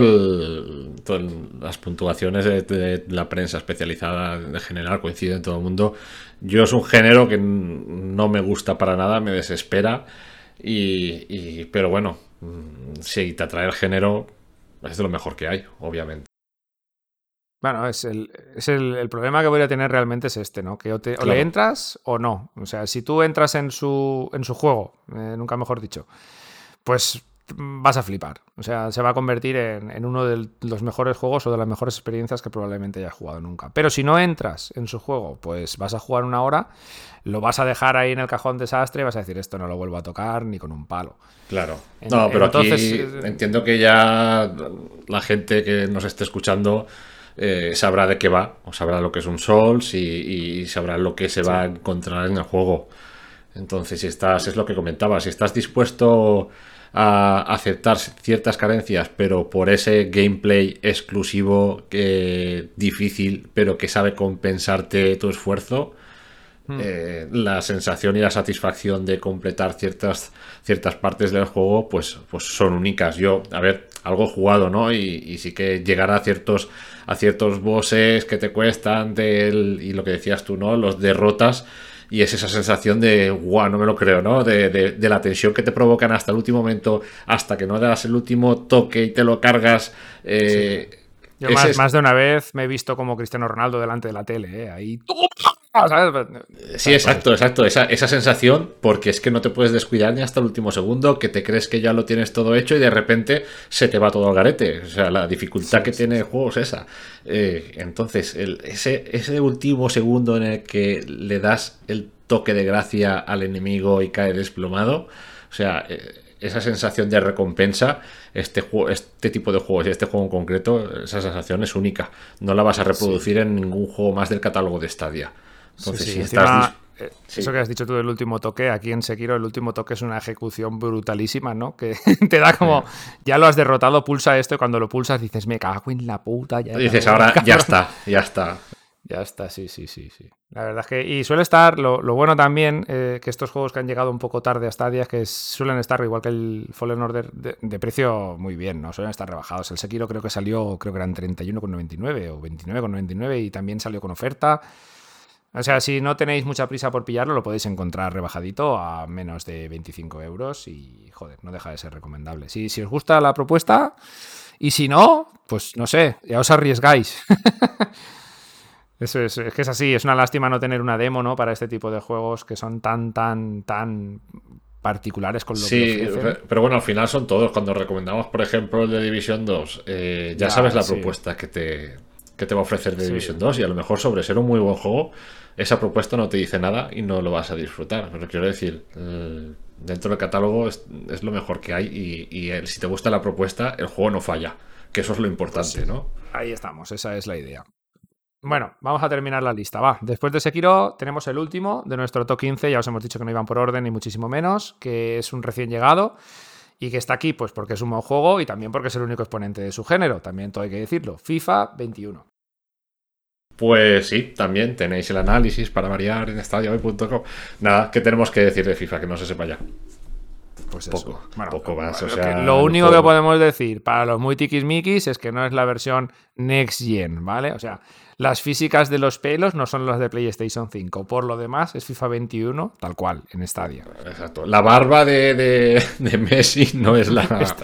las puntuaciones de, la prensa especializada en general coinciden en todo el mundo. Yo es un género que no me gusta para nada, me desespera. Y, pero bueno, mm, si te atrae el género, es de lo mejor que hay, obviamente. Bueno, es el, es el, problema que voy a tener realmente es este, ¿no? Que o, te, le entras o no. O sea, si tú entras en su, en su juego, eh, nunca mejor dicho, pues vas a flipar. O sea, se va a convertir en, uno de los mejores juegos o de las mejores experiencias que probablemente hayas jugado nunca. Pero si no entras en su juego, pues vas a jugar una hora, lo vas a dejar ahí en el cajón desastre y vas a decir, esto no lo vuelvo a tocar ni con un palo. Claro. No, pero entonces, aquí eh, entiendo que ya la gente que nos esté escuchando eh, sabrá de qué va, o sabrá lo que es un Souls y, sabrá lo que se va a encontrar en el juego. Entonces, si estás, es lo que comentaba, si estás dispuesto a aceptar ciertas carencias, pero por ese gameplay exclusivo, difícil, pero que sabe compensarte tu esfuerzo, hmm. eh, la sensación y la satisfacción de completar ciertas, ciertas partes del juego, pues, pues son únicas. Yo, a ver, algo jugado, ¿no? Y, y sí que llegar a ciertos a ciertos bosses que te cuestan y lo que decías tú, ¿no? Los derrotas y es esa sensación de, guau, no me lo creo, ¿no? De, la tensión que te provocan hasta el último momento, hasta que no das el último toque y te lo cargas. Eh, Yo más, de una vez me he visto como Cristiano Ronaldo delante de la tele, ¿eh? Ahí Sí, exacto, exacto. Esa, esa, sensación, porque es que no te puedes descuidar ni hasta el último segundo, que te crees que ya lo tienes todo hecho y de repente se te va todo al garete. O sea, la dificultad que tiene el juego es esa. Eh, entonces, el, ese, ese último segundo en el que le das el toque de gracia al enemigo y cae desplomado, o sea, eh, esa sensación de recompensa, este, juego, este tipo de juegos y este juego en concreto, esa sensación es única. No la vas a reproducir en ningún juego más del catálogo de Stadia. Entonces, si estás Eso que has dicho tú del último toque, aquí en Sekiro el último toque es una ejecución brutalísima, ¿no? Que te da como, ya lo has derrotado, pulsa esto y cuando lo pulsas dices, me cago en la puta. Ya dices, ahora ya está, ya está. Ya está, sí, sí, sí, sí. La verdad es que. Y suele estar. Lo, bueno también, eh, que estos juegos que han llegado un poco tarde a Stadia, que suelen estar, igual que el Fallen Order, de, precio muy bien, ¿no? Suelen estar rebajados. El Sekiro creo que salió, creo que eran 31,99 o 29,99 y también salió con oferta. O sea, si no tenéis mucha prisa por pillarlo, lo podéis encontrar rebajadito a menos de 25 euros y, joder, no deja de ser recomendable. Si, si os gusta la propuesta y si no, pues no sé, ya os arriesgáis. Eso es, es que es así, es una lástima no tener una demo, ¿no? Para este tipo de juegos que son tan, tan, tan particulares con lo sí, que Sí, pero bueno, al final son todos. Cuando recomendamos, por ejemplo, el de Division 2, eh, ya, sabes la propuesta que te, te va a ofrecer de Division 2 y a lo mejor sobre ser un muy buen juego, esa propuesta no te dice nada y no lo vas a disfrutar. Pero quiero decir, eh, dentro del catálogo es, lo mejor que hay y, si te gusta la propuesta, el juego no falla, que eso es lo importante, pues ¿no? Ahí estamos, esa es la idea. Bueno, vamos a terminar la lista. Va, después de Sekiro tenemos el último de nuestro top 15. Ya os hemos dicho que no iban por orden ni muchísimo menos, que es un recién llegado y que está aquí pues porque es un buen juego y también porque es el único exponente de su género. También todo hay que decirlo. FIFA 21. Pues sí, también tenéis el análisis para variar en estadiohoy.com. Nada, ¿qué tenemos que decir de FIFA? Que no se sepa ya. Pues poco, poco más. lo único que podemos decir para los muy tiquismiquis es que no es la versión Next Gen, ¿vale? O sea, las físicas de los pelos no son las de PlayStation 5. Por lo demás, es FIFA 21, tal cual, en Stadia. Exacto. La barba de, Messi no es la,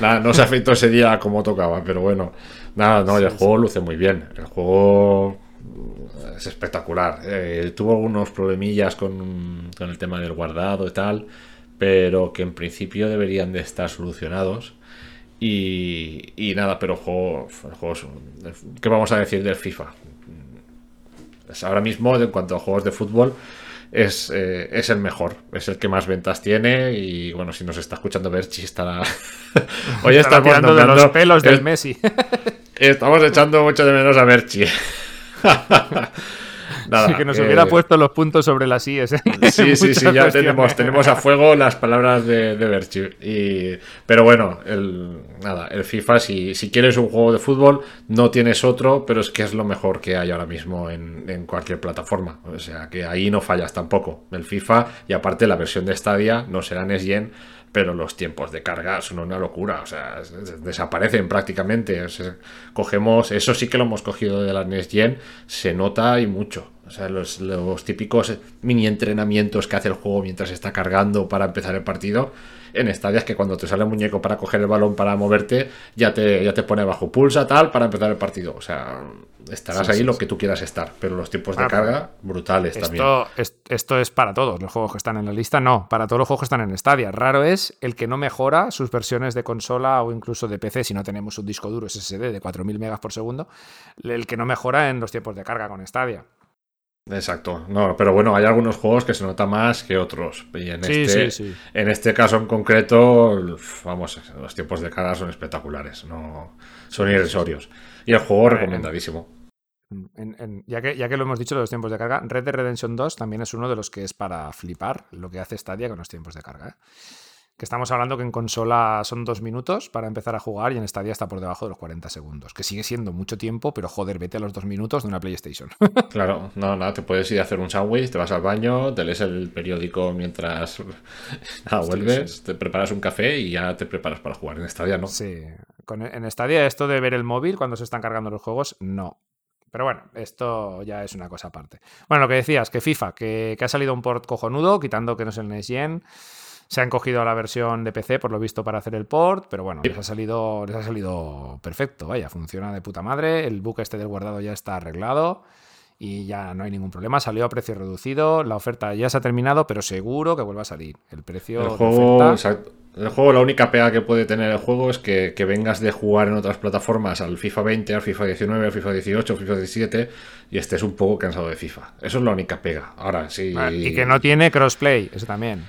No se afectó ese día como tocaba, pero bueno. Nada, no, el juego luce muy bien. El juego es espectacular. Eh, tuvo algunos problemillas con, con el tema del guardado y tal, pero que en principio deberían de estar solucionados. Y, nada, pero juego, juegos, ¿qué vamos a decir del FIFA? ahora mismo, en cuanto a juegos de fútbol, es, eh, es, el mejor, es el que más ventas tiene. Y bueno, si nos está escuchando Berchi, estará. Hoy estamos tirando de los pelos del Messi. estamos echando mucho de menos a Berchi. Nada, que nos hubiera puesto los puntos sobre las IES. ¿eh? Sí, sí, sí, ya tenemos, tenemos a fuego las palabras de, de Y, pero bueno, el, nada, el FIFA, si, si quieres un juego de fútbol, no tienes otro, pero es que es lo mejor que hay ahora mismo en, en cualquier plataforma. O sea, que ahí no fallas tampoco. El FIFA, y aparte la versión de Stadia, no será NES Gen, pero los tiempos de carga son una locura, o sea, desaparecen prácticamente. cogemos, eso sí que lo hemos cogido de la NES Gen, se nota y mucho. O sea, los, típicos mini entrenamientos que hace el juego mientras está cargando para empezar el partido. En estadios que cuando te sale el muñeco para coger el balón para moverte, ya te, ya te pone bajo pulsa, tal, para empezar el partido. O sea, estarás ahí lo que tú quieras estar, pero los tiempos de carga brutales también. esto es para todos los juegos que están en la lista, no, para todos los juegos que están en Stadia. Raro es el que no mejora sus versiones de consola o incluso de PC si no tenemos un disco duro SSD de 4000 megas por segundo, el que no mejora en los tiempos de carga con Stadia. Exacto, no, pero bueno, hay algunos juegos que se nota más que otros. Y en, este, en este caso en concreto, vamos, los tiempos de carga son espectaculares, no son irrisorios. Y el juego recomendadísimo. ya, que, ya que lo hemos dicho de los tiempos de carga, Red Dead Redemption 2 también es uno de los que es para flipar lo que hace Stadia con los tiempos de carga. ¿eh? Que estamos hablando que en consola son dos minutos para empezar a jugar y en Stadia está por debajo de los 40 segundos, que sigue siendo mucho tiempo, pero joder, vete a los dos minutos de una PlayStation. claro, no, nada, te puedes ir a hacer un sandwich, te vas al baño, te lees el periódico mientras vuelves, te preparas un café y ya te preparas para jugar. En Stadia no. Sí, en Stadia esto de ver el móvil cuando se están cargando los juegos, no. Pero bueno, esto ya es una cosa aparte. Bueno, lo que decías, que FIFA, que, ha salido un port cojonudo, quitando que no es el Next se han cogido a la versión de PC, por lo visto, para hacer el port, pero bueno, les ha salido, les ha salido perfecto, vaya, funciona de puta madre. El book este del guardado ya está arreglado. y ya no hay ningún problema. Salió a precio reducido, la oferta ya se ha terminado, pero seguro que vuelva a salir. El precio el juego, el juego, la única pega que puede tener el juego es que, vengas de jugar en otras plataformas al FIFA 20, al FIFA 19, al FIFA 18, al FIFA 17 y estés un poco cansado de FIFA. Eso es la única pega. Ahora sí. Y que no tiene crossplay, eso también.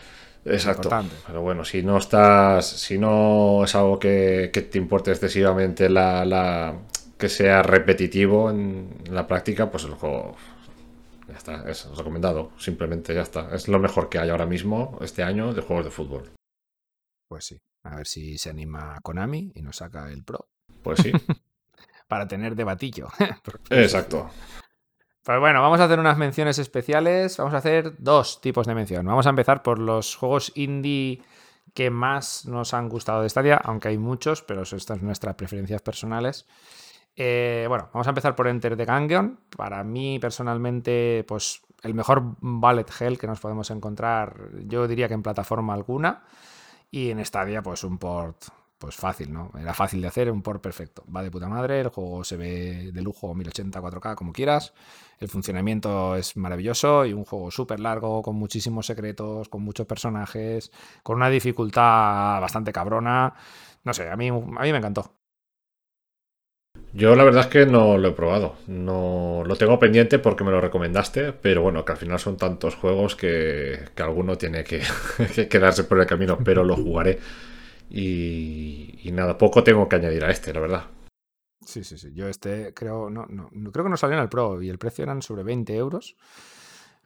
Exacto. Pero bueno, si no estás, si no es algo que, te importe excesivamente la, que sea repetitivo en la práctica, pues el juego ya está, es recomendado. Simplemente ya está. Es lo mejor que hay ahora mismo este año de juegos de fútbol. Pues sí. A ver si se anima Konami y nos saca el Pro. Pues sí. Para tener debatillo. Exacto. Pues bueno, vamos a hacer unas menciones especiales. Vamos a hacer dos tipos de mención. Vamos a empezar por los juegos indie que más nos han gustado de Stadia, aunque hay muchos, pero estas son nuestras preferencias personales. Eh, bueno, vamos a empezar por Enter the Gungeon. Para mí, personalmente, pues el mejor Ballet Hell que nos podemos encontrar, yo diría que en plataforma alguna. Y en Stadia, pues un port pues fácil, ¿no? Era fácil de hacer, un port perfecto. Va de puta madre, el juego se ve de lujo 1080 4K como quieras. El funcionamiento es maravilloso y un juego súper largo, con muchísimos secretos, con muchos personajes, con una dificultad bastante cabrona. No sé, a mí, a mí me encantó. Yo la verdad es que no lo he probado. No lo tengo pendiente porque me lo recomendaste, pero bueno, que al final son tantos juegos que, que alguno tiene que, que quedarse por el camino, pero lo jugaré. Y, y, nada, poco tengo que añadir a este, la verdad. Sí, sí, sí. Yo este creo, no, no, creo que no salió en el Pro y el precio eran sobre 20 euros.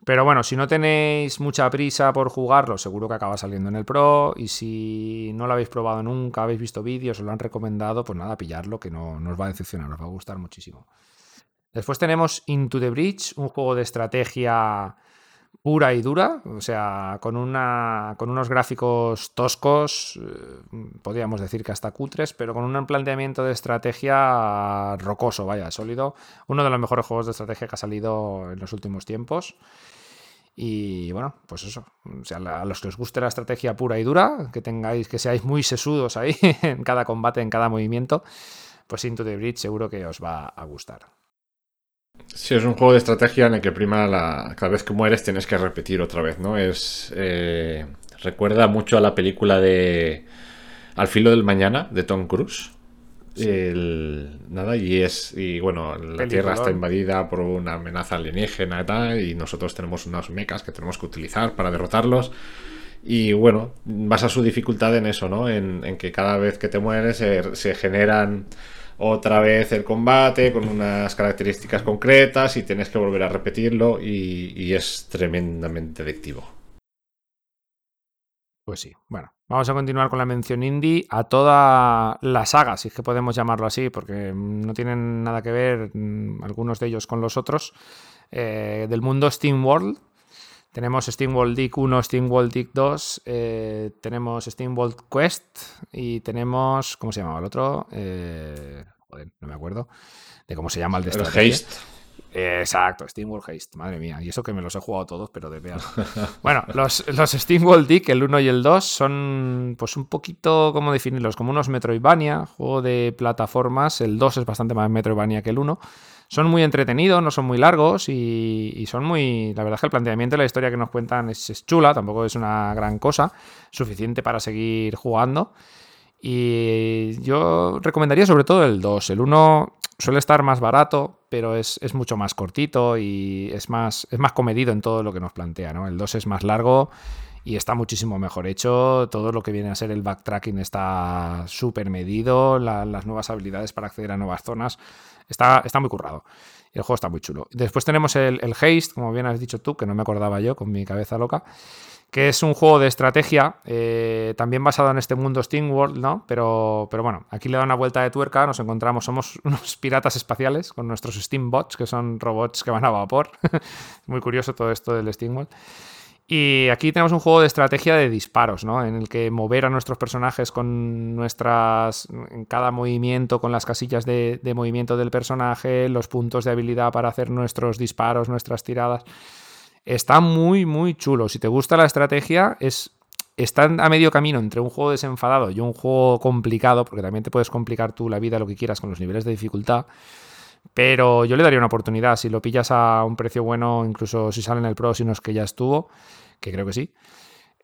Pero bueno, si no tenéis mucha prisa por jugarlo, seguro que acaba saliendo en el Pro. Y si no lo habéis probado nunca, habéis visto vídeos o lo han recomendado, pues nada, pillarlo, que no, no os va a decepcionar, os va a gustar muchísimo. Después tenemos Into the Bridge, un juego de estrategia pura y dura, o sea, con, una, con unos gráficos toscos, eh, podríamos decir que hasta cutres, pero con un planteamiento de estrategia rocoso, vaya, sólido. Uno de los mejores juegos de estrategia que ha salido en los últimos tiempos. Y bueno, pues eso, o sea, a los que os guste la estrategia pura y dura, que tengáis, que seáis muy sesudos ahí en cada combate, en cada movimiento, pues Into the Bridge seguro que os va a gustar. Sí, es un juego de estrategia en el que prima la, cada vez que mueres tienes que repetir otra vez, ¿no? Es eh, recuerda mucho a la película de Al filo del mañana de Tom Cruise. nada, y es. Y bueno, la Tierra está invadida por una amenaza alienígena y tal, y nosotros tenemos unos mechas que tenemos que utilizar para derrotarlos. Y bueno, basa su dificultad en eso, ¿no? En, que cada vez que te mueres se generan otra vez el combate con unas características concretas y tienes que volver a repetirlo y, es tremendamente adictivo. Pues sí, bueno, vamos a continuar con la mención indie a toda la saga, si es que podemos llamarlo así, porque no tienen nada que ver mm, algunos de ellos con los otros, eh, del mundo Steam World. Tenemos Steam World Dig 1, Steam World Dig 2, eh, tenemos Steam World Quest y tenemos, ¿cómo se llamaba el otro? Eh, joder, no me acuerdo de cómo se llama el de El Haste. exacto, Steam World Haste, madre mía. Y eso que me los he jugado todos, pero de vean. bueno, los, los Steam World Dig, el 1 y el 2, son pues un poquito, ¿cómo definirlos? Como unos Metroidvania, juego de plataformas. El 2 es bastante más Metroidvania que el 1 son muy entretenidos, no son muy largos y, son muy... La verdad es que el planteamiento de la historia que nos cuentan es, chula, tampoco es una gran cosa, suficiente para seguir jugando. Y yo recomendaría sobre todo el 2. El 1 suele estar más barato, pero es, mucho más cortito y es más, es más comedido en todo lo que nos plantea. ¿no? El 2 es más largo y está muchísimo mejor hecho. Todo lo que viene a ser el backtracking está súper medido, las nuevas habilidades para acceder a nuevas zonas Está, está muy currado. El juego está muy chulo. Después tenemos el, Haste, como bien has dicho tú, que no me acordaba yo con mi cabeza loca, que es un juego de estrategia, eh, también basado en este mundo SteamWorld, ¿no? Pero, pero bueno, aquí le da una vuelta de tuerca, nos encontramos, somos unos piratas espaciales con nuestros Steambots, que son robots que van a vapor. muy curioso todo esto del SteamWorld. Y aquí tenemos un juego de estrategia de disparos, ¿no? En el que mover a nuestros personajes con nuestras. cada movimiento, con las casillas de, movimiento del personaje, los puntos de habilidad para hacer nuestros disparos, nuestras tiradas. Está muy, muy chulo. Si te gusta la estrategia, es. Está a medio camino entre un juego desenfadado y un juego complicado, porque también te puedes complicar tú la vida lo que quieras con los niveles de dificultad Pero yo le daría una oportunidad. Si lo pillas a un precio bueno, incluso si sale en el Pro, si no es que ya estuvo, que creo que sí.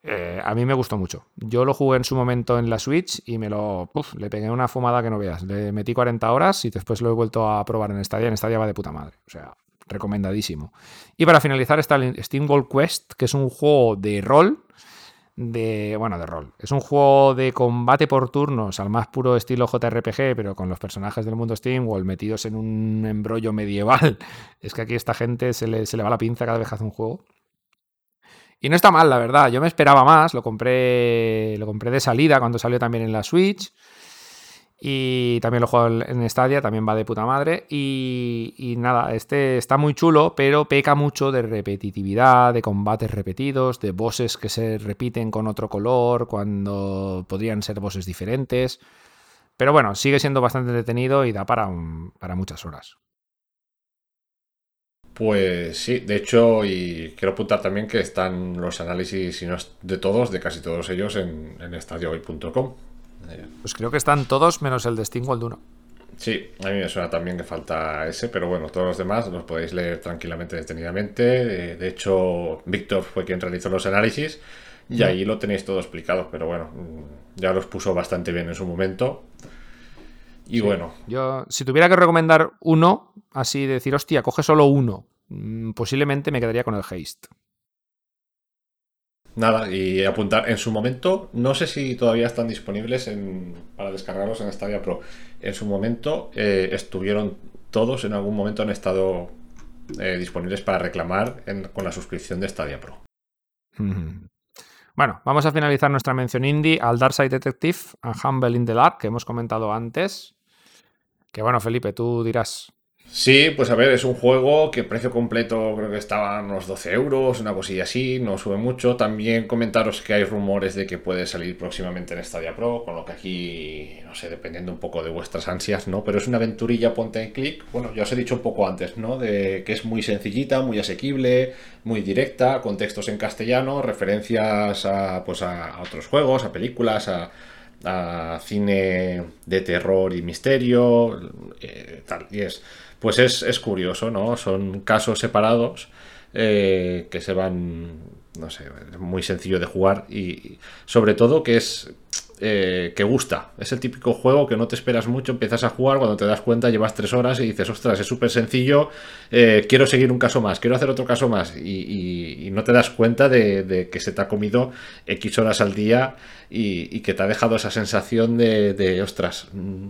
Eh, a mí me gustó mucho. Yo lo jugué en su momento en la Switch y me lo. le pegué una fumada que no veas. Le metí 40 horas y después lo he vuelto a probar en Stadia. En Stadia va de puta madre. O sea, recomendadísimo. Y para finalizar está el Steam Gold Quest, que es un juego de rol. De, bueno, de rol. Es un juego de combate por turnos al más puro estilo JRPG, pero con los personajes del mundo Steam World metidos en un embrollo medieval. Es que aquí esta gente se le, se le va la pinza cada vez que hace un juego. Y no está mal, la verdad. Yo me esperaba más. Lo compré, lo compré de salida cuando salió también en la Switch. Y también lo juego en Stadia, también va de puta madre. Y, nada, este está muy chulo, pero peca mucho de repetitividad, de combates repetidos, de bosses que se repiten con otro color cuando podrían ser bosses diferentes. Pero bueno, sigue siendo bastante detenido y da para, para muchas horas. Pues sí, de hecho, y quiero apuntar también que están los análisis, si no es de todos, de casi todos ellos en, en estadiohoy.com. Pues creo que están todos menos el de Stingwall 1. Sí, a mí me suena también que falta ese, pero bueno, todos los demás los podéis leer tranquilamente, detenidamente. Eh, de hecho, Víctor fue quien realizó los análisis y ahí lo tenéis todo explicado, pero bueno, mm, ya los puso bastante bien en su momento. Y bueno. Yo, si tuviera que recomendar uno, así decir, hostia, coge solo uno, mm, posiblemente me quedaría con el Haste. Nada, y apuntar en su momento, no sé si todavía están disponibles para descargarlos en Stadia Pro. En su momento eh, estuvieron todos, en algún momento han estado eh, disponibles para reclamar con la suscripción de Stadia Pro. Bueno, vamos a finalizar nuestra mención indie al Darkside Detective, a Humble in the Dark, que hemos comentado antes. Que bueno, Felipe, tú dirás. Sí, pues a ver, es un juego que precio completo creo que estaba unos 12 euros, una cosilla así, no sube mucho. También comentaros que hay rumores de que puede salir próximamente en Stadia Pro, con lo que aquí, no sé, dependiendo un poco de vuestras ansias, ¿no? Pero es una aventurilla ponte en clic, bueno, ya os he dicho un poco antes, ¿no? De que es muy sencillita, muy asequible, muy directa, con textos en castellano, referencias a, pues a otros juegos, a películas, a a cine de terror y misterio, eh, tal, y es, pues es, curioso, ¿no? Son casos separados eh, que se van, no sé, muy sencillo de jugar y sobre todo que es eh, que gusta. Es el típico juego que no te esperas mucho, empiezas a jugar, cuando te das cuenta llevas tres horas y dices, ostras, es súper sencillo, eh, quiero seguir un caso más, quiero hacer otro caso más. Y, no te das cuenta de, que se te ha comido X horas al día y, que te ha dejado esa sensación de, ostras, mm,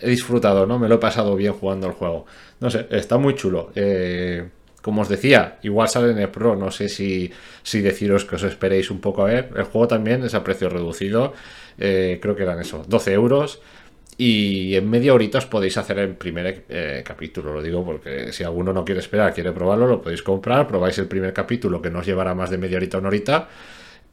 he disfrutado, ¿no? Me lo he pasado bien jugando el juego. No sé, está muy chulo. Eh, como os decía, igual sale en el Pro, no sé si, si deciros que os esperéis un poco a ver. El juego también es a precio reducido, eh, creo que eran eso, 12 euros. Y en media horita os podéis hacer el primer eh, capítulo, lo digo porque si alguno no quiere esperar, quiere probarlo, lo podéis comprar, probáis el primer capítulo que no os llevará más de media horita o una horita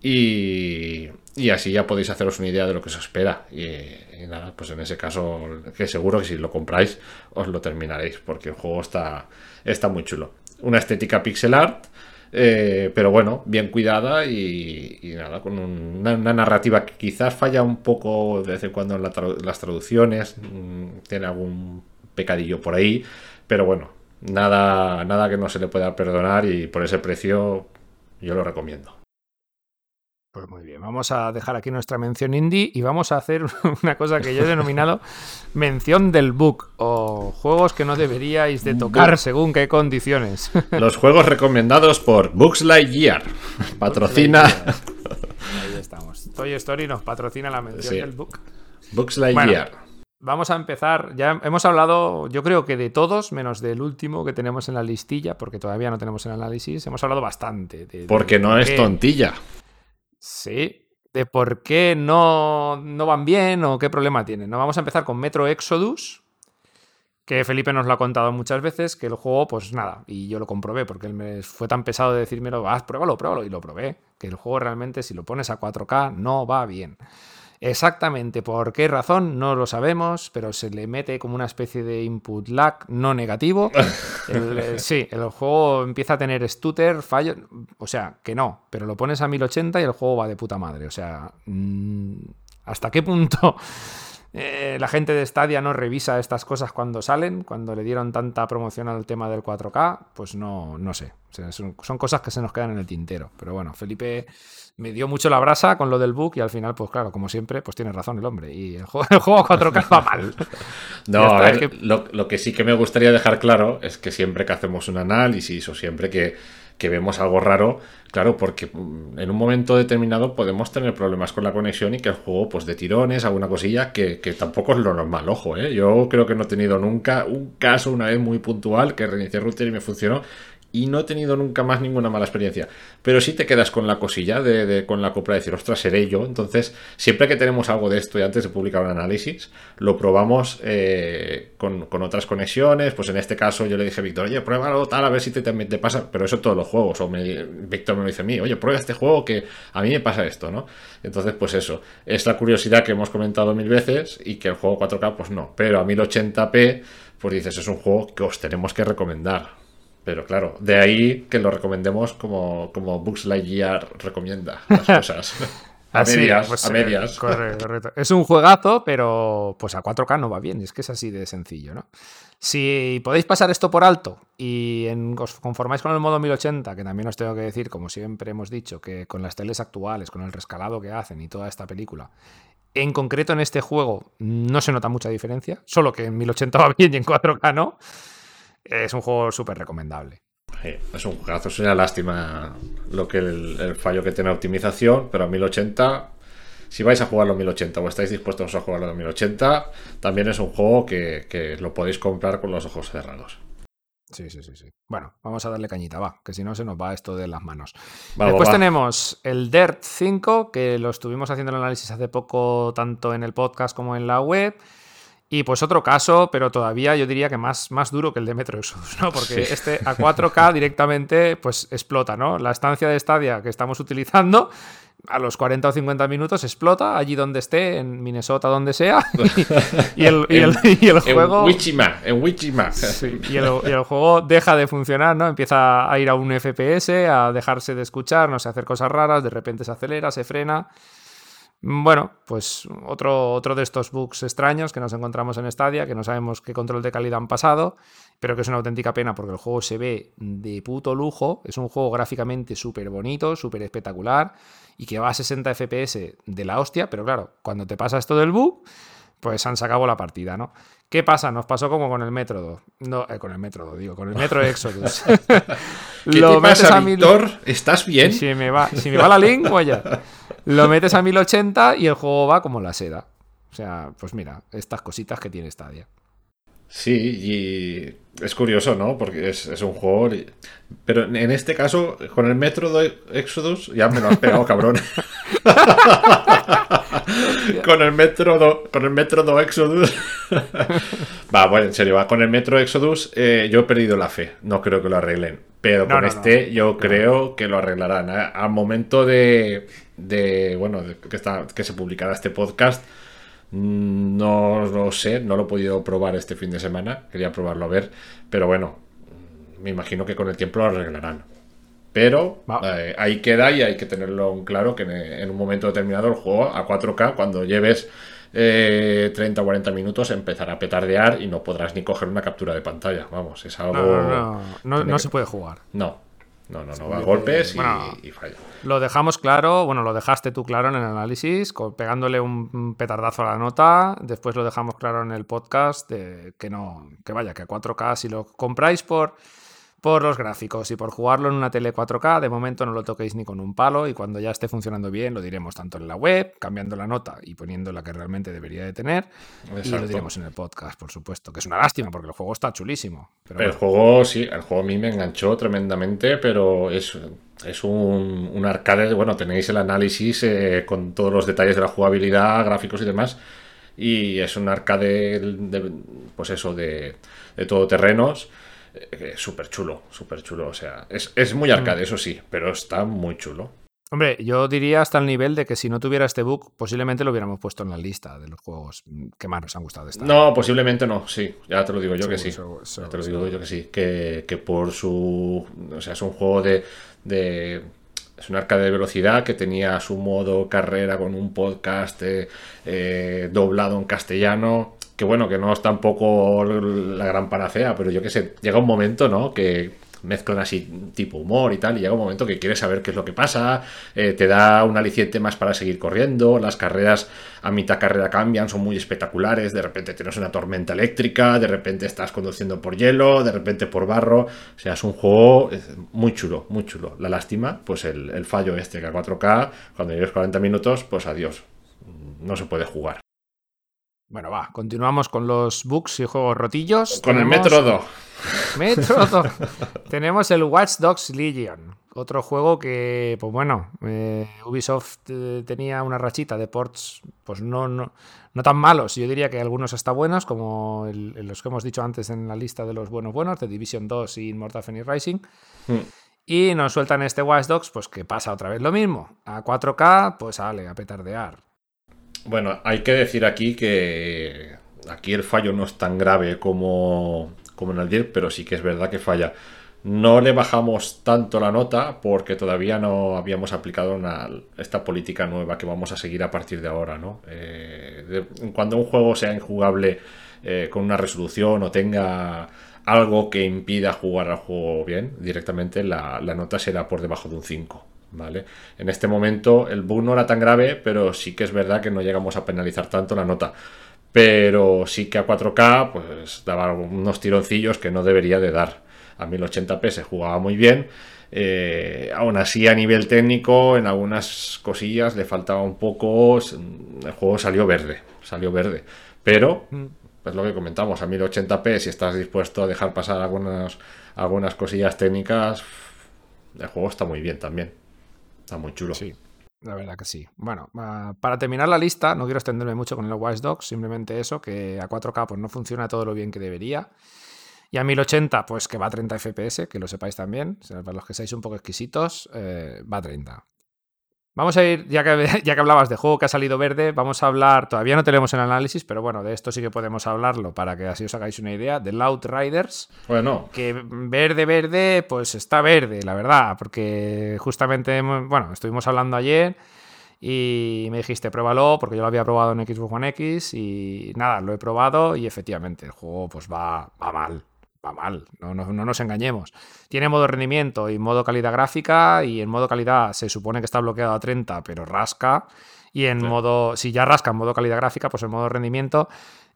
y, y así ya podéis haceros una idea de lo que os espera. Y, y, nada, pues en ese caso, que seguro que si lo compráis os lo terminaréis porque el juego está, está muy chulo una estética pixel art, eh, pero bueno, bien cuidada y, nada, con una, narrativa que quizás falla un poco de vez en cuando en las traducciones, mm, tiene algún pecadillo por ahí, pero bueno, nada, nada que no se le pueda perdonar y por ese precio yo lo recomiendo. Pues muy bien, vamos a dejar aquí nuestra mención indie y vamos a hacer una cosa que yo he denominado mención del book o juegos que no deberíais de tocar según qué condiciones. Los juegos recomendados por Books Year. Patrocina. Ahí estamos. Toy Story nos patrocina la mención del book. Books Lightyear. Vamos a empezar. Ya hemos hablado, yo creo que de todos, menos del último que tenemos en la listilla, porque todavía no tenemos el análisis. Hemos hablado bastante. De, porque no es tontilla. Sí, de por qué no, no van bien o qué problema tienen. ¿no? Vamos a empezar con Metro Exodus, que Felipe nos lo ha contado muchas veces, que el juego, pues nada, y yo lo comprobé, porque él me fue tan pesado de decírmelo, vas, pruébalo, pruébalo, y lo probé, que el juego realmente, si lo pones a 4K, no va bien. Exactamente por qué razón no lo sabemos, pero se le mete como una especie de input lag no negativo. Eh, sí, el juego empieza a tener stutter, fallo, o sea, que no, pero lo pones a 1080 y el juego va de puta madre. O sea, mm, ¿hasta qué punto eh, la gente de Stadia no revisa estas cosas cuando salen, cuando le dieron tanta promoción al tema del 4K, pues no, no sé. son, son, cosas que se nos quedan en el tintero. Pero bueno, Felipe me dio mucho la brasa con lo del book y al final, pues claro, como siempre, pues tiene razón el hombre. Y el juego, el juego 4K va mal. No, a ver, lo, lo que sí que me gustaría dejar claro es que siempre que hacemos un análisis o siempre que que vemos algo raro, claro, porque mm, en un momento determinado podemos tener problemas con la conexión y que el juego, pues de tirones, alguna cosilla, que, que tampoco es lo normal, ojo, ¿eh? Yo creo que no he tenido nunca un caso una vez muy puntual que reinicié router y me funcionó y no he tenido nunca más ninguna mala experiencia. Pero sí te quedas con la cosilla de, con la compra de decir, ostras, seré yo. Entonces, siempre que tenemos algo de esto y antes de publicar un análisis, lo probamos eh, con, otras conexiones. Pues en este caso yo le dije a Víctor, oye, pruébalo tal, a ver si te, te, pasa. Pero eso todos los juegos. O Víctor me lo dice a mí, oye, prueba este juego que a mí me pasa esto, ¿no? Entonces, pues eso. Es la curiosidad que hemos comentado mil veces y que el juego 4K, pues no. Pero a 1080p, pues dices, es un juego que os tenemos que recomendar pero claro, de ahí que lo recomendemos como, como Books Lightyear recomienda las cosas. a medias, pues, a medias. correcto. Es un juegazo, pero pues a 4K no va bien. Es que es así de sencillo, ¿no? Si podéis pasar esto por alto y os conformáis con el modo 1080, que también os tengo que decir, como siempre hemos dicho, que con las teles actuales, con el rescalado que hacen y toda esta película, en concreto en este juego no se nota mucha diferencia, solo que en 1080 va bien y en 4K no es un juego súper recomendable. es un juegazo, es una lástima lo que el, fallo que tiene optimización, pero a 1080, si vais a jugarlo a 1080 o estáis dispuestos a jugarlo a 1080, también es un juego que, lo podéis comprar con los ojos cerrados. Sí, sí, sí, sí. Bueno, vamos a darle cañita, va, que si no se nos va esto de las manos. Después tenemos el Dirt 5, que lo estuvimos haciendo el análisis hace poco, tanto en el podcast como en la web. Y pues otro caso, pero todavía yo diría que más, más duro que el de Metro Exodus, ¿no? Porque este a 4K directamente pues explota, ¿no? La estancia de Stadia que estamos utilizando a los 40 o 50 minutos explota allí donde esté, en Minnesota, donde sea. Y, el, juego. En Wichima, en Wichima. y, el, juego deja de funcionar, ¿no? Empieza a ir a un FPS, a dejarse de escuchar, no sé, hacer cosas raras, de repente se acelera, se frena. Bueno, pues otro, otro de estos bugs extraños que nos encontramos en Stadia, que no sabemos qué control de calidad han pasado, pero que es una auténtica pena porque el juego se ve de puto lujo, es un juego gráficamente súper bonito, súper espectacular y que va a 60 FPS de la hostia, pero claro, cuando te pasa esto del bug, pues han sacado la partida, ¿no? ¿Qué pasa? Nos pasó como con el Metro 2. No, eh, con el Metro 2, digo, con el Metro Exodus. ¿Qué Lo te pasa, Víctor? ¿Estás bien? Si me va, si me va la lengua ya. Lo metes a 1080 y el juego va como la seda. O sea, pues mira, estas cositas que tiene Stadia. Sí, y es curioso, ¿no? Porque es, un juego. Pero en este caso, con el Metro de Exodus, ya me lo has pegado, cabrón. con el Metro con el Metro do Exodus. va, bueno, en serio, va. Con el Metro Exodus, eh, yo he perdido la fe. No creo que lo arreglen. Pero con este, yo creo que lo arreglarán. Al momento de, de bueno, que, está, que se publicará este podcast, no lo sé, no lo he podido probar este fin de semana, quería probarlo a ver, pero bueno, me imagino que con el tiempo lo arreglarán. Pero eh, ahí queda y hay que tenerlo en claro que en, un momento determinado el juego a 4K, cuando lleves 30 o 40 minutos, empezará a petardear y no podrás ni coger una captura de pantalla. Vamos, es algo... No, no, no se puede jugar. No, no, no, no, va a golpes y, falla. Lo dejamos claro, bueno, lo dejaste tú claro en el análisis, pegándole un petardazo a la nota. Después lo dejamos claro en el podcast de que no, que vaya, que a 4K, si lo compráis por por los gráficos y por jugarlo en una tele 4K. De momento no lo toquéis ni con un palo y cuando ya esté funcionando bien lo diremos tanto en la web, cambiando la nota y poniendo la que realmente debería de tener. Y lo diremos en el podcast, por supuesto, que es una lástima porque el juego está chulísimo. Pero el juego, sí, el juego a mí me enganchó tremendamente, pero es, es un, un arcade, bueno, tenéis el análisis eh, con todos los detalles de la jugabilidad, gráficos y demás. Y es un arcade, de, pues eso, de, de todoterrenos eh, súper chulo, súper chulo. O sea, es, muy arcade, mm. eso sí, pero está muy chulo. Hombre, yo diría hasta el nivel de que si no tuviera este book, posiblemente lo hubiéramos puesto en la lista de los juegos que más nos han gustado. Esta no, posiblemente no, sí. Ya te lo digo yo que sí. ya te lo digo yo que sí. Que, por su. O sea, es un juego de, Es un arcade de velocidad que tenía su modo carrera con un podcast eh, eh, doblado en castellano. Que bueno, que no es tampoco la gran panacea, pero yo que sé, llega un momento, ¿no? Que mezclan así tipo humor y tal, y llega un momento que quieres saber qué es lo que pasa, eh, te da un aliciente más para seguir corriendo, las carreras a mitad carrera cambian, son muy espectaculares, de repente tienes una tormenta eléctrica, de repente estás conduciendo por hielo, de repente por barro, o sea, es un juego muy chulo, muy chulo. La lástima, pues el, el fallo este que a 4K, cuando lleves 40 minutos, pues adiós, no se puede jugar. Bueno, va, continuamos con los bugs y juegos rotillos. Con el Metro 2. Metro 2. Tenemos el Watch Dogs Legion. Otro juego que, pues bueno, eh, Ubisoft eh, tenía una rachita de ports, pues no, no, no, tan malos. Yo diría que algunos hasta buenos, como los que hemos dicho antes en la lista de los buenos buenos, de Division 2 y Immortal Phoenix Rising. Hmm. Y nos sueltan este Watch Dogs, pues que pasa otra vez lo mismo. A 4K, pues sale a petardear. Bueno, hay que decir aquí que aquí el fallo no es tan grave como, como en el DIR, pero sí que es verdad que falla. No le bajamos tanto la nota porque todavía no habíamos aplicado esta política nueva que vamos a seguir a partir de ahora. ¿no? Eh, cuando un juego sea injugable eh, con una resolución o tenga algo que impida jugar al juego bien, directamente la, la nota será por debajo de un 5. ¿Vale? En este momento el bug no era tan grave, pero sí que es verdad que no llegamos a penalizar tanto la nota. Pero sí que a 4K pues daba unos tironcillos que no debería de dar. A 1080p se jugaba muy bien. Eh, aún así a nivel técnico en algunas cosillas le faltaba un poco. El juego salió verde, salió verde. Pero mm. es lo que comentamos, a 1080p si estás dispuesto a dejar pasar algunas, algunas cosillas técnicas, el juego está muy bien también. Está muy chulo. Sí, la verdad que sí. Bueno, para terminar la lista, no quiero extenderme mucho con el Watch Dogs, simplemente eso, que a 4K pues no funciona todo lo bien que debería. Y a 1080, pues que va a 30 FPS, que lo sepáis también. Para los que seáis un poco exquisitos, eh, va a 30. Vamos a ir, ya que, ya que hablabas de juego que ha salido verde, vamos a hablar, todavía no tenemos el análisis, pero bueno, de esto sí que podemos hablarlo para que así os hagáis una idea, de Loud Riders. Bueno. Que verde, verde, pues está verde, la verdad, porque justamente, bueno, estuvimos hablando ayer y me dijiste, pruébalo, porque yo lo había probado en Xbox One X y nada, lo he probado y efectivamente el juego pues va, va mal va mal, no, no, nos engañemos. Tiene modo rendimiento y modo calidad gráfica y en modo calidad se supone que está bloqueado a 30, pero rasca. Y en modo, si ya rasca en modo calidad gráfica, pues en modo rendimiento,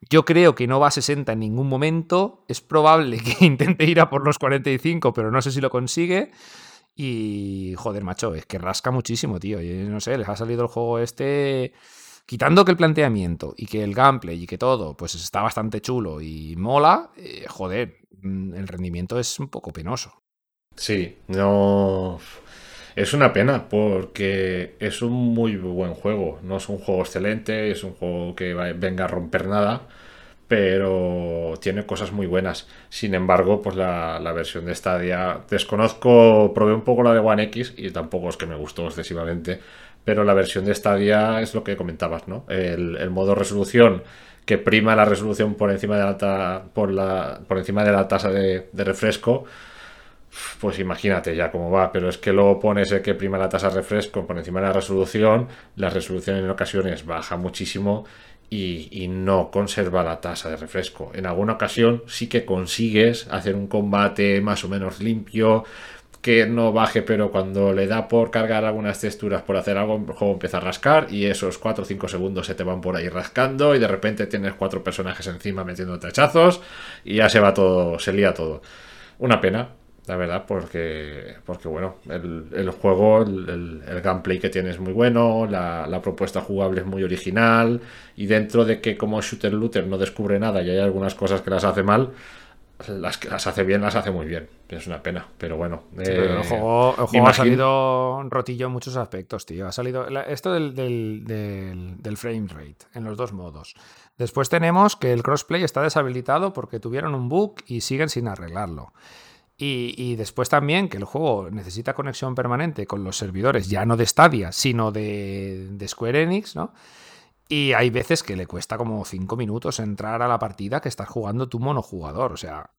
yo creo que no va a 60 en ningún momento. Es probable que intente ir a por los 45, pero no sé si lo consigue. Y joder, macho, es que rasca muchísimo, tío. Y no sé, les ha salido el juego este quitando que el planteamiento y que el gameplay y que todo, pues está bastante chulo y mola, eh, joder, el rendimiento es un poco penoso. Sí, no. Es una pena porque es un muy buen juego. No es un juego excelente, es un juego que venga a romper nada, pero tiene cosas muy buenas. Sin embargo, pues la, la, versión de Stadia desconozco, probé un poco la de One X y tampoco es que me gustó excesivamente, pero la versión de Stadia es lo que comentabas, ¿no? El, modo resolución que prima la resolución por encima de la, por la, por encima de la tasa de, refresco, pues imagínate ya cómo va, pero es que luego pones el que prima la tasa de refresco por encima de la resolución, la resolución en ocasiones baja muchísimo y, no conserva la tasa de refresco. En alguna ocasión sí que consigues hacer un combate más o menos limpio, que no baje, pero cuando le da por cargar algunas texturas, por hacer algo, el juego empieza a rascar y esos 4 o 5 segundos se te van por ahí rascando y de repente tienes cuatro personajes encima metiendo hachazos y ya se va todo, se lía todo. Una pena, la verdad, porque, porque bueno, el, juego, el, gameplay que tiene es muy bueno, la, la, propuesta jugable es muy original y dentro de que como shooter looter no descubre nada y hay algunas cosas que las hace mal, las que las hace bien, las hace muy bien. Es una pena, pero bueno. el eh, juego, ha salido rotillo en muchos aspectos, tío. Ha salido esto del, del, frame rate en los dos modos. Después tenemos que el crossplay está deshabilitado porque tuvieron un bug y siguen sin arreglarlo. Y, y, después también que el juego necesita conexión permanente con los servidores, ya no de Stadia, sino de, de Square Enix, ¿no? Y hay veces que le cuesta como 5 minutos entrar a la partida que estás jugando tu monojugador. O sea,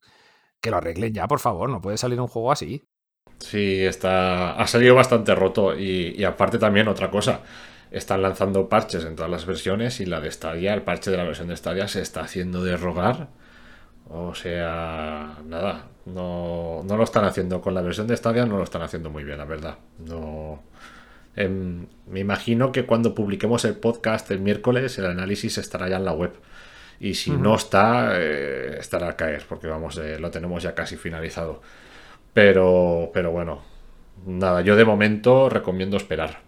que lo arreglen ya, por favor. No puede salir un juego así. Sí, está. Ha salido bastante roto. Y, aparte también otra cosa. Están lanzando parches en todas las versiones y la de Stadia, el parche de la versión de Stadia se está haciendo de rogar. O sea, nada, no, no lo están haciendo con la versión de Stadia, no lo están haciendo muy bien, la verdad. No, em, me imagino que cuando publiquemos el podcast el miércoles, el análisis estará ya en la web. Y si no está, eh, estará a caer, porque vamos, eh, lo tenemos ya casi finalizado. Pero, pero bueno, nada, yo de momento recomiendo esperar.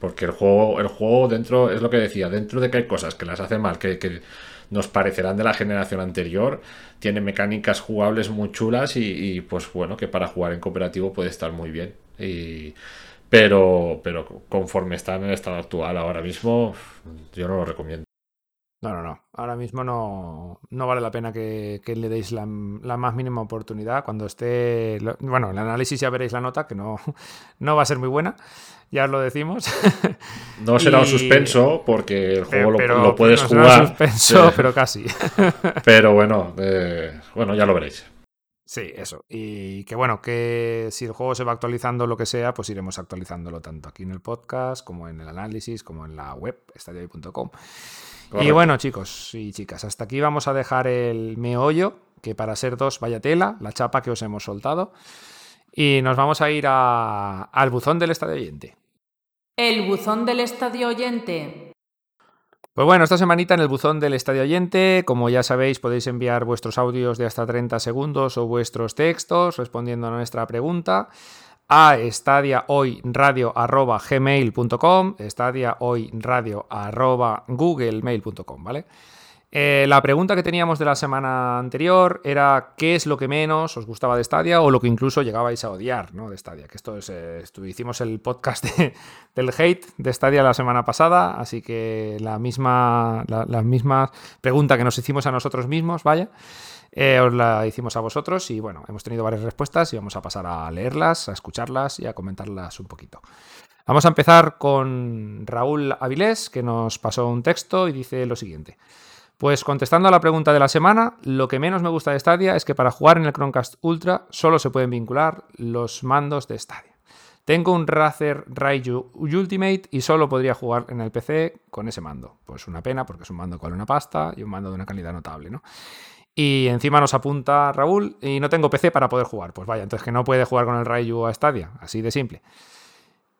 Porque el juego, el juego dentro, es lo que decía, dentro de que hay cosas que las hace mal, que, nos parecerán de la generación anterior, tiene mecánicas jugables muy chulas y, pues bueno, que para jugar en cooperativo puede estar muy bien. Y, pero, pero conforme está en el estado actual ahora mismo, yo no lo recomiendo. No, no, no. Ahora mismo no, no vale la pena que, le deis la, más mínima oportunidad. Cuando esté. Bueno, el análisis ya veréis la nota, que no, no va a ser muy buena. Ya os lo decimos. No será un suspenso, porque el juego lo, puedes no jugar. un suspenso, pero casi. Pero bueno, eh, bueno, ya lo veréis. Sí, eso. Y que bueno, que si el juego se va actualizando lo que sea, pues iremos actualizándolo tanto aquí en el podcast, como en el análisis, como en la web, estadio.com. Y bueno, chicos y chicas, hasta aquí vamos a dejar el meollo, que para ser dos, vaya tela, la chapa que os hemos soltado. Y nos vamos a ir al buzón del estadio oyente. El buzón del estadio oyente. Pues bueno, esta semanita en el buzón del estadio oyente, como ya sabéis, podéis enviar vuestros audios de hasta 30 segundos o vuestros textos respondiendo a nuestra pregunta a estadiahoyradio.gmail.com, estadiahoyradio.googlemail.com, ¿vale? Eh, la pregunta que teníamos de la semana anterior era qué es lo que menos os gustaba de Stadia o lo que incluso llegabais a odiar ¿no? de Stadia. Que esto es, eh, hicimos el podcast del hate de Stadia la semana pasada, así que la misma, la misma pregunta que nos hicimos a nosotros mismos, vaya. Eh, os la hicimos a vosotros y bueno, hemos tenido varias respuestas y vamos a pasar a leerlas, a escucharlas y a comentarlas un poquito. Vamos a empezar con Raúl Avilés, que nos pasó un texto y dice lo siguiente. Pues contestando a la pregunta de la semana, lo que menos me gusta de Stadia es que para jugar en el Chromecast Ultra solo se pueden vincular los mandos de Stadia. Tengo un Razer Raiju Ultimate y solo podría jugar en el PC con ese mando. Pues una pena porque es un mando con una pasta y un mando de una calidad notable, ¿no? Y encima nos apunta Raúl y no tengo PC para poder jugar. Pues vaya, entonces que no puede jugar con el Rayu a Stadia, así de simple.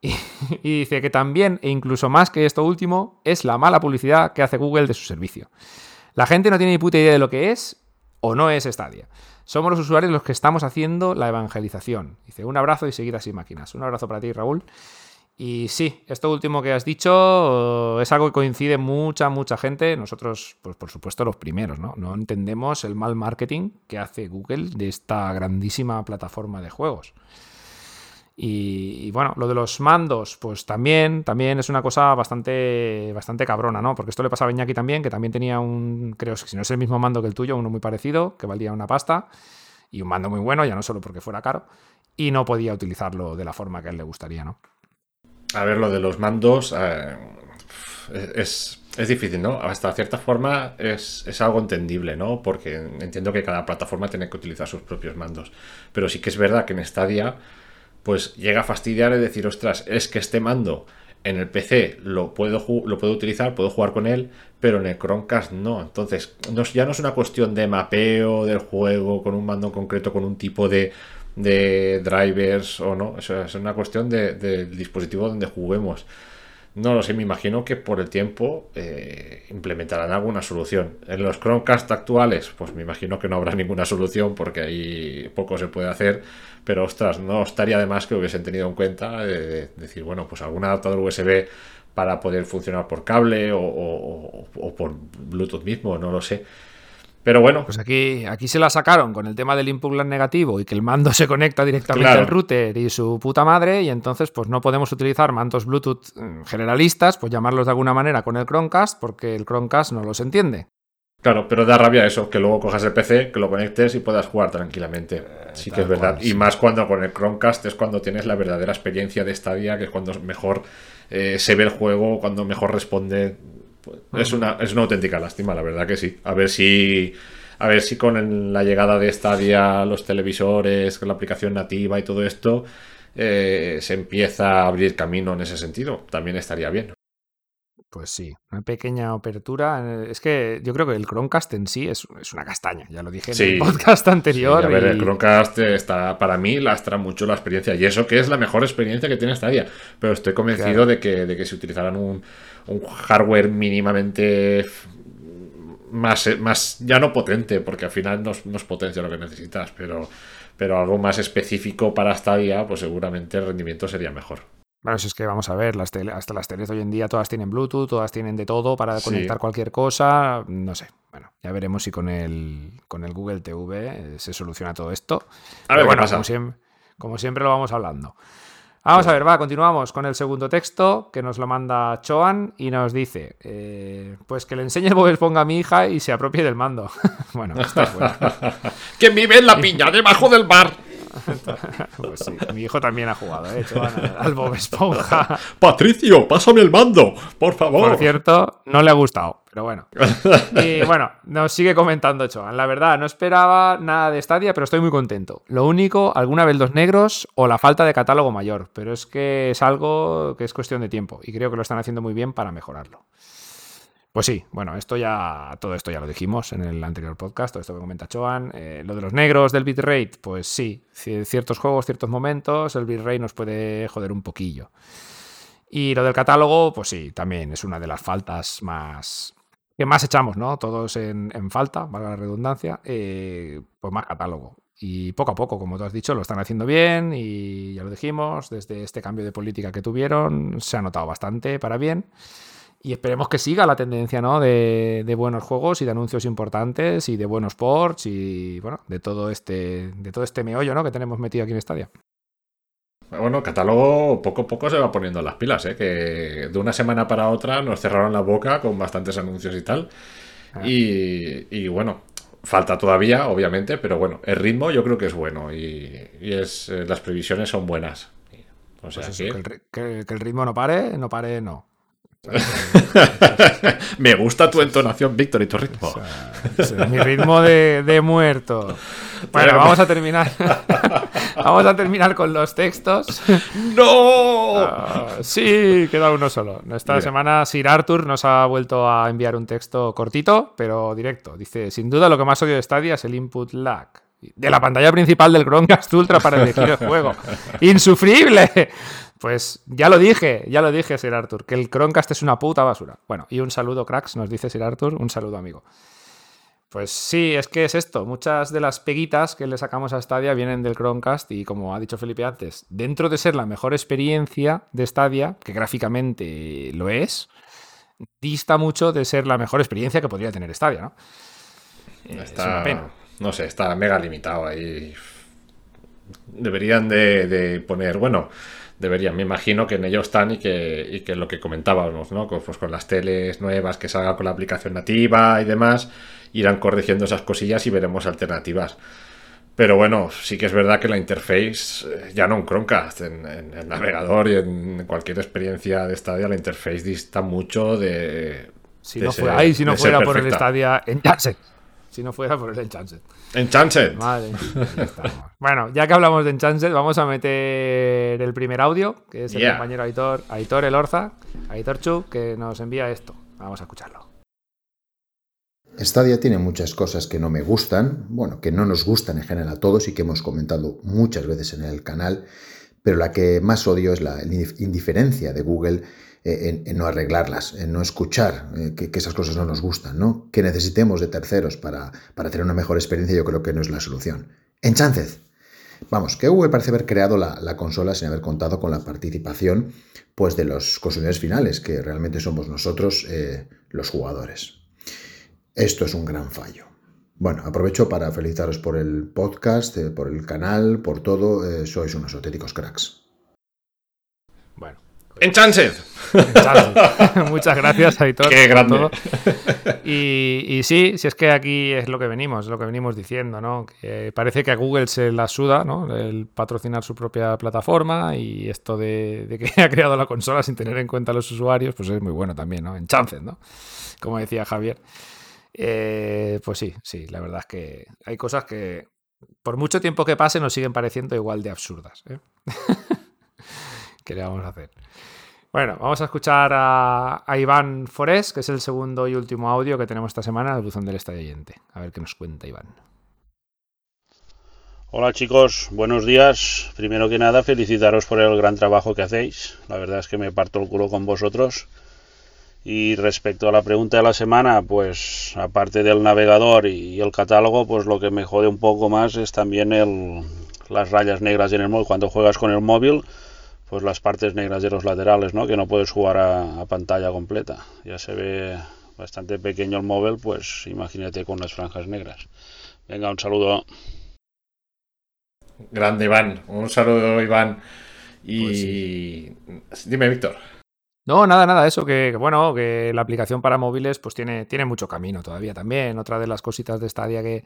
Y, dice que también, e incluso más que esto último, es la mala publicidad que hace Google de su servicio. La gente no tiene ni puta idea de lo que es o no es Stadia. Somos los usuarios los que estamos haciendo la evangelización. Dice, un abrazo y seguir así máquinas. Un abrazo para ti, Raúl. Y sí, esto último que has dicho es algo que coincide mucha, mucha gente. Nosotros, pues por supuesto, los primeros, ¿no? No entendemos el mal marketing que hace Google de esta grandísima plataforma de juegos. Y, bueno, lo de los mandos, pues también, también es una cosa bastante, bastante cabrona, ¿no? Porque esto le pasaba a Iñaki también, que también tenía un, creo que si no es el mismo mando que el tuyo, uno muy parecido, que valía una pasta, y un mando muy bueno, ya no solo porque fuera caro, y no podía utilizarlo de la forma que a él le gustaría, ¿no? A ver, lo de los mandos eh, es, difícil, ¿no? Hasta cierta forma es, algo entendible, ¿no? Porque entiendo que cada plataforma tiene que utilizar sus propios mandos. Pero sí que es verdad que en Stadia, pues llega a fastidiar y decir, ostras, es que este mando en el PC lo puedo, lo puedo utilizar, puedo jugar con él, pero en el Chromecast no. Entonces, ya no es una cuestión de mapeo del juego con un mando concreto, con un tipo de de drivers o no. Eso es una cuestión del dispositivo donde juguemos. No lo sé, me imagino que por el tiempo eh, implementarán alguna solución. En los Chromecast actuales, pues me imagino que no habrá ninguna solución porque ahí poco se puede hacer. Pero ostras, no estaría de más que hubiesen tenido en cuenta de, decir, bueno, pues algún adaptador USB para poder funcionar por cable o por Bluetooth mismo, no lo sé. Pero bueno. Pues aquí, aquí se la sacaron con el tema del input lag negativo y que el mando se conecta directamente al router y su puta madre, y entonces pues no podemos utilizar mandos Bluetooth mm, generalistas, pues llamarlos de alguna manera con el Chromecast, porque el Chromecast no los entiende. Claro, pero da rabia eso, que luego cojas el PC, que lo conectes y puedas jugar tranquilamente. Eh, sí que es verdad. y más cuando con el Chromecast es cuando tienes la verdadera experiencia de Stadia, que es cuando mejor eh, se ve el juego, cuando mejor responde es, una, es una auténtica lástima, la verdad que sí. A ver si a ver si con la llegada de Stadia, los televisores, con la aplicación nativa y todo esto, eh, se empieza a abrir camino en ese sentido. También estaría bien. Pues sí, una pequeña apertura. Es que yo creo que el Chromecast en sí es, una castaña, ya lo dije en el podcast anterior. a ver, el Chromecast está, para mí lastra mucho la experiencia. Y eso que es la mejor experiencia que tiene Stadia. Pero estoy convencido de, que, de que si utilizaran un, hardware mínimamente más, más, ya no potente, porque al final no, es potencia lo que necesitas, pero, pero algo más específico para Stadia, pues seguramente el rendimiento sería mejor. Bueno, si es que vamos a ver, las hasta las teles hoy en día todas tienen Bluetooth, todas tienen de todo para conectar cualquier cosa. No sé. Bueno, ya veremos si con el, con el Google TV eh, se soluciona todo esto. A ver, bueno, Como, siempre, como siempre lo vamos hablando. Vamos a ver, va, continuamos con el segundo texto que nos lo manda Choan y nos dice, eh, pues que le enseñe el Bob ponga a mi hija y se apropie del mando. bueno, está bueno. que vive en la piña debajo del bar. Pues sí, mi hijo también ha jugado, ¿eh? al Bob Esponja. Patricio, pásame el mando, por favor. Por cierto, no le ha gustado, pero bueno. Y bueno, nos sigue comentando Choan. La verdad, no esperaba nada de Stadia, pero estoy muy contento. Lo único, alguna vez los negros o la falta de catálogo mayor, pero es que es algo que es cuestión de tiempo y creo que lo están haciendo muy bien para mejorarlo. Pues sí, bueno, esto ya, todo esto ya lo dijimos en el anterior podcast, todo esto que comenta Choan. Eh, lo de los negros del bitrate, pues sí, ciertos juegos, ciertos momentos, el bitrate nos puede joder un poquillo. Y lo del catálogo, pues sí, también es una de las faltas más que más echamos, ¿no? Todos en, falta, valga la redundancia, eh, pues más catálogo. Y poco a poco, como tú has dicho, lo están haciendo bien y ya lo dijimos, desde este cambio de política que tuvieron, se ha notado bastante para bien. Y esperemos que siga la tendencia, ¿no? De, buenos juegos y de anuncios importantes y de buenos ports y, bueno, de todo este, de todo este meollo, ¿no? Que tenemos metido aquí en Stadia. Bueno, catálogo poco a poco se va poniendo las pilas, ¿eh? Que de una semana para otra nos cerraron la boca con bastantes anuncios y tal. Ah. Y, bueno, falta todavía, obviamente, pero bueno, el ritmo yo creo que es bueno y, es, eh, las previsiones son buenas. O sea, pues que el ritmo no pare, no pare, no. Me gusta tu entonación, Víctor, y tu ritmo. mi ritmo de, muerto. Bueno, vamos a terminar. vamos a terminar con los textos. ¡No! Ah, sí, queda uno solo. Esta semana Sir Arthur nos ha vuelto a enviar un texto cortito, pero directo. Dice: Sin duda, lo que más odio de Stadia es el input lag de la pantalla principal del Chromecast Ultra para elegir el juego. ¡Insufrible! Pues ya lo dije, ya lo dije, Sir Arthur, que el Chromecast es una puta basura. Bueno, y un saludo, cracks, nos dice Sir Arthur, un saludo, amigo. Pues sí, es que es esto. Muchas de las peguitas que le sacamos a Stadia vienen del Chromecast y como ha dicho Felipe antes, dentro de ser la mejor experiencia de Stadia, que gráficamente lo es, dista mucho de ser la mejor experiencia que podría tener Stadia, ¿no? es una pena. No sé, está mega limitado ahí. Deberían de poner, bueno, deberían. Me imagino que en ello están y que, y que lo que comentábamos, ¿no? Con, pues con las teles nuevas que salga con la aplicación nativa y demás, irán corrigiendo esas cosillas y veremos alternativas. Pero bueno, sí que es verdad que la interface, eh, ya no en Chromecast, en, el navegador y en cualquier experiencia de Stadia, la interface dista mucho de. Si no fuera, si no fuera por el Stadia en si no fuera por el Enchanted. Enchanted. Vale. bueno, ya que hablamos de Enchanted, vamos a meter el primer audio, que es el compañero Aitor, Aitor Elorza, Aitor Chu, que nos envía esto. Vamos a escucharlo. Stadia tiene muchas cosas que no me gustan, bueno, que no nos gustan en general a todos y que hemos comentado muchas veces en el canal, pero la que más odio es la indiferencia de Google eh, en, no arreglarlas, en no escuchar eh, que, esas cosas no nos gustan, ¿no? Que necesitemos de terceros para, para tener una mejor experiencia, yo creo que no es la solución. Enchanted. Vamos, que Google parece haber creado la, consola sin haber contado con la participación pues, de los consumidores finales, que realmente somos nosotros eh, los jugadores. Esto es un gran fallo. Bueno, aprovecho para felicitaros por el podcast, por el canal, por todo. sois unos auténticos cracks. Bueno, Enchanted. Muchas gracias, Aitor. Qué grande. Y, y, sí, si es que aquí es lo que venimos, lo que venimos diciendo, ¿no? Que parece que a Google se la suda, ¿no? El patrocinar su propia plataforma y esto de, que ha creado la consola sin tener en cuenta a los usuarios, pues es muy bueno también, ¿no? Enchanted, ¿no? Como decía Javier. Eh, pues sí, sí, la verdad es que hay cosas que por mucho tiempo que pase nos siguen pareciendo igual de absurdas. ¿eh? ¿Qué le vamos a hacer? Bueno, vamos a escuchar a, Iván Forés, que es el segundo y último audio que tenemos esta semana el buzón del estadio oyente. A ver qué nos cuenta Iván. Hola chicos, buenos días. Primero que nada, felicitaros por el gran trabajo que hacéis. La verdad es que me parto el culo con vosotros. Y respecto a la pregunta de la semana, pues aparte del navegador y el catálogo, pues lo que me jode un poco más es también el, las rayas negras en el móvil. Cuando juegas con el móvil, pues las partes negras de los laterales, ¿no? Que no puedes jugar a, pantalla completa. Ya se ve bastante pequeño el móvil, pues imagínate con las franjas negras. Venga, un saludo. Grande Iván, un saludo Iván. Y pues dime, Víctor. No, nada, nada, eso que, bueno, que la aplicación para móviles pues tiene, tiene mucho camino todavía también. Otra de las cositas de Stadia que,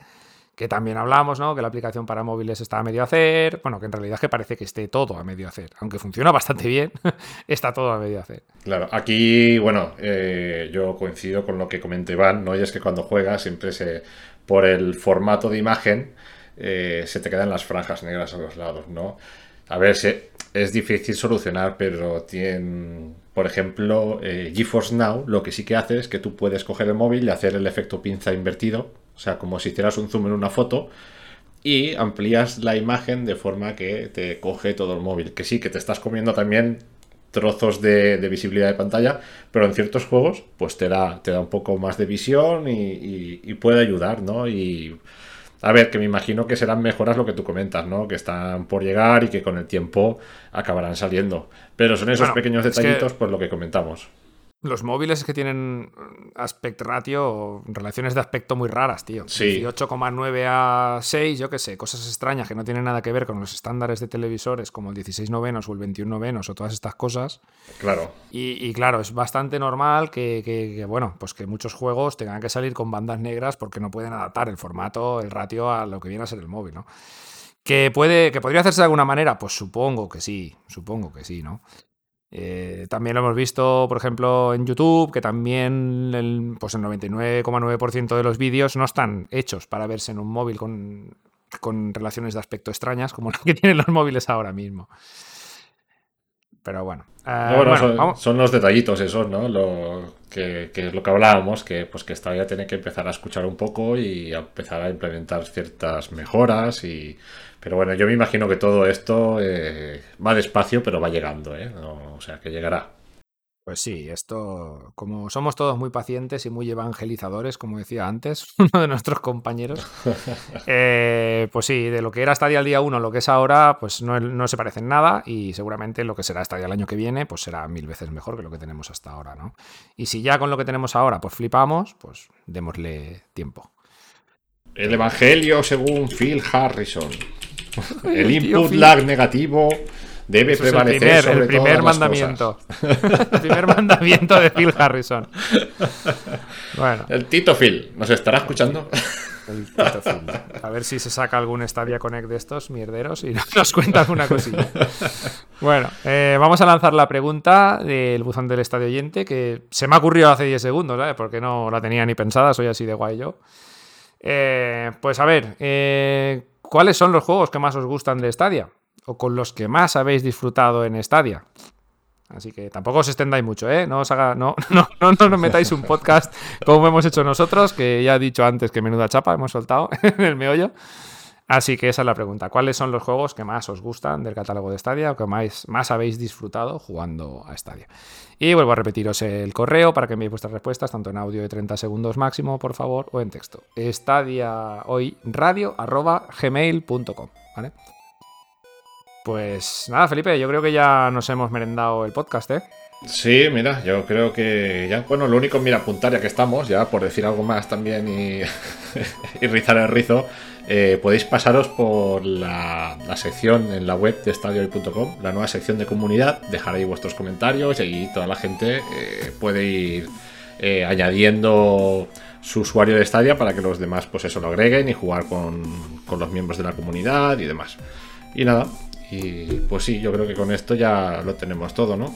que también hablamos, ¿no? Que la aplicación para móviles está a medio hacer. Bueno, que en realidad es que parece que esté todo a medio hacer. Aunque funciona bastante bien, está todo a medio hacer. Claro, aquí, bueno, eh, yo coincido con lo que comenté Iván, ¿no? Y es que cuando juegas siempre se, por el formato de imagen, eh, se te quedan las franjas negras a los lados, ¿no? A ver, es difícil solucionar, pero tiene, por ejemplo, eh, GeForce Now lo que sí que hace es que tú puedes coger el móvil y hacer el efecto pinza invertido, o sea, como si hicieras un zoom en una foto, y amplías la imagen de forma que te coge todo el móvil. Que sí, que te estás comiendo también trozos de, visibilidad de pantalla, pero en ciertos juegos pues te da, te da un poco más de visión y, y puede ayudar, ¿no? Y a ver, que me imagino que serán mejoras lo que tú comentas, ¿no? Que están por llegar y que con el tiempo acabarán saliendo. Pero son esos pequeños detallitos, por lo que comentamos. Los móviles que tienen aspect ratio, relaciones de aspecto muy raras, tío. Sí. 8,9 a 6, yo qué sé, cosas extrañas que no tienen nada que ver con los estándares de televisores como el 16 novenos o el 21 novenos o todas estas cosas. Claro. Y, claro, es bastante normal que, bueno, pues que muchos juegos tengan que salir con bandas negras porque no pueden adaptar el formato, el ratio a lo que viene a ser el móvil, ¿no? ¿Que, puede, ¿Que podría hacerse de alguna manera? Pues supongo que sí, supongo que sí, ¿no? Eh, también lo hemos visto, por ejemplo, en YouTube, que también el, pues el 99,9% de los vídeos no están hechos para verse en un móvil con, relaciones de aspecto extrañas, como las que tienen los móviles ahora mismo. Pero bueno. Eh, son, los detallitos esos, ¿no? Lo que, es lo que hablábamos, que pues que esta ya tiene que empezar a escuchar un poco y a empezar a implementar ciertas mejoras y pero bueno, yo me imagino que todo esto eh, va despacio, pero va llegando, ¿eh? o sea, que llegará. Pues sí, esto, como somos todos muy pacientes y muy evangelizadores, como decía antes uno de nuestros compañeros, eh, pues sí, de lo que era Stadia al día 1, lo que es ahora, pues no, no, se parecen nada y seguramente lo que será Stadia el año que viene, pues será mil veces mejor que lo que tenemos hasta ahora, ¿no? Y si ya con lo que tenemos ahora, pues flipamos, pues démosle tiempo. El Evangelio según Phil Harrison. El input lag negativo debe prevalecer el primer, mandamiento. el primer mandamiento de Phil Harrison. Bueno. El Tito Phil, ¿nos estará escuchando? El Tito Phil. A ver si se saca algún Stadia Connect de estos mierderos y nos cuenta alguna cosilla. Bueno, eh, vamos a lanzar la pregunta del buzón del estadio oyente que se me ha ocurrido hace 10 segundos, ¿sabes? Porque no la tenía ni pensada, soy así de guay yo. Eh, pues a ver, eh, ¿Cuáles son los juegos que más os gustan de Stadia? O con los que más habéis disfrutado en Stadia. Así que tampoco os extendáis mucho, ¿eh? No os haga, no, no, no, no nos metáis un podcast como hemos hecho nosotros, que ya he dicho antes que menuda chapa hemos soltado en el meollo. Así que esa es la pregunta. ¿Cuáles son los juegos que más os gustan del catálogo de Stadia o que más, más habéis disfrutado jugando a Stadia? Y vuelvo a repetiros el correo para que enviéis vuestras respuestas, tanto en audio de 30 segundos máximo, por favor, o en texto. estadiahoyradio.gmail.com ¿vale? Pues nada, Felipe, yo creo que ya nos hemos merendado el podcast, ¿eh? Sí, mira, yo creo que ya, bueno, lo único, mira, apuntar ya que estamos, ya por decir algo más también y, rizar el rizo, eh, podéis pasaros por la, sección en la web de estadiohoy.com, la nueva sección de comunidad, dejar ahí vuestros comentarios y ahí toda la gente eh, puede ir eh, añadiendo su usuario de Stadia para que los demás pues eso lo agreguen y jugar con, con los miembros de la comunidad y demás. Y nada, y pues sí, yo creo que con esto ya lo tenemos todo, ¿no?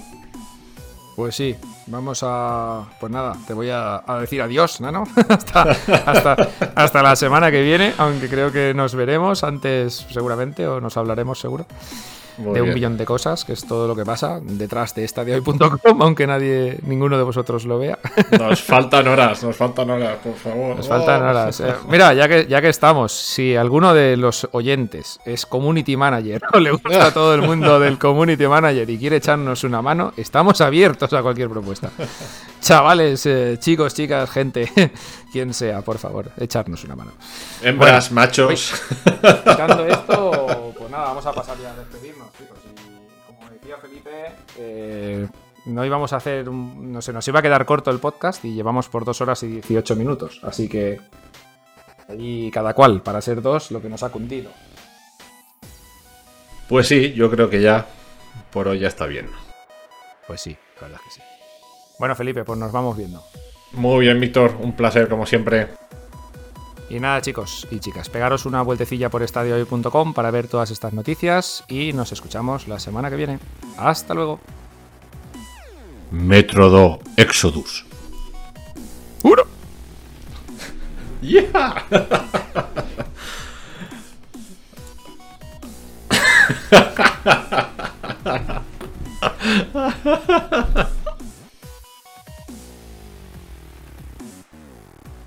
Pues sí, vamos a. Pues nada, te voy a, decir adiós, Nano. hasta, hasta, hasta la semana que viene, aunque creo que nos veremos antes, seguramente, o nos hablaremos seguro de un millón de cosas, que es todo lo que pasa detrás de estadiohoy.com, aunque nadie, ninguno de vosotros lo vea. Nos faltan horas, nos faltan horas, por favor. Nos faltan oh. horas. Eh, mira, ya que, ya que estamos, si alguno de los oyentes es community manager o le gusta a todo el mundo del community manager y quiere echarnos una mano, estamos abiertos a cualquier propuesta. Chavales, eh, chicos, chicas, gente, quien sea, por favor, echarnos una mano. Hembras, machos. Quitando esto, pues nada, vamos a pasar ya a despedirnos, chicos. Y como decía Felipe, eh, no íbamos a hacer, no sé, nos iba a quedar corto el podcast y llevamos por dos horas y 18 minutos. Así que ahí cada cual, para ser dos, lo que nos ha cundido. Pues sí, yo creo que ya por hoy ya está bien. Pues sí, la verdad que sí. Bueno, Felipe, pues nos vamos viendo. Muy bien, Víctor, un placer como siempre. Y nada, chicos y chicas, pegaros una vueltecilla por estadiohoy.com para ver todas estas noticias y nos escuchamos la semana que viene. Hasta luego. Metro 2 Exodus. ¡Uno! ¡Yeah!